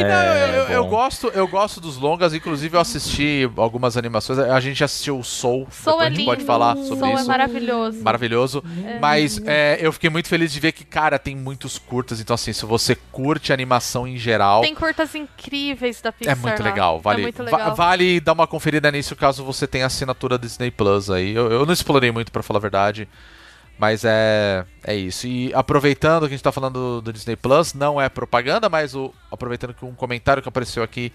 E não, eu, eu- gosto, eu gosto dos longas, inclusive eu assisti algumas animações. A gente já assistiu o Soul, Soul é a gente lindo. pode falar sobre Soul é isso. maravilhoso. Maravilhoso. Mas é, eu fiquei muito feliz de ver que, cara, tem muitos curtas. Então, assim, se você curte animação em geral, Tem curtas incríveis da é Pixar muito lá. legal. Vale, é muito va- legal. vale dar uma conferida nisso caso você tenha assinatura Disney Plus aí. Eu, eu não explorei muito, pra falar a verdade. Mas é, é isso. E aproveitando que a gente tá falando do, do Disney Plus, não é propaganda, mas o, aproveitando que um comentário que apareceu aqui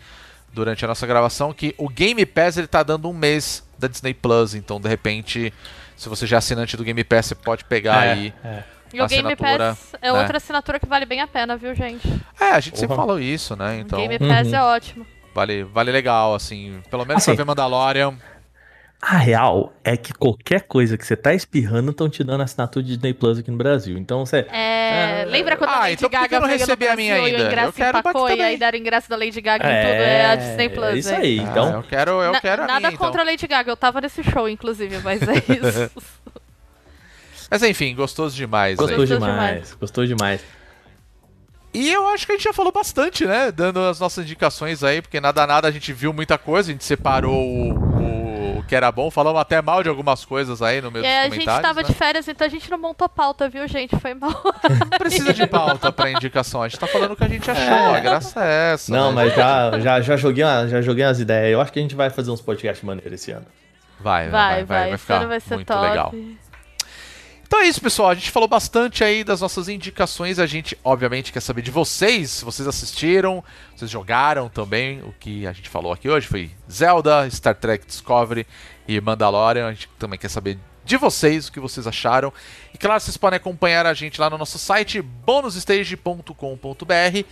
durante a nossa gravação, que o Game Pass ele tá dando um mês da Disney Plus. Então, de repente, se você já é assinante do Game Pass, você pode pegar É, aí. é. E o Game Pass é né? outra assinatura que vale bem a pena, viu, gente? É, a gente sempre falou isso, né? Então, Game Pass Uhum. é ótimo. vale, vale legal, assim. Pelo menos Assim, pra ver Mandalorian. A real é que qualquer coisa que você tá espirrando estão te dando assinatura de Disney Plus aqui no Brasil. Então você. É, É. lembra quando a Ah, Lady então por que Gaga eu não recebi a minha e ainda? o ingresso Eu quero empacou aqui e aí deram o ingresso da Lady Gaga em tudo? É a Disney Plus. É isso é. aí. Então, Ah, eu quero, eu Na- quero a nada minha, então. contra a Lady Gaga, eu tava nesse show, inclusive, mas é isso. Mas enfim, gostoso demais. gostou aí. Gostou demais, demais. Gostou demais. E eu acho que a gente já falou bastante, né? Dando as nossas indicações aí, porque nada nada a gente viu muita coisa, a gente separou o, o que era bom, falamos até mal de algumas coisas aí no meio É, a gente tava né? de férias, então a gente não montou pauta, viu, gente? Foi mal. Não precisa de pauta pra indicação, a gente tá falando o que a gente achou, a graça é essa. Não, né? mas já, já, já, joguei uma- já joguei umas ideias. Eu acho que a gente vai fazer uns podcasts maneiros esse ano. Vai, vai, Vai, vai, vai, vai. Esse ficar ano vai ser muito top. legal. Então é isso, pessoal. A gente falou bastante aí das nossas indicações. A gente, obviamente, quer saber de vocês. Se vocês assistiram, vocês jogaram também. O que a gente falou aqui hoje foi Zelda, Star Trek Discovery e Mandalorian. A gente também quer saber de vocês o que vocês acharam. E claro, vocês podem acompanhar a gente lá no nosso site bonusstage.com.br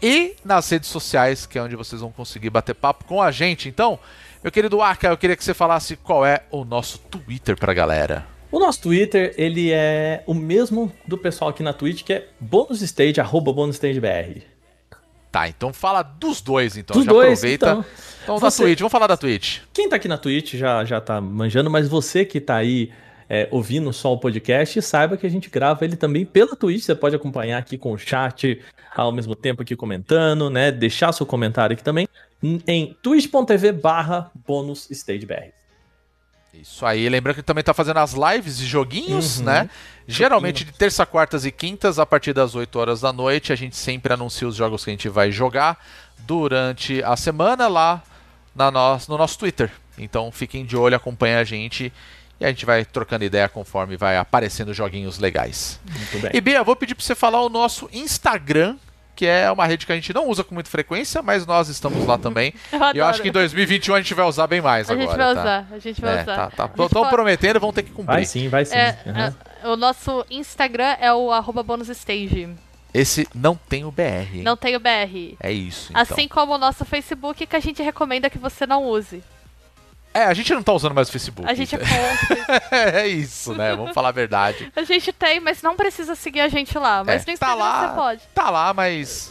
e nas redes sociais, que é onde vocês vão conseguir bater papo com a gente. Então, meu querido Aka, eu queria que você falasse qual é o nosso Twitter pra galera. O nosso Twitter, ele é o mesmo do pessoal aqui na Twitch, que é bonusstage, arroba bonusstagebr. Tá, então fala dos dois, então. Dos já dois, aproveita. então. Então, da Você- Twitch, vamos falar da Twitch. Quem tá aqui na Twitch já, já tá manjando, mas você que tá aí é, ouvindo só o podcast, saiba que a gente grava ele também pela Twitch. Você pode acompanhar aqui com o chat ao mesmo tempo aqui comentando, né? Deixar seu comentário aqui também em twitch.tv barra. Isso aí, lembrando que também tá fazendo as lives de joguinhos, Uhum. né? Geralmente de terça, quartas e quintas, a partir das 8 horas da noite, a gente sempre anuncia os jogos que a gente vai jogar durante a semana lá na nos- no nosso Twitter. Então fiquem de olho, acompanhem a gente e a gente vai trocando ideia conforme vai aparecendo joguinhos legais. Muito bem. E Bia, vou pedir pra você falar o nosso Instagram, que é uma rede que a gente não usa com muita frequência, mas nós estamos lá também. Eu E eu acho que em 2021 a gente vai usar bem mais A agora. gente vai tá? usar, a gente vai É, usar. tá, tá. A Estão pode- prometendo, vão ter que cumprir. Vai sim, vai sim. É, Aham. é, o nosso Instagram é o arroba bonusstage. Esse não tem o BR. hein? Não tem o BR. É isso. Então. Assim como o nosso Facebook, que a gente recomenda que você não use. É, a gente não tá usando mais o Facebook. A gente é é contra. isso, né? Vamos falar a verdade. a gente tem, mas não precisa seguir a gente lá. Mas É, no tá Instagram lá, você pode. Tá lá, mas.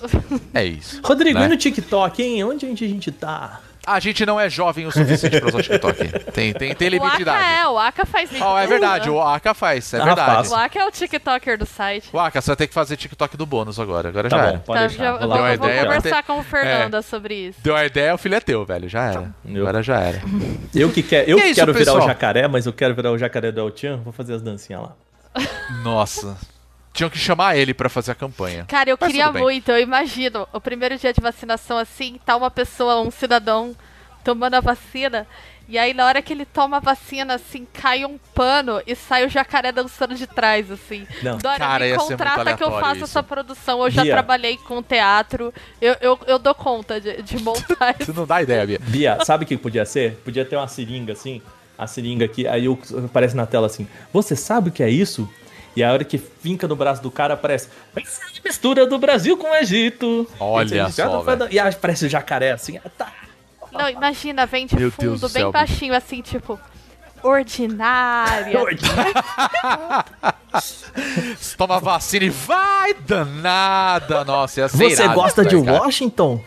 É isso. Rodrigo, né? e no TikTok, hein? Onde a gente, a gente tá? A gente não é jovem o suficiente pra usar o TikTok. Tem, tem, tem O limite de Aka idade. é, o Aka faz vídeo. Oh, é verdade, o Aka faz, é Ah, verdade. faz. O Aka é o TikToker do site. O Aka, você vai ter que fazer TikTok do bônus agora. Agora Tá já bom, era. pode deixar. já- vou eu lá. vou, Deu a eu vou ideia, conversar com o Fernanda sobre isso. Deu a ideia, o filho é teu, velho. Já era. Agora já era. Eu que, quer, eu é que isso, quero virar pessoal. o jacaré, mas eu quero virar o jacaré do El-Chan, vou fazer as dancinhas lá. Nossa. Tinham que chamar ele pra fazer a campanha. Cara, eu Mas queria muito, eu imagino, o primeiro dia de vacinação assim, tá uma pessoa, um cidadão tomando a vacina, e aí na hora que ele toma a vacina, assim, cai um pano e sai o jacaré dançando de trás, assim. Não. Dora, Cara, me ia ser muito contrata que eu faço isso. essa produção, eu já Bia. trabalhei com teatro, eu, eu, eu dou conta de, de montar Você isso. não dá ideia, Bia. Bia, sabe o que podia ser? Podia ter uma seringa assim, a seringa aqui, aí eu- aparece na tela assim, você sabe o que é isso? E a hora que finca no braço do cara aparece, mistura do Brasil com o Egito. Olha só, o- E aparece o jacaré assim, ah, tá. Não, imagina, vem de Meu fundo, do bem céu, baixinho, assim, tipo, ordinária. Toma vacina e vai danada. Nossa, ia ser Você irado gosta de cara. Washington?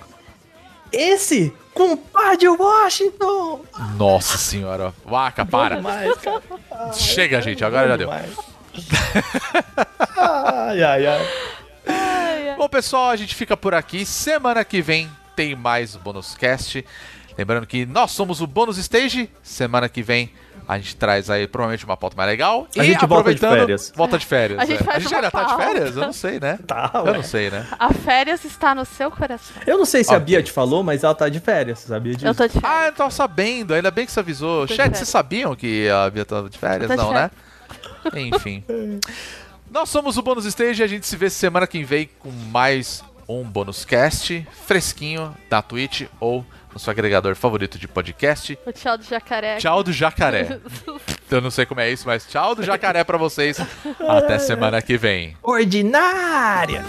Esse, compadre Washington! Nossa senhora. Vaca, para. Demais. Chega, gente. Agora já deu. Demais. ai, ai, ai. Bom, pessoal, a gente fica por aqui. Semana que vem tem mais Bônus Cast. Lembrando que nós somos o Bônus Stage. Semana que vem a gente traz aí provavelmente uma pauta mais legal. A e gente volta de férias. Volta de férias. A gente é. faz a gente uma ainda tá de pauta. férias? Eu não sei, né? Tá, Eu ué. não sei, né? A férias está no seu coração. Eu não sei se a Ok. Bia te falou, mas ela tá de férias, sabia disso? Eu tô de Ah, férias. eu tava sabendo. Ainda bem que você avisou. Chat, férias. vocês sabiam que a Bia tava de férias? Tô de Não, né? Enfim. Nós somos o Bônus Stage e a gente se vê semana que vem com mais um Bônus Cast fresquinho da Twitch ou no seu agregador favorito de podcast. O tchau do jacaré. Tchau do jacaré. Eu não sei como é isso, mas tchau do jacaré pra vocês. Até semana que vem. Ordinária!